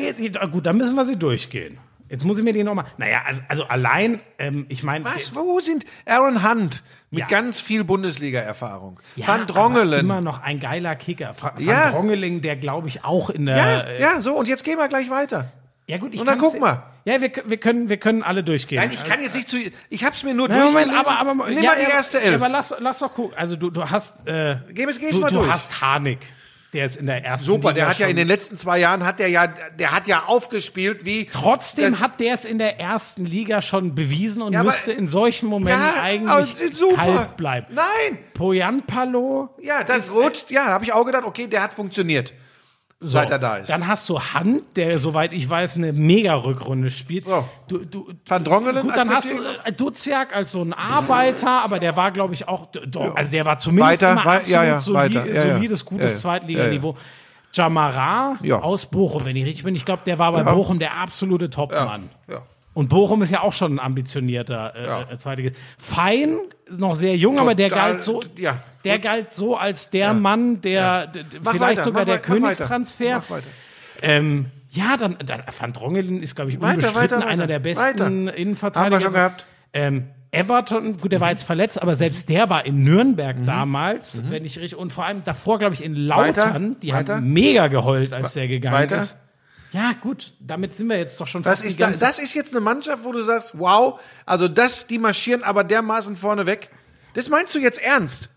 gut, dann müssen wir sie durchgehen. Jetzt muss ich mir die nochmal. Naja, also, also allein, ähm, ich meine. Was? Wo sind Aaron Hunt mit Ja. ganz viel Bundesliga-Erfahrung? Ja, Van Drongelen. Immer noch ein geiler Kicker. Van, Van Ja. Drongeling, der glaube ich auch in der. Ja, äh, ja, so, und jetzt gehen wir gleich weiter. ja gut, ich Und dann guck mal. Ja, wir, wir, können, wir können alle durchgehen. Nein, ich kann jetzt nicht zu. Ich hab's mir nur Nein, Moment, aber, aber Nimm ja, mal die ja, erste Ja, Elf. aber lass, lass doch gucken. Also du, du hast, äh, Geh, geh's du, mal du durch. hast Harnik, der jetzt in der ersten Super, Liga der hat ja in den letzten zwei Jahren hat der ja, der hat ja aufgespielt wie. Trotzdem hat der es in der ersten Liga schon bewiesen und Ja, aber- müsste in solchen Momenten Ja, eigentlich aber super. kalt bleiben. Nein. Poyanpalo, Ja, das gut. Ja, habe ich auch gedacht, okay, der hat funktioniert. So, Seit er da ist. Dann hast du Hand, der, soweit ich weiß, eine Mega-Rückrunde spielt. So. Du, du, Van Drongelen Gut, dann hast du äh, Duziak als so ein Arbeiter, aber der war, glaube ich, auch, doch, also der war zumindest Weiter, immer absolut ja, ja, solid, weiter, ja, ja. solides, gutes Ja, ja. Zweitliganiveau. Jamara Ja. aus Bochum, wenn ich richtig bin. Ich glaube, der war bei Ja. Bochum der absolute Topmann. Ja. Und Bochum ist ja auch schon ein ambitionierter äh, Ja. äh, Zweitligist. Fein, noch sehr jung, aber der Total, galt so, ja, der galt so als der Mann, der vielleicht weiter, sogar der. Königstransfer. Ähm, ja, dann, dann Van Drongelen ist, glaube ich, Weiter, unbestritten weiter, weiter. einer der besten Weiter. Haben Innenverteidiger. wir schon gehabt. Ähm, Everton, gut, der war jetzt verletzt, aber selbst der war in Nürnberg Mhm. damals, wenn ich richtig, und vor allem davor, glaube ich, in Lautern, die haben mega geheult, als der gegangen Weiter. ist. Ja, gut, damit sind wir jetzt doch schon Das ist, die da, das ist jetzt eine Mannschaft, wo du sagst, wow, also das, die marschieren aber dermaßen vorne weg. Das meinst du jetzt ernst?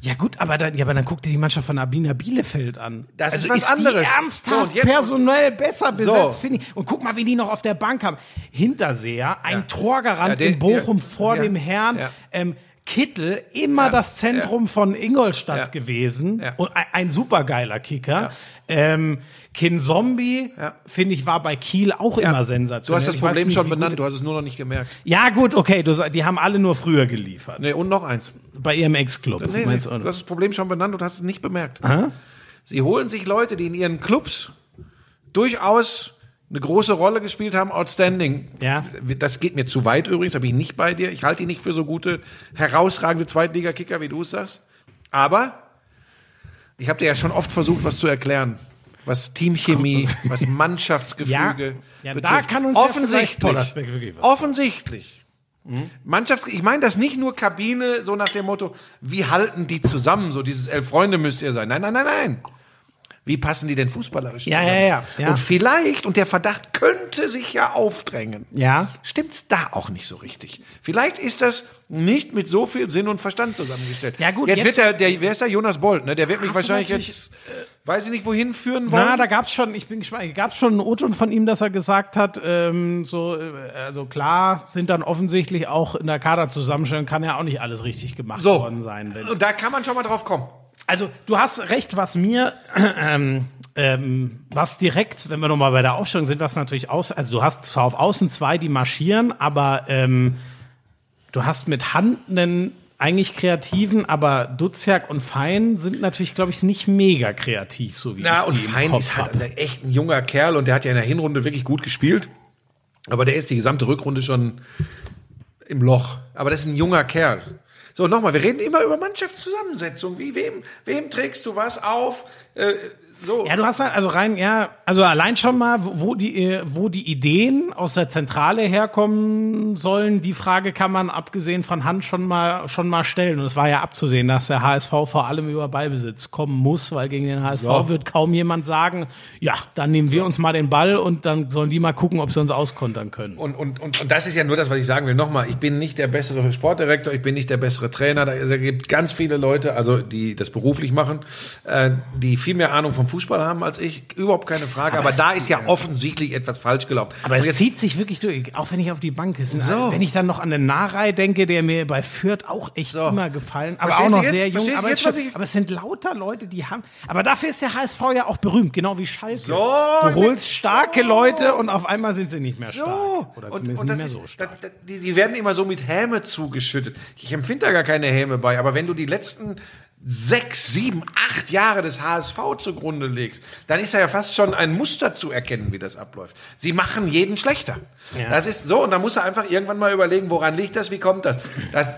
Ja gut, aber dann, ja, aber dann guck dir die Mannschaft von Abina Bielefeld an. Das also ist was Die anderes. So, ernsthaft jetzt- personell besser besetzt, So. finde ich. Und guck mal, wie die noch auf der Bank haben. Hinterseher, ein Torgarant Ja, den- in Bochum ja, vor ja, dem Herrn. ja. Ähm, Kittel, immer das Zentrum von Ingolstadt Ja. gewesen. Ja. Und ein, ein supergeiler Kicker. Ähm, Kin Zombie, Ja. finde ich, war bei Kiel auch immer Du sensationell. hast das Problem nicht, schon benannt, du hast es nur noch nicht gemerkt. Ja, gut, okay, du, die haben alle nur früher geliefert. Nee, und noch eins. Bei ihrem Ex-Club. Nee, nee, du du? hast das Problem schon benannt und hast es nicht bemerkt. Sie holen sich Leute, die in ihren Clubs durchaus eine große Rolle gespielt haben, outstanding. Ja. Das geht mir zu weit übrigens, da bin ich nicht bei dir. Ich halte die nicht für so gute, herausragende Zweitliga-Kicker, wie du es sagst. Aber ich habe dir ja schon oft versucht, was zu erklären. Was Teamchemie, was Mannschaftsgefüge Ja, ja, da betrifft. kann uns ja offensichtlich, wirklich was offensichtlich Mannschafts, ich meine das nicht nur Kabine, so nach dem Motto, wie halten die zusammen, so dieses elf Freunde müsst ihr sein. Nein, nein, nein, nein. Wie passen die denn fußballerisch Ja, zusammen? ja, ja, ja. Und vielleicht, und der Verdacht könnte sich ja aufdrängen, Ja. stimmt's da auch nicht so richtig. Vielleicht ist das nicht mit so viel Sinn und Verstand zusammengestellt. Ja, gut, jetzt, jetzt- wird der, der, wer ist der? Jonas Bolt, ne? Der wird mich wahrscheinlich jetzt, weiß ich nicht, wohin führen wollen? Na, da gab's schon, ich bin gespannt, gab's schon einen O-Ton von ihm, dass er gesagt hat, ähm, so, äh, also klar sind dann offensichtlich auch in der Kaderzusammenstellung kann ja auch nicht alles richtig gemacht so. worden sein. wenn's- Und da kann man schon mal drauf kommen. Also du hast recht, was mir, ähm, ähm, was direkt, wenn wir nochmal bei der Aufstellung sind, was natürlich aus, also du hast zwar auf Außen zwei, die marschieren, aber ähm, du hast mit Hand einen eigentlich kreativen, aber Duziak und Fein sind natürlich, glaube ich, nicht mega kreativ, so wie Na, ich und Fein ist halt ein echt ein junger Kerl und der hat ja in der Hinrunde wirklich gut gespielt. Aber der ist die gesamte Rückrunde schon im Loch. Aber das ist ein junger Kerl. So, nochmal, wir reden immer über Mannschaftszusammensetzung. Wie, wem, wem trägst du was auf? Äh, so. Ja, du hast halt, also rein, ja, also allein schon mal, wo die, äh, wo die Ideen aus der Zentrale herkommen sollen, die Frage kann man abgesehen von Hand schon mal, schon mal stellen. Und es war ja abzusehen, dass der HSV vor allem über Ballbesitz kommen muss, weil gegen den HSV So. wird kaum jemand sagen, ja, dann nehmen wir uns mal den Ball und dann sollen die mal gucken, ob sie uns auskontern können. Und, und, und, und das ist ja nur das, was ich sagen will. Nochmal, ich bin nicht der bessere Sportdirektor, ich bin nicht der bessere Trainer. Da, da gibt ganz viele Leute, also die das beruflich machen, äh, die viel mehr Ahnung vom Fußball haben als ich. Überhaupt keine Frage. Aber, da ist ja offensichtlich etwas falsch gelaufen. Aber Und es zieht sich wirklich durch, auch wenn ich auf die Bank ist. So. Wenn ich dann noch an den Narei denke, der mir bei Fürth auch echt So. immer gefallen, aber Verstehst auch noch jetzt? sehr jung. Aber, jetzt, ich- aber es sind lauter Leute, die haben. Aber dafür ist der HSV ja auch berühmt, genau wie Schalke. So, du holst so. starke Leute und auf einmal sind sie nicht mehr So. stark. Oder zumindest nicht das mehr ist, so stark. das- die, die werden immer so mit Häme zugeschüttet. Ich empfinde da gar keine Häme bei, aber wenn du die letzten sechs, sieben, acht Jahre des HSV zugrunde legst, dann ist ja fast schon ein Muster zu erkennen, wie das abläuft. Sie machen jeden schlechter. Das ist so, und da muss er einfach irgendwann mal überlegen, woran liegt das, wie kommt das? das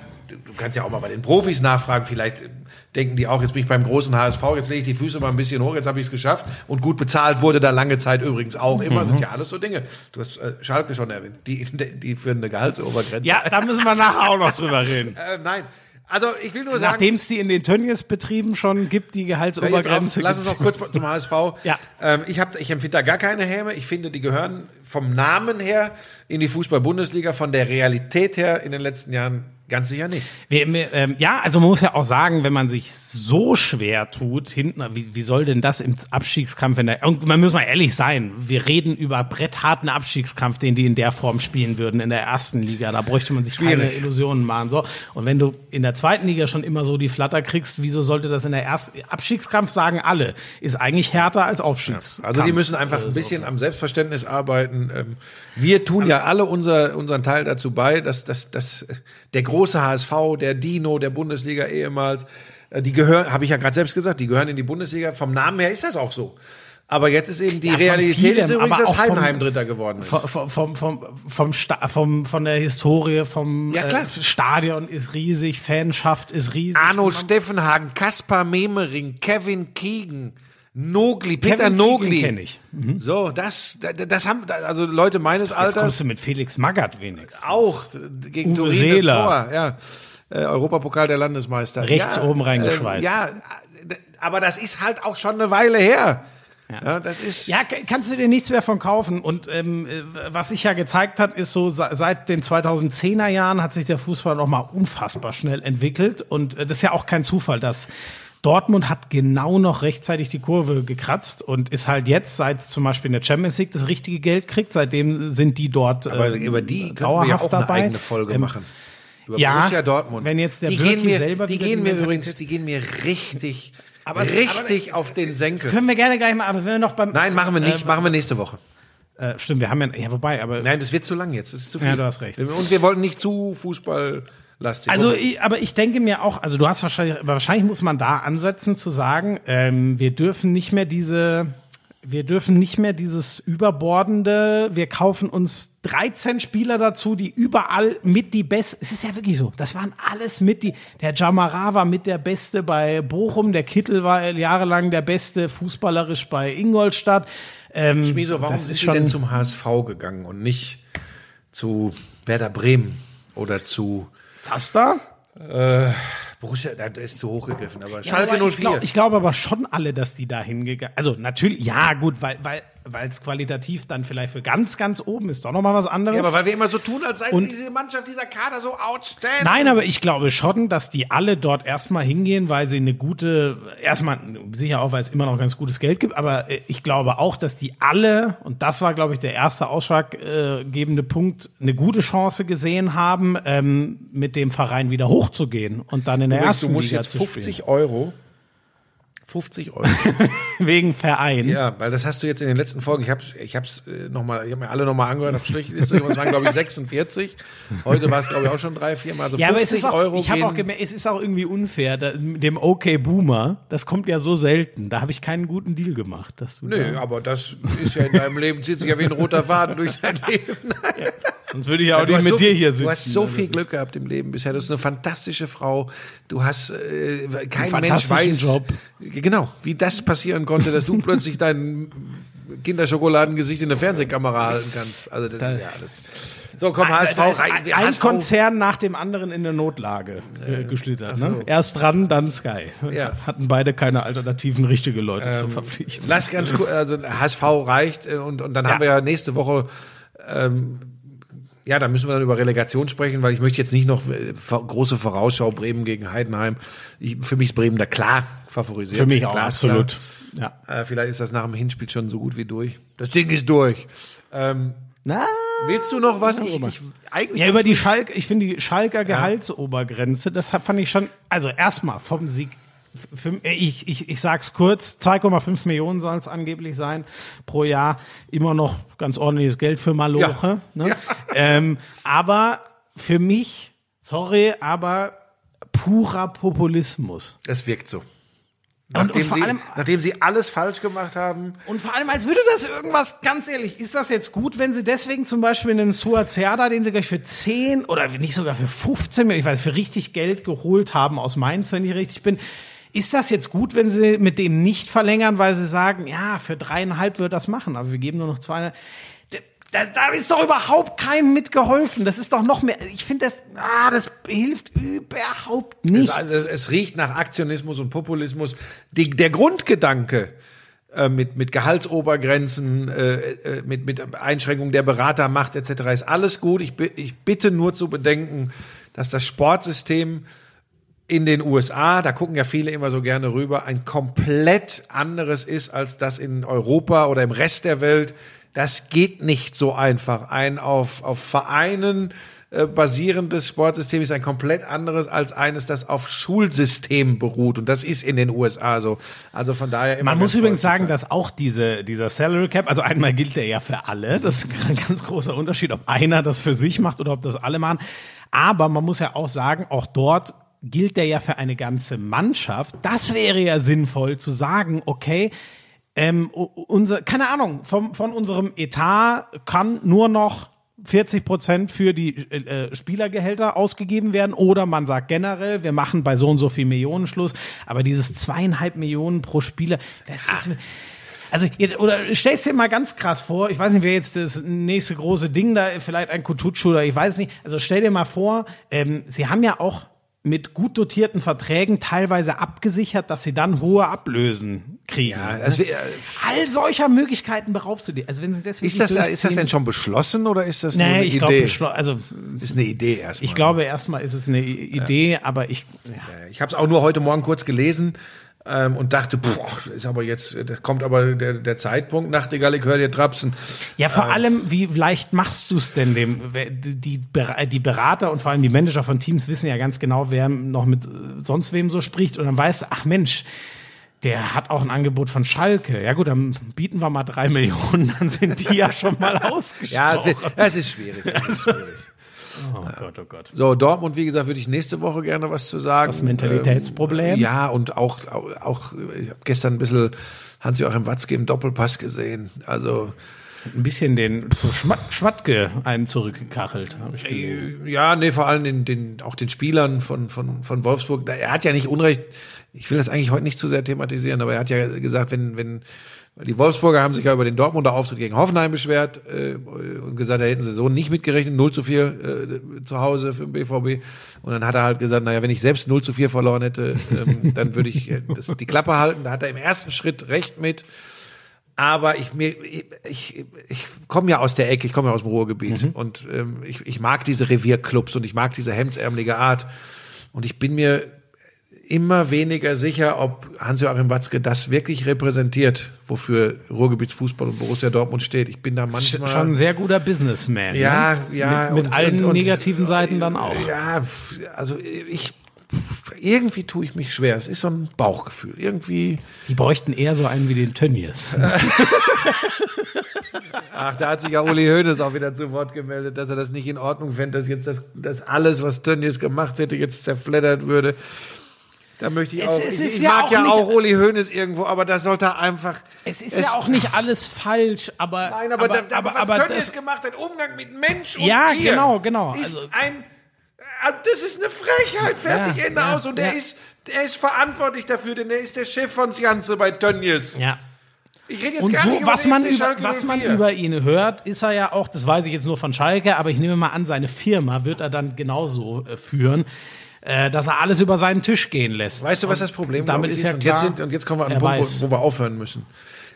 du kannst ja auch mal bei den Profis nachfragen, vielleicht denken die auch, jetzt bin ich beim großen HSV, jetzt lege ich die Füße mal ein bisschen hoch, jetzt habe ich es geschafft und gut bezahlt wurde da lange Zeit übrigens auch immer, sind ja alles so Dinge. Du hast äh, Schalke schon erwähnt, die, die für eine Gehaltsobergrenze. Ja, da müssen wir nachher auch noch drüber reden. Äh, nein, also ich will nur sagen, Nachdem es die in den Tönnies-Betrieben schon gibt, die Gehaltsobergrenze. auf, lass uns noch kurz zum HSV. Ja. Ähm, ich hab, ich empfinde da gar keine Häme. Ich finde, die gehören vom Namen her in die Fußball-Bundesliga, von der Realität her in den letzten Jahren ganz sicher nicht. Wir, ähm, ja, also man muss ja auch sagen, wenn man sich so schwer tut, hinten, wie, wie soll denn das im Abstiegskampf, in der, und man muss mal ehrlich sein, wir reden über brettharten Abstiegskampf, den die in der Form spielen würden in der ersten Liga. Da bräuchte man sich keine Schwierig. Illusionen machen. So. Und wenn du in der zweiten Liga schon immer so die Flatter kriegst, wieso sollte das in der ersten Abstiegskampf, sagen alle, ist eigentlich härter als Aufstiegskampf. Also die müssen einfach ein bisschen am Selbstverständnis arbeiten. Ähm, Wir tun ja alle unser, unseren Teil dazu bei, dass, dass, dass der große HSV, der Dino der Bundesliga ehemals, äh, die gehören, habe ich ja gerade selbst gesagt, die gehören in die Bundesliga. Vom Namen her ist das auch so. Aber jetzt ist eben die Ja, Realität vielem, ist übrigens, aber dass auch vom- Heidenheim Dritter geworden ist. Vom, vom, vom, vom, Sta vom, von der Historie, vom Ja. Äh, Stadion ist riesig, Fanschaft ist riesig. Arno Steffenhagen, Kaspar Memering, Kevin Keegan, Nogli, Peter Kevin Nogli. Keegan kenn ich. So, das, das, haben, also Leute meines Jetzt Alters kommst du mit Felix Magath wenigstens. auch gegen Uwe Turin Seeler. Tor, ja. Äh, Europapokal der Landesmeister. Rechts ja, oben reingeschweißt. Äh, ja, aber das ist halt auch schon eine Weile her. Ja, das ist. Ja, kannst du dir nichts mehr von kaufen. Und ähm, äh, was sich ja gezeigt hat, ist so, se- seit den 2010er Jahren hat sich der Fußball noch mal unfassbar schnell entwickelt. Und äh, das ist ja auch kein Zufall, dass Dortmund hat genau noch rechtzeitig die Kurve gekratzt und ist halt jetzt, seit zum Beispiel in der Champions League das richtige Geld kriegt, seitdem sind die dort aber ähm, über die können wir dauerhaft ja auch eine dabei. eigene Folge Ähm, machen. Über ja, Borussia Dortmund. wenn jetzt der die Birki gehen mir, selber die gehen mir übrigens, die gehen mir richtig, Aber- richtig aber- auf den Das Senkel. können wir gerne gleich mal, aber wenn wir noch beim Nein, machen wir nicht, äh, machen wir nächste Woche. Äh, stimmt, wir haben ja, ja wobei, aber Nein, das wird zu lang jetzt. Das ist zu viel. Ja, du hast recht. Und wir wollten nicht zu fußballlastig. Also, ich, aber ich denke mir auch, also du hast wahrscheinlich, wahrscheinlich muss man da ansetzen zu sagen, ähm, wir dürfen nicht mehr diese, wir dürfen nicht mehr dieses überbordende, wir kaufen uns 13 Spieler dazu, die überall mit die Best, es ist ja wirklich so, das waren alles mit die, der Jamara war mit der Beste bei Bochum, der Kittel war jahrelang der Beste fußballerisch bei Ingolstadt. Ähm, Schmieso, warum ist Sie schon- denn zum HSV gegangen und nicht zu Werder Bremen oder zu Taster? Borussia? Da ist zu hoch gegriffen, aber Ja, Schalke aber 04. Ich glaube ich glaub aber schon alle, dass die da hingegangen Also natürlich, ja gut, weil, weil weil es qualitativ dann vielleicht für ganz, ganz oben ist, doch nochmal was anderes. Ja, aber weil wir immer so tun, als sei Und- diese Mannschaft, dieser Kader so outstanding. Nein, aber ich glaube schon, dass die alle dort erstmal hingehen, weil sie eine gute, erstmal sicher auch, weil es immer noch ganz gutes Geld gibt, aber äh, ich glaube auch, dass die alle, und das war, glaube ich, der erste ausschlaggebende Punkt, eine gute Chance gesehen haben, ähm, mit dem Verein wieder hochzugehen und dann in der Übrigens, du ersten musst Liga jetzt zu 50 Euro. 50 Euro. Wegen Verein. ja, weil das hast du jetzt in den letzten Folgen. Ich habe ich hab's äh, noch mal, ich habe mir alle noch mal angehört, habe Strichliste. Es waren glaube ich 46. Heute war es glaube ich auch schon drei, vier Mal. Also Ja, 50 aber es ist auch, Euro ich habe auch gemerkt, es ist auch irgendwie unfair, da, dem OK Boomer, das kommt ja so selten. Da habe ich keinen guten Deal gemacht. Dass du Nö, da, aber das ist ja in deinem Leben, zieht sich ja wie ein roter Faden durch dein Leben. sonst würde ich ja auch Du nicht mit so dir hier sitzen. Du hast so Also viel das Glück gehabt im Leben bisher. Du bist eine fantastische Frau. Du hast äh, kein Mensch weiß, Job. genau, wie das passieren konnte, dass du plötzlich dein Kinderschokoladengesicht in der Fernsehkamera halten kannst. Also das, ist ja alles. So, komm, HSV rein. ein, HSV. Konzern nach dem anderen in der Notlage äh, geschlittert. Ne? Erst dran, dann Sky. Ja. Hatten beide keine alternativen richtige Leute zu verpflichten. Lass ganz kurz, also HSV reicht äh, und, und dann haben wir ja nächste Woche, ähm, ja, da müssen wir dann über Relegation sprechen, weil ich möchte jetzt nicht noch äh, große Vorausschau Bremen gegen Heidenheim. Ich, für mich ist Bremen da klar favorisiert. Für mich auch absolut. Ja. Äh, vielleicht ist das nach dem Hinspiel schon so gut wie durch. Das Ding ist durch. Ähm, Na, willst du noch was? Ich, ich, eigentlich ja, über die Schalk, ich finde die Schalker Gehaltsobergrenze, das fand ich schon, also erstmal vom Sieg. Für, ich, ich, ich sag's kurz, 2,5 Millionen soll es angeblich sein pro Jahr. Immer noch ganz ordentliches Geld für Maloche. Ja. Ne? Ja. Ähm, aber für mich, sorry, aber purer Populismus. das wirkt so. und Nachdem, vor sie, allem- nachdem sie alles falsch gemacht haben, Und vor allem, als würde das irgendwas, ganz ehrlich, ist das jetzt gut, wenn sie deswegen zum Beispiel einen Suazerda, den sie gleich für 10 oder nicht sogar für 15 Millionen, ich weiß, für richtig Geld geholt haben aus Mainz, wenn ich richtig bin. Ist das jetzt gut, wenn sie mit dem nicht verlängern, weil sie sagen, ja, für dreieinhalb wird das machen, aber wir geben nur noch zwei. Da, da ist doch überhaupt keinem mitgeholfen. Das ist doch noch mehr. Ich finde das, ah, das hilft überhaupt nichts. Es, es, es riecht nach Aktionismus und Populismus. Die, der Grundgedanke äh, mit, mit Gehaltsobergrenzen, äh, äh, mit, mit Einschränkung der Beratermacht etc. ist alles gut. Ich, ich bitte nur zu bedenken, dass das Sportsystem in den USA, da gucken ja viele immer so gerne rüber, ein komplett anderes ist als das in Europa oder im Rest der Welt. Das geht nicht so einfach. Ein auf, auf Vereinen äh, basierendes Sportsystem ist ein komplett anderes als eines, das auf Schulsystem beruht. Und das ist in den USA so. Also von daher immer Man muss übrigens sagen, dass auch diese, dieser Salary Cap, also einmal gilt der ja für alle, das ist ein ganz großer Unterschied, ob einer das für sich macht oder ob das alle machen. Aber man muss ja auch sagen, auch dort gilt der ja für eine ganze Mannschaft. Das wäre ja sinnvoll zu sagen, okay, ähm, unser, keine Ahnung, vom, von unserem Etat kann nur noch 40 Prozent für die äh, Spielergehälter ausgegeben werden. Oder man sagt generell, wir machen bei so und so viel Millionen Schluss, aber dieses zweieinhalb Millionen pro Spieler, das ist mir, also jetzt, oder stell's dir mal ganz krass vor, ich weiß nicht, wer jetzt das nächste große Ding da, vielleicht ein Kutucu oder ich weiß nicht, also stell dir mal vor, ähm, sie haben ja auch mit gut dotierten Verträgen teilweise abgesichert, dass sie dann hohe Ablösen kriegen. Ja, das wär- All solcher Möglichkeiten beraubst du dir. Also wenn sie deswegen Ist das, ist das denn schon beschlossen oder ist das nur Nee, eine ich glaube, Idee? also ist eine Idee erstmal. ich glaube erstmal ist es eine Idee, aber ich ja. Ich habe es auch nur heute Morgen kurz gelesen ähm, und dachte, boah, ist aber jetzt, das kommt aber der, der Zeitpunkt, Nachtigall, ich höre dir trapsen. Ja, vor allem, wie leicht machst du es denn dem? Die, die Berater und vor allem die Manager von Teams wissen ja ganz genau, wer noch mit äh, sonst wem so spricht. Und dann weißt du, ach Mensch, der hat auch ein Angebot von Schalke. Ja gut, dann bieten wir mal drei Millionen, dann sind die ja schon mal Ja, ausgestochen. es, es ist schwierig. Es ist schwierig. Oh Gott, oh Gott. So, Dortmund, wie gesagt, würde ich nächste Woche gerne was zu sagen. Das Mentalitätsproblem? Ähm, ja, und auch, auch, auch ich habe gestern ein bisschen Hans-Joachim Watzke im Doppelpass gesehen. Also, Ein bisschen den zu Schmat Schmatke einen zurückgekachelt. hab ich gesehen. ja, nee, vor allem den, den, auch den Spielern von, von, von Wolfsburg. Er hat ja nicht Unrecht. Ich will das eigentlich heute nicht zu sehr thematisieren, aber er hat ja gesagt, wenn, wenn, die Wolfsburger haben sich ja über den Dortmunder Auftritt gegen Hoffenheim beschwert äh, und gesagt, da hätten sie so nicht mitgerechnet, 0 zu 4 äh, zu Hause für den BVB. Und dann hat er halt gesagt, naja, wenn ich selbst 0 zu 4 verloren hätte, ähm, dann würde ich das, die Klappe halten. Da hat er im ersten Schritt recht mit. Aber ich mir ich, ich, ich komme ja aus der Ecke, ich komme ja aus dem Ruhrgebiet Mhm. und ähm, ich, ich mag diese Revierclubs und ich mag diese hemdsärmelige Art und ich bin mir immer weniger sicher, ob Hans-Joachim Watzke das wirklich repräsentiert, wofür Ruhrgebietsfußball und Borussia Dortmund steht. Ich bin da manchmal Schon ein sehr guter Businessman. ja, ne? ja. Mit, mit und- allen und- und- negativen Seiten dann auch. Ja, also ich irgendwie tue ich mich schwer. Es ist so ein Bauchgefühl. Irgendwie. Die bräuchten eher so einen wie den Tönnies. Ach, da hat sich ja Uli Hoeneß auch wieder zu Wort gemeldet, dass er das nicht in Ordnung fände, dass jetzt das, dass alles, was Tönnies gemacht hätte, jetzt zerfleddert würde. Da möchte ich Es- auch. es ich ich ja mag auch ja nicht- auch Uli Hoeneß irgendwo, aber da sollte er einfach. Es ist Es- ja auch nicht alles falsch, aber. Nein, aber, da, da, aber, was aber Tönnies gemacht hat, Umgang mit Mensch und Ja, Tier, genau, genau. ist Also- ein, äh, das ist eine Frechheit, fertig, Ja, Ende ja, aus. Und der ja. ist, der ist verantwortlich dafür, denn der ist der Chef von Janze bei Tönnies. ja. Ich rede jetzt Und gar so, nicht was man, über, was man 04. über ihn hört, ist er ja auch, das weiß ich jetzt nur von Schalke, aber ich nehme mal an, seine Firma wird er dann genauso äh, führen, äh, dass er alles über seinen Tisch gehen lässt. Weißt du, was das Problem damit ist ja und, jetzt sind, und jetzt kommen wir an den Punkt, wo, wo wir aufhören müssen.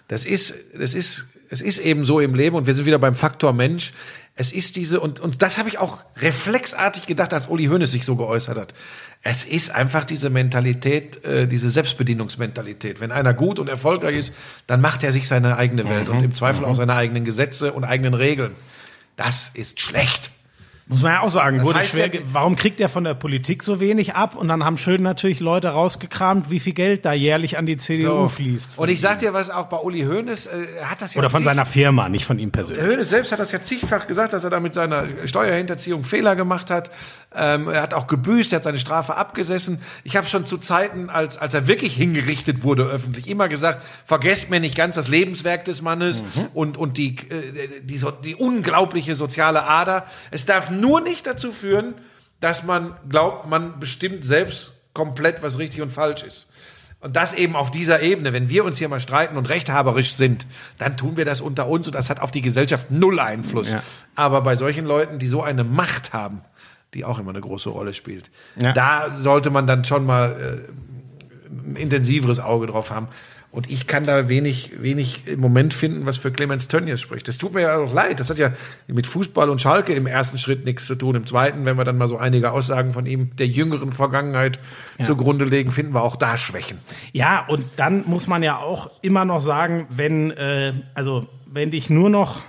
Das ist, das ist, es ist eben so im Leben und wir sind wieder beim Faktor Mensch. Es ist diese, und, und das habe ich auch reflexartig gedacht, als Uli Hoeneß sich so geäußert hat. Es ist einfach diese Mentalität, äh, diese Selbstbedienungsmentalität. Wenn einer gut und erfolgreich ist, dann macht er sich seine eigene Welt Mhm. und im Zweifel auch seine eigenen Gesetze und eigenen Regeln. Das ist schlecht. Muss man ja auch sagen, Das wurde schwer, ja- warum kriegt er von der Politik so wenig ab? Und dann haben schön natürlich Leute rausgekramt, wie viel Geld da jährlich an die CDU fließt. Und ich sag dir was, auch bei Uli Hoeneß, äh, hat das ja Oder von seiner Firma, nicht von ihm persönlich. Hönes selbst hat das ja zigfach gesagt, dass er da mit seiner Steuerhinterziehung Fehler gemacht hat. Ähm, er hat auch gebüßt, er hat seine Strafe abgesessen. Ich habe schon zu Zeiten, als, als er wirklich hingerichtet wurde öffentlich, immer gesagt, vergesst mir nicht ganz das Lebenswerk des Mannes und, und die, äh, die, so, die unglaubliche soziale Ader. Es darf nur nicht dazu führen, dass man glaubt, man bestimmt selbst komplett, was richtig und falsch ist. Und das eben auf dieser Ebene. Wenn wir uns hier mal streiten und rechthaberisch sind, dann tun wir das unter uns und das hat auf die Gesellschaft null Einfluss. Ja. Aber bei solchen Leuten, die so eine Macht haben, die auch immer eine große Rolle spielt, Ja. da sollte man dann schon mal äh, ein intensiveres Auge drauf haben. Und ich kann da wenig, wenig im Moment finden, was für Clemens Tönnies spricht. Das tut mir ja auch leid. Das hat ja mit Fußball und Schalke im ersten Schritt nichts zu tun. Im zweiten, wenn wir dann mal so einige Aussagen von ihm der jüngeren Vergangenheit zugrunde legen, finden wir auch da Schwächen. Ja, und dann muss man ja auch immer noch sagen, wenn, äh, also wenn dich nur noch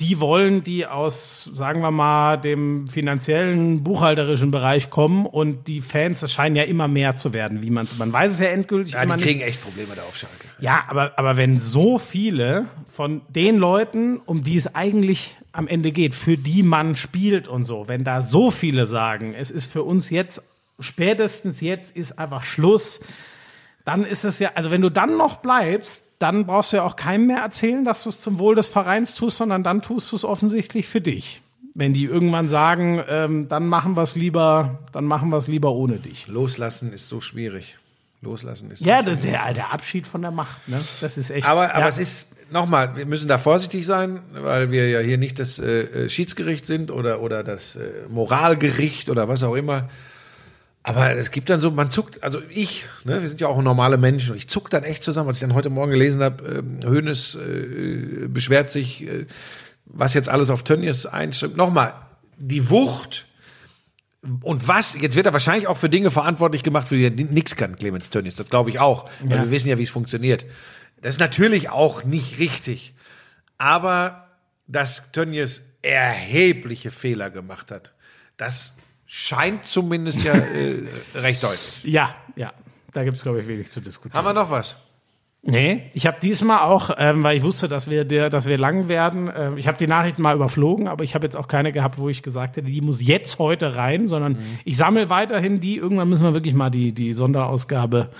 die wollen, die aus, sagen wir mal, dem finanziellen, buchhalterischen Bereich kommen und die Fans, das scheinen ja immer mehr zu werden, wie man es, man weiß es ja endgültig Ja, die nicht. kriegen echt Probleme da auf Schalke. Ja, aber, aber wenn so viele von den Leuten, um die es eigentlich am Ende geht, für die man spielt und so, wenn da so viele sagen, es ist für uns jetzt, spätestens jetzt ist einfach Schluss, dann ist es ja, also wenn du dann noch bleibst, dann brauchst du ja auch keinem mehr erzählen, dass du es zum Wohl des Vereins tust, sondern dann tust du es offensichtlich für dich. Wenn die irgendwann sagen, ähm, dann machen wir es lieber, dann machen wir es lieber ohne dich. Loslassen ist so schwierig. Loslassen ist so Ja, schwierig. der, der Abschied von der Macht, ne? Das ist echt. Aber, aber ja. es ist, nochmal, wir müssen da vorsichtig sein, weil wir ja hier nicht das äh, Schiedsgericht sind oder, oder das äh, Moralgericht oder was auch immer. Aber es gibt dann so, man zuckt, also ich, ne, wir sind ja auch normale Menschen, und ich zuck dann echt zusammen, als ich dann heute Morgen gelesen habe, ähm, Hoeneß äh, beschwert sich, äh, was jetzt alles auf Tönnies einstimmt. Nochmal, die Wucht und was, jetzt wird er wahrscheinlich auch für Dinge verantwortlich gemacht, für die er nichts kann, Clemens Tönnies, das glaube ich auch, weil Ja. wir wissen ja, wie es funktioniert. Das ist natürlich auch nicht richtig, aber dass Tönnies erhebliche Fehler gemacht hat, das scheint zumindest ja äh, recht deutlich. Ja, ja. Da gibt's glaube ich, wenig zu diskutieren. Haben wir noch was? Nee, ich habe diesmal auch, ähm, weil ich wusste, dass wir, der, dass wir lang werden, ähm, ich habe die Nachrichten mal überflogen, aber ich habe jetzt auch keine gehabt, wo ich gesagt hätte, die muss jetzt heute rein, sondern ich sammle weiterhin die. Irgendwann müssen wir wirklich mal die, die Sonderausgabe,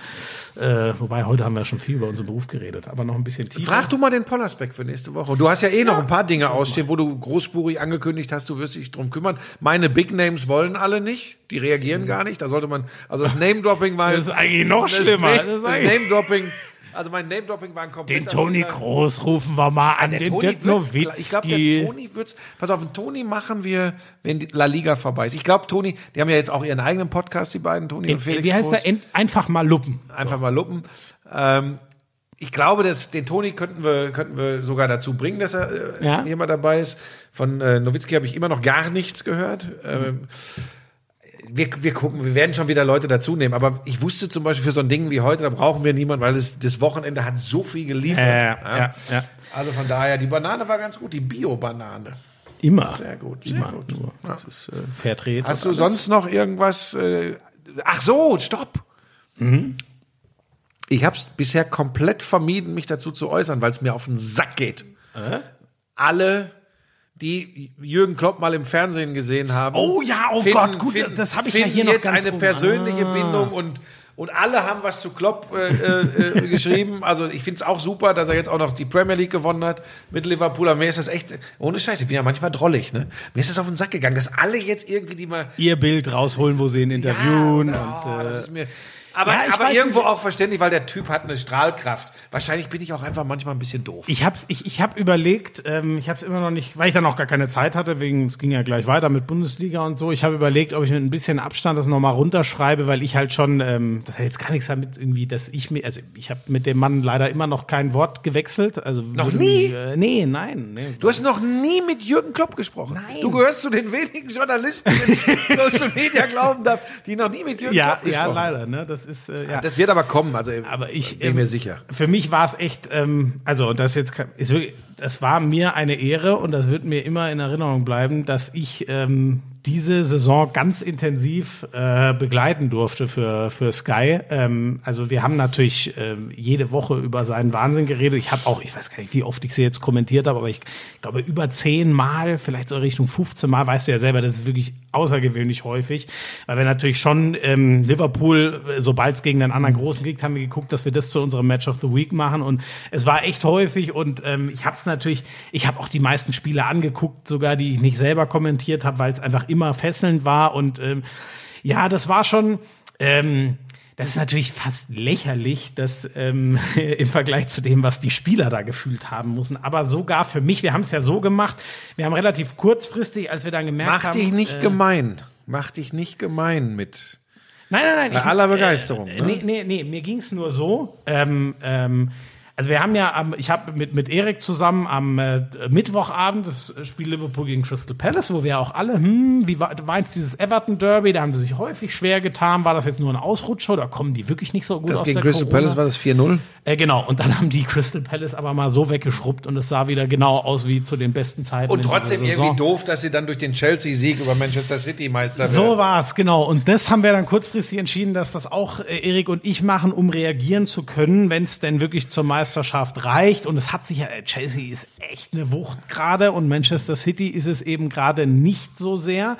äh, wobei heute haben wir schon viel über unseren Beruf geredet, aber noch ein bisschen tiefer. Frag du mal den Pollersbeck für nächste Woche. Du hast ja eh noch ein paar Dinge ausstehen, wo du großspurig angekündigt hast, du wirst dich drum kümmern. Meine Big Names wollen alle nicht, die reagieren gar nicht. Da sollte man, also das Name-Dropping war... Das ist eigentlich noch schlimmer. Das, Das das Name-Dropping, also mein Name-Dropping war ein kompletter den Toni. Groß rufen wir mal an, Der den Toni Dirk wird's, ich glaube, der Nowitzki. Toni wird's. Pass auf, den Toni machen wir, wenn die La Liga vorbei ist. Ich glaube, Toni, die haben ja jetzt auch ihren eigenen Podcast, die beiden, Toni und Felix Wie heißt Groß. er? Ent- Einfach mal luppen. Einfach mal luppen. Ähm, ich glaube, dass den Toni könnten wir, könnten wir sogar dazu bringen, dass er äh, Ja. hier mal dabei ist. Von äh, Nowitzki habe ich immer noch gar nichts gehört. Ähm, wir, wir gucken, wir werden schon wieder Leute dazu nehmen. Aber ich wusste zum Beispiel für so ein Ding wie heute, da brauchen wir niemanden, weil das, das Wochenende hat so viel geliefert. Äh, ja, ja. Also von daher, die Banane war ganz gut, die Bio-Banane. Immer. Sehr gut, sehr Immer. gut. Nur. Das ist äh, Fairtrade. Hast du sonst noch irgendwas? Äh, ach so, stopp. Ich habe es bisher komplett vermieden, mich dazu zu äußern, weil es mir auf den Sack geht. Alle, die Jürgen Klopp mal im Fernsehen gesehen haben. Oh ja, oh Gott, gut, das hab ich ja finden hier noch jetzt ganz eine persönliche Ah. Bindung und und alle haben was zu Klopp äh, äh, äh, geschrieben. Also ich finde es auch super, dass er jetzt auch noch die Premier League gewonnen hat mit Liverpool. Aber mir ist das echt, ohne Scheiß, ich bin ja manchmal drollig. Ne? Mir ist das auf den Sack gegangen, dass alle jetzt irgendwie die mal Ihr Bild rausholen, wo sie ihn interviewen. ja, und, oh, äh, das ist mir. Aber, Ja, aber irgendwo nicht. auch verständlich, weil der Typ hat eine Strahlkraft. Wahrscheinlich bin ich auch einfach manchmal ein bisschen doof. Ich hab's, ich, ich habe überlegt, ähm, ich habe es immer noch nicht, weil ich dann auch gar keine Zeit hatte, wegen es ging ja gleich weiter mit Bundesliga und so. Ich habe überlegt, ob ich mit ein bisschen Abstand das nochmal runterschreibe, weil ich halt schon, ähm, das hat jetzt gar nichts damit irgendwie, dass ich mir, also ich habe mit dem Mann leider immer noch kein Wort gewechselt. Also Noch nie? Äh, nee, nein, nee. Du hast noch nie mit Jürgen Klopp gesprochen. Nein. Du gehörst zu den wenigen Journalisten, wenn ich Social Media glauben darf, die noch nie mit Jürgen ja, Klopp gesprochen ja, haben. leider, ne? Das ist äh, ja. Das wird aber kommen, also Aber ich bin mir ähm, sicher. Für mich war es echt, ähm, also das jetzt ist wirklich, das war mir eine Ehre und das wird mir immer in Erinnerung bleiben, dass ich ähm, diese Saison ganz intensiv äh, begleiten durfte für, für Sky. Ähm, also wir haben natürlich ähm, jede Woche über seinen Wahnsinn geredet. Ich habe auch, ich weiß gar nicht, wie oft ich sie jetzt kommentiert habe, aber ich glaube über zehn Mal, vielleicht so Richtung 15 Mal, weißt du ja selber, das ist wirklich außergewöhnlich häufig, weil wir natürlich schon ähm, Liverpool, sobald es gegen einen anderen Großen liegt, haben wir geguckt, dass wir das zu unserem Match of the Week machen und es war echt häufig und ähm, ich habe es natürlich, ich habe auch die meisten Spiele angeguckt, sogar die ich nicht selber kommentiert habe, weil es einfach immer fesselnd war und ähm, ja, das war schon ähm, das ist natürlich fast lächerlich, dass ähm, im Vergleich zu dem, was die Spieler da gefühlt haben müssen. Aber sogar für mich, wir haben es ja so gemacht, wir haben relativ kurzfristig, als wir dann gemerkt Mach haben. dich nicht äh, gemein. Mach dich nicht gemein mit. Nein, nein, nein. Bei aller Begeisterung, Äh, ne? nee, nee, nee, mir ging es nur so. Ähm, ähm, also wir haben ja, am, ich habe mit, mit Erik zusammen am äh, Mittwochabend das Spiel Liverpool gegen Crystal Palace, wo wir auch alle, hm, wie war, war jetzt dieses Everton Derby, da haben sie sich häufig schwer getan. War das jetzt nur ein Ausrutscher oder kommen die wirklich nicht so gut Das aus gegen der Crystal Corona? Palace war das 4-0. Äh, genau, und dann haben die Crystal Palace aber mal so weggeschrubbt und es sah wieder genau aus wie zu den besten Zeiten. Und trotzdem irgendwie doof, dass sie dann durch den Chelsea-Sieg über Manchester City Meister So werden. war's, genau. Und das haben wir dann kurzfristig entschieden, dass das auch äh, Erik und ich machen, um reagieren zu können, wenn es denn wirklich zur Meisterschaft reicht. Und es hat sich ja, äh, Chelsea ist echt eine Wucht gerade und Manchester City ist es eben gerade nicht so sehr.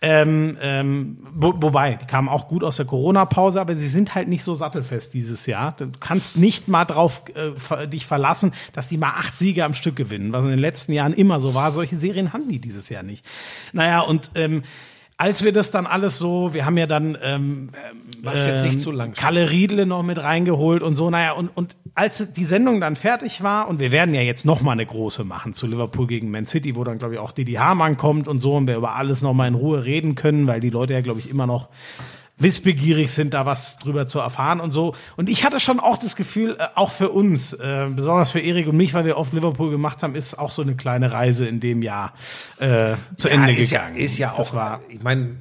Ähm, ähm, wo, wobei, die kamen auch gut aus der Corona-Pause, aber sie sind halt nicht so sattelfest dieses Jahr. Du kannst nicht mal drauf äh, dich verlassen, dass die mal acht Siege am Stück gewinnen, was in den letzten Jahren immer so war. Solche Serien haben die dieses Jahr nicht. Naja, und ähm, als wir das dann alles so, wir haben ja dann ähm, Mach's jetzt nicht zu lang. Kalle Riedle noch mit reingeholt und so, naja, und, und als die Sendung dann fertig war, und wir werden ja jetzt noch mal eine große machen zu Liverpool gegen Man City, wo dann, glaube ich, auch Didi Hamann kommt und so, und wir über alles noch mal in Ruhe reden können, weil die Leute ja, glaube ich, immer noch wissbegierig sind, da was drüber zu erfahren und so. Und ich hatte schon auch das Gefühl, äh, auch für uns, äh, besonders für Erik und mich, weil wir oft Liverpool gemacht haben, ist auch so eine kleine Reise in dem Jahr äh, zu Ende ist gegangen. Ja, ist ja Das auch, war ich meine,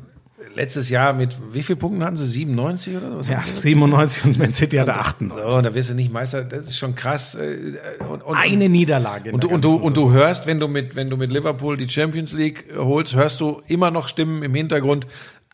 letztes Jahr mit, wie viel Punkten hatten sie? 97 oder was? ja, haben sie letztes 97 und Man City hatte 98. Jahr? So, da wirst du nicht Meister, das ist schon krass. äh, Und, und, Eine Niederlage. und, und, du, und du hörst, wenn du mit, wenn du mit Liverpool die Champions League holst, hörst du immer noch Stimmen im Hintergrund.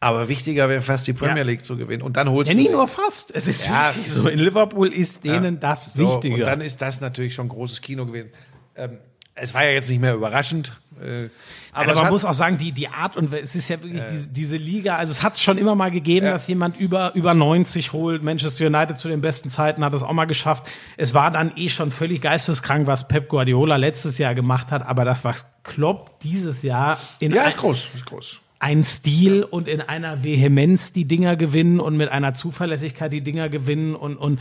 Aber wichtiger wäre fast die Premier Ja. League zu gewinnen. Und dann holst Ja, du nicht nur fast. Es ist Ja. wirklich so. In Liverpool ist denen das So, Wichtige. Und dann ist das natürlich schon großes Kino gewesen. Ähm, es war ja jetzt nicht mehr überraschend. Äh, aber, man hat- muss auch sagen, die, die Art und es ist ja wirklich diese, diese Liga, also es hat es schon immer mal gegeben, Ja. dass jemand über, über 90 holt. Manchester United zu den besten Zeiten hat es auch mal geschafft. Es war dann eh schon völlig geisteskrank, was Pep Guardiola letztes Jahr gemacht hat, aber das, was Klopp dieses Jahr in ja, ist groß, ist groß. Ein Stil und in einer Vehemenz die Dinger gewinnen und mit einer Zuverlässigkeit die Dinger gewinnen und, und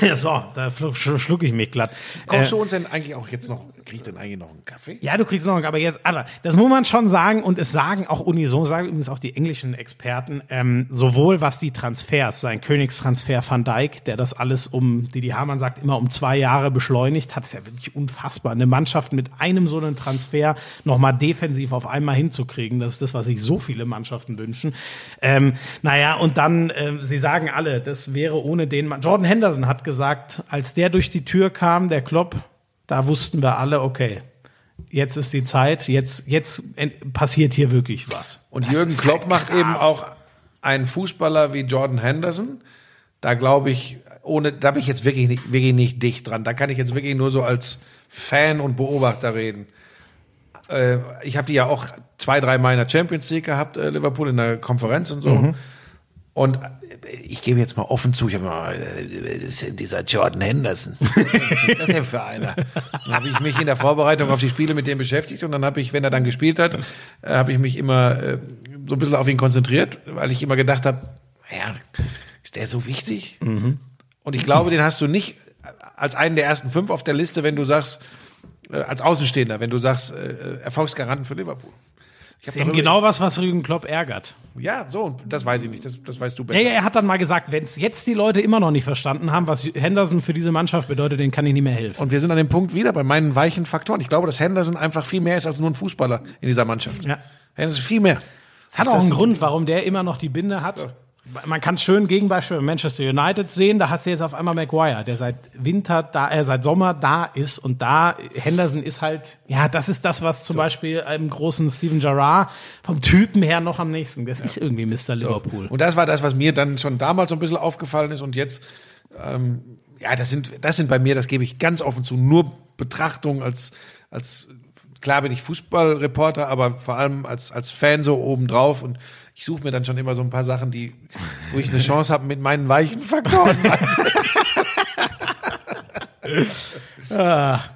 so, da schluck, ich mich glatt. Kochst Äh, du uns denn eigentlich auch jetzt noch krieg ich denn eigentlich noch einen Kaffee? Ja, du kriegst noch, einen, aber jetzt, aber das muss man schon sagen und es sagen auch unisono, sagen übrigens auch die englischen Experten, ähm, sowohl was die Transfers, sein Königstransfer Van Dijk, der das alles um, die die Hamann sagt, immer um zwei Jahre beschleunigt hat, ist ja wirklich unfassbar. Eine Mannschaft mit einem so einen Transfer nochmal defensiv auf einmal hinzukriegen, das ist das, was sich so viele Mannschaften wünschen. Ähm, naja, und dann, ähm, sie sagen alle, das wäre ohne den, Mann. Jordan Henderson hat gesagt, als der durch die Tür kam, der Klopp, da wussten wir alle, okay, jetzt ist die Zeit, jetzt, jetzt passiert hier wirklich was. Und Das Jürgen Klopp halt macht eben auch einen Fußballer wie Jordan Henderson. Da glaube ich, ohne, da bin ich jetzt wirklich nicht, wirklich nicht dicht dran. Da kann ich jetzt wirklich nur so als Fan und Beobachter reden. Äh, ich habe die ja auch zwei, drei Mal in der Champions League gehabt, äh, Liverpool in der Konferenz und so. Mhm. Und ich gebe jetzt mal offen zu, ich habe mal, äh, dieser Jordan Henderson. Was ist das denn für einer? Dann habe ich mich in der Vorbereitung auf die Spiele mit dem beschäftigt und dann habe ich, wenn er dann gespielt hat, äh, habe ich mich immer äh, so ein bisschen auf ihn konzentriert, weil ich immer gedacht habe, ja, ist der so wichtig? Und ich glaube, den hast du nicht als einen der ersten fünf auf der Liste, wenn du sagst, als Außenstehender, wenn du sagst, äh, Erfolgsgaranten für Liverpool. Ich Das ist eben genau was, was Jürgen Klopp ärgert. Ja, so, das weiß ich nicht, das, das weißt du besser. Ja, ja, er hat dann mal gesagt, wenn es jetzt die Leute immer noch nicht verstanden haben, was Henderson für diese Mannschaft bedeutet, denen kann ich nicht mehr helfen. Und wir sind an dem Punkt wieder bei meinen weichen Faktoren. Ich glaube, dass Henderson einfach viel mehr ist als nur ein Fußballer in dieser Mannschaft. Ja. Henderson ist viel mehr. Es hat auch einen Grund, warum der immer noch die Binde hat. Man kann schön Gegenbeispiel bei Manchester United sehen, da hat sie jetzt auf einmal Maguire, der seit Winter da, äh, seit Sommer da ist und da Henderson ist halt, ja, das ist das, was zum Beispiel einem großen Steven Gerrard vom Typen her noch am nächsten. Das ist irgendwie Mr. Liverpool. Und das war das, was mir dann schon damals so ein bisschen aufgefallen ist und jetzt, ähm, ja, das sind, das sind bei mir, das gebe ich ganz offen zu, nur Betrachtungen als, als, klar bin ich Fußballreporter, aber vor allem als, als Fan so obendrauf und ich suche mir dann schon immer so ein paar Sachen, die, wo ich eine Chance habe mit meinen weichen Faktoren.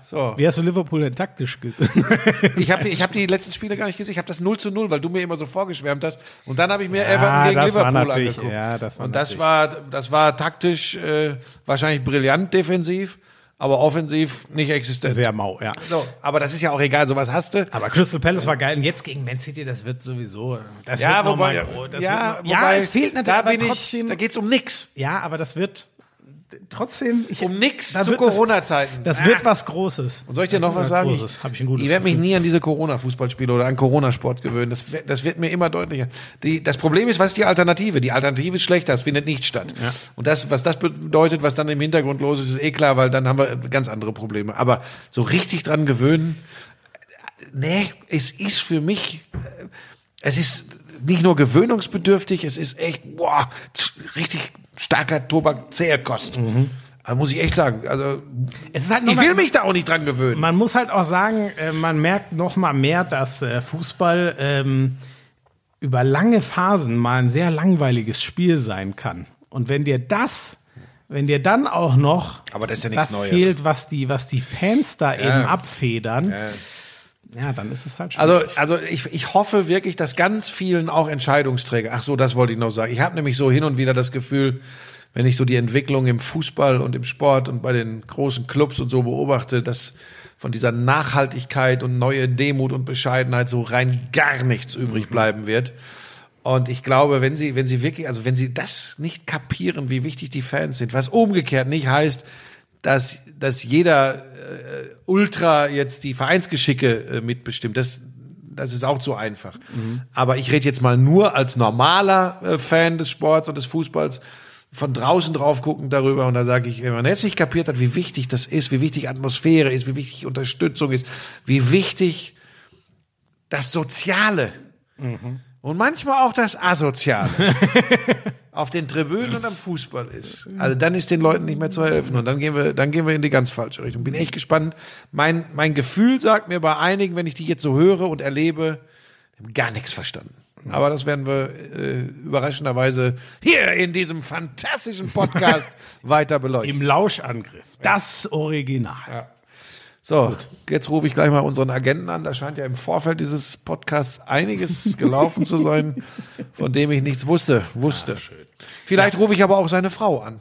so. Wie hast du Liverpool denn taktisch Ich habe ich hab die letzten Spiele gar nicht gesehen. Ich habe das 0 zu 0, weil du mir immer so vorgeschwärmt hast. Und dann habe ich mir Everton gegen Liverpool angeguckt. ja, das war Und das natürlich- war, das war taktisch äh, wahrscheinlich brillant defensiv, aber offensiv nicht existent. Sehr mau, ja. so, aber das ist ja auch egal, sowas hast du. Aber Crystal Palace war geil und jetzt gegen Man City, das wird sowieso. Das Ja, wird noch wobei, mal das ja, wird, wobei, ja, es fehlt natürlich, da aber trotzdem. ich, da geht's um nix. ja, aber das wird trotzdem ich, Um nix zu wird das- Corona-Zeiten. Das Ah. wird was Großes. Und soll ich dir noch was Ja, sagen? Großes. Hab ich ein gutes ich werde mich nie an diese Corona-Fußballspiele oder an Corona-Sport gewöhnen. Das, wird- das wird mir immer deutlicher. Die, das Problem ist, was ist die Alternative? Die Alternative ist schlechter, es findet nicht statt. Und das, was das bedeutet, was dann im Hintergrund los ist, ist eh klar, weil dann haben wir ganz andere Probleme. Aber so richtig dran gewöhnen, nee, es ist für mich, äh, es ist nicht nur gewöhnungsbedürftig, es ist echt, boah, richtig starker Tobak, zäher Kost. Also muss ich echt sagen, also halt ich will mal- mich da auch nicht dran gewöhnen. Man muss halt auch sagen, äh, man merkt noch mal mehr, dass äh, Fußball ähm, über lange Phasen mal ein sehr langweiliges Spiel sein kann. Und wenn dir das, wenn dir dann auch noch Aber das ja das fehlt, was die, was die Fans da eben abfedern, ja. Dann ist es halt Also, schwierig. also ich, ich hoffe wirklich, dass ganz vielen auch Entscheidungsträger, ach so, das wollte ich noch sagen. Ich habe nämlich so hin und wieder das Gefühl, wenn ich so die Entwicklung im Fußball und im Sport und bei den großen Clubs und so beobachte, dass von dieser Nachhaltigkeit und neue Demut und Bescheidenheit so rein gar nichts übrig bleiben wird. Und ich glaube, wenn sie, wenn sie wirklich, also wenn sie das nicht kapieren, wie wichtig die Fans sind, was umgekehrt nicht heißt, dass, dass jeder Ultra jetzt die Vereinsgeschicke äh, mitbestimmt. Das, das ist auch zu einfach. Aber ich rede jetzt mal nur als normaler äh, Fan des Sports und des Fußballs von draußen drauf gucken darüber und da sage ich, wenn man jetzt nicht kapiert hat, wie wichtig das ist, wie wichtig Atmosphäre ist, wie wichtig Unterstützung ist, wie wichtig das Soziale und manchmal auch das Asoziale auf den Tribünen und am Fußball ist. Also dann ist den Leuten nicht mehr zu helfen und dann gehen wir, dann gehen wir in die ganz falsche Richtung. Bin echt gespannt. Mein, mein Gefühl sagt mir bei einigen, wenn ich die jetzt so höre und erlebe, gar nichts verstanden. Aber das werden wir äh, überraschenderweise hier in diesem fantastischen Podcast weiter beleuchten. Im Lauschangriff. Das Original. So, jetzt rufe ich gleich mal unseren Agenten an. Da scheint ja im Vorfeld dieses Podcasts einiges gelaufen zu sein, von dem ich nichts wusste. Wusste. Vielleicht rufe ich aber auch seine Frau an.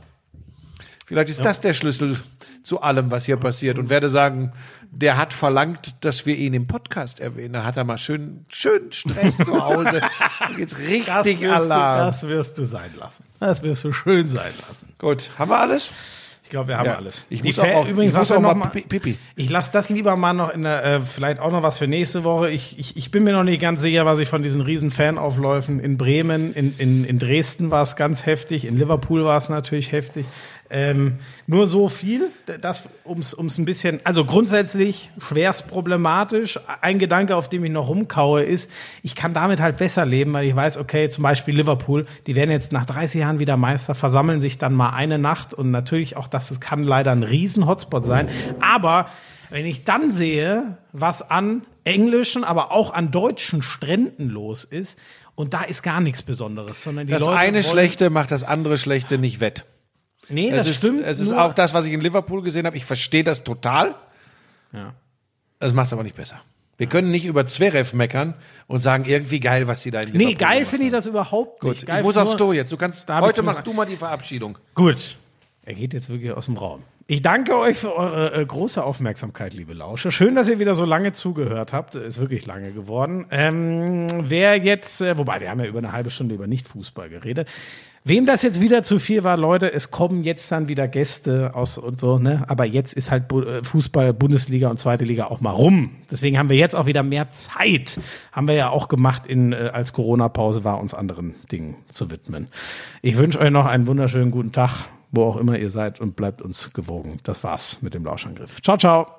Vielleicht ist das der Schlüssel zu allem, was hier passiert. Und werde sagen, der hat verlangt, dass wir ihn im Podcast erwähnen. Da hat er mal schön, schön Stress zu Hause. Da geht's Das richtig wirst, du, Alarm. das wirst du sein lassen. Das wirst du schön sein lassen. Gut, haben wir alles? Ich glaube, wir haben Ja. alles. Ich muss auch, übrigens, ich muss auch noch mal mal- pi- pipi. Ich lasse das lieber mal noch in der, äh, vielleicht auch noch was für nächste Woche. Ich, ich, ich bin mir noch nicht ganz sicher, was ich von diesen riesen Fanaufläufen in Bremen, in, in, in Dresden war es ganz heftig, in Liverpool war es natürlich heftig. Ähm, nur so viel, das ums ums ein bisschen, also grundsätzlich schwerst problematisch. Ein Gedanke, auf dem ich noch rumkaue, ist, ich kann damit halt besser leben, weil ich weiß, okay, zum Beispiel Liverpool, die werden jetzt nach 30 Jahren wieder Meister, versammeln sich dann mal eine Nacht und natürlich auch das, es kann leider ein riesen Hotspot sein. Aber wenn ich dann sehe, was an englischen, aber auch an deutschen Stränden los ist, und da ist gar nichts Besonderes, sondern die Das Leute eine Schlechte macht das andere Schlechte nicht wett. Nee, Es das ist, stimmt. es ist auch das, was ich in Liverpool gesehen habe. Ich verstehe das total. Ja. Das macht es aber nicht besser. Wir können nicht über Zverev meckern und sagen, irgendwie geil, was sie da in Nee, Liverpool geil gemacht finde ich das überhaupt Gut, nicht. Geil ich muss aufs Klo jetzt. Du kannst, David heute machst du mal die Verabschiedung. Gut. Er geht jetzt wirklich aus dem Raum. Ich danke euch für eure äh, große Aufmerksamkeit, liebe Lauscher. Schön, dass ihr wieder so lange zugehört habt. Ist wirklich lange geworden. Ähm, wer jetzt, äh, wobei wir haben ja über eine halbe Stunde über Nicht-Fußball geredet. Wem das jetzt wieder zu viel war, Leute, es kommen jetzt dann wieder Gäste aus und so, ne? Aber jetzt ist halt äh, Fußball, Bundesliga und zweite Liga auch mal rum. Deswegen haben wir jetzt auch wieder mehr Zeit. Haben wir ja auch gemacht, in, äh, als Corona-Pause war, uns anderen Dingen zu widmen. Ich wünsche euch noch einen wunderschönen guten Tag, wo auch immer ihr seid und bleibt uns gewogen. Das war's mit dem Lauschangriff. Ciao, ciao.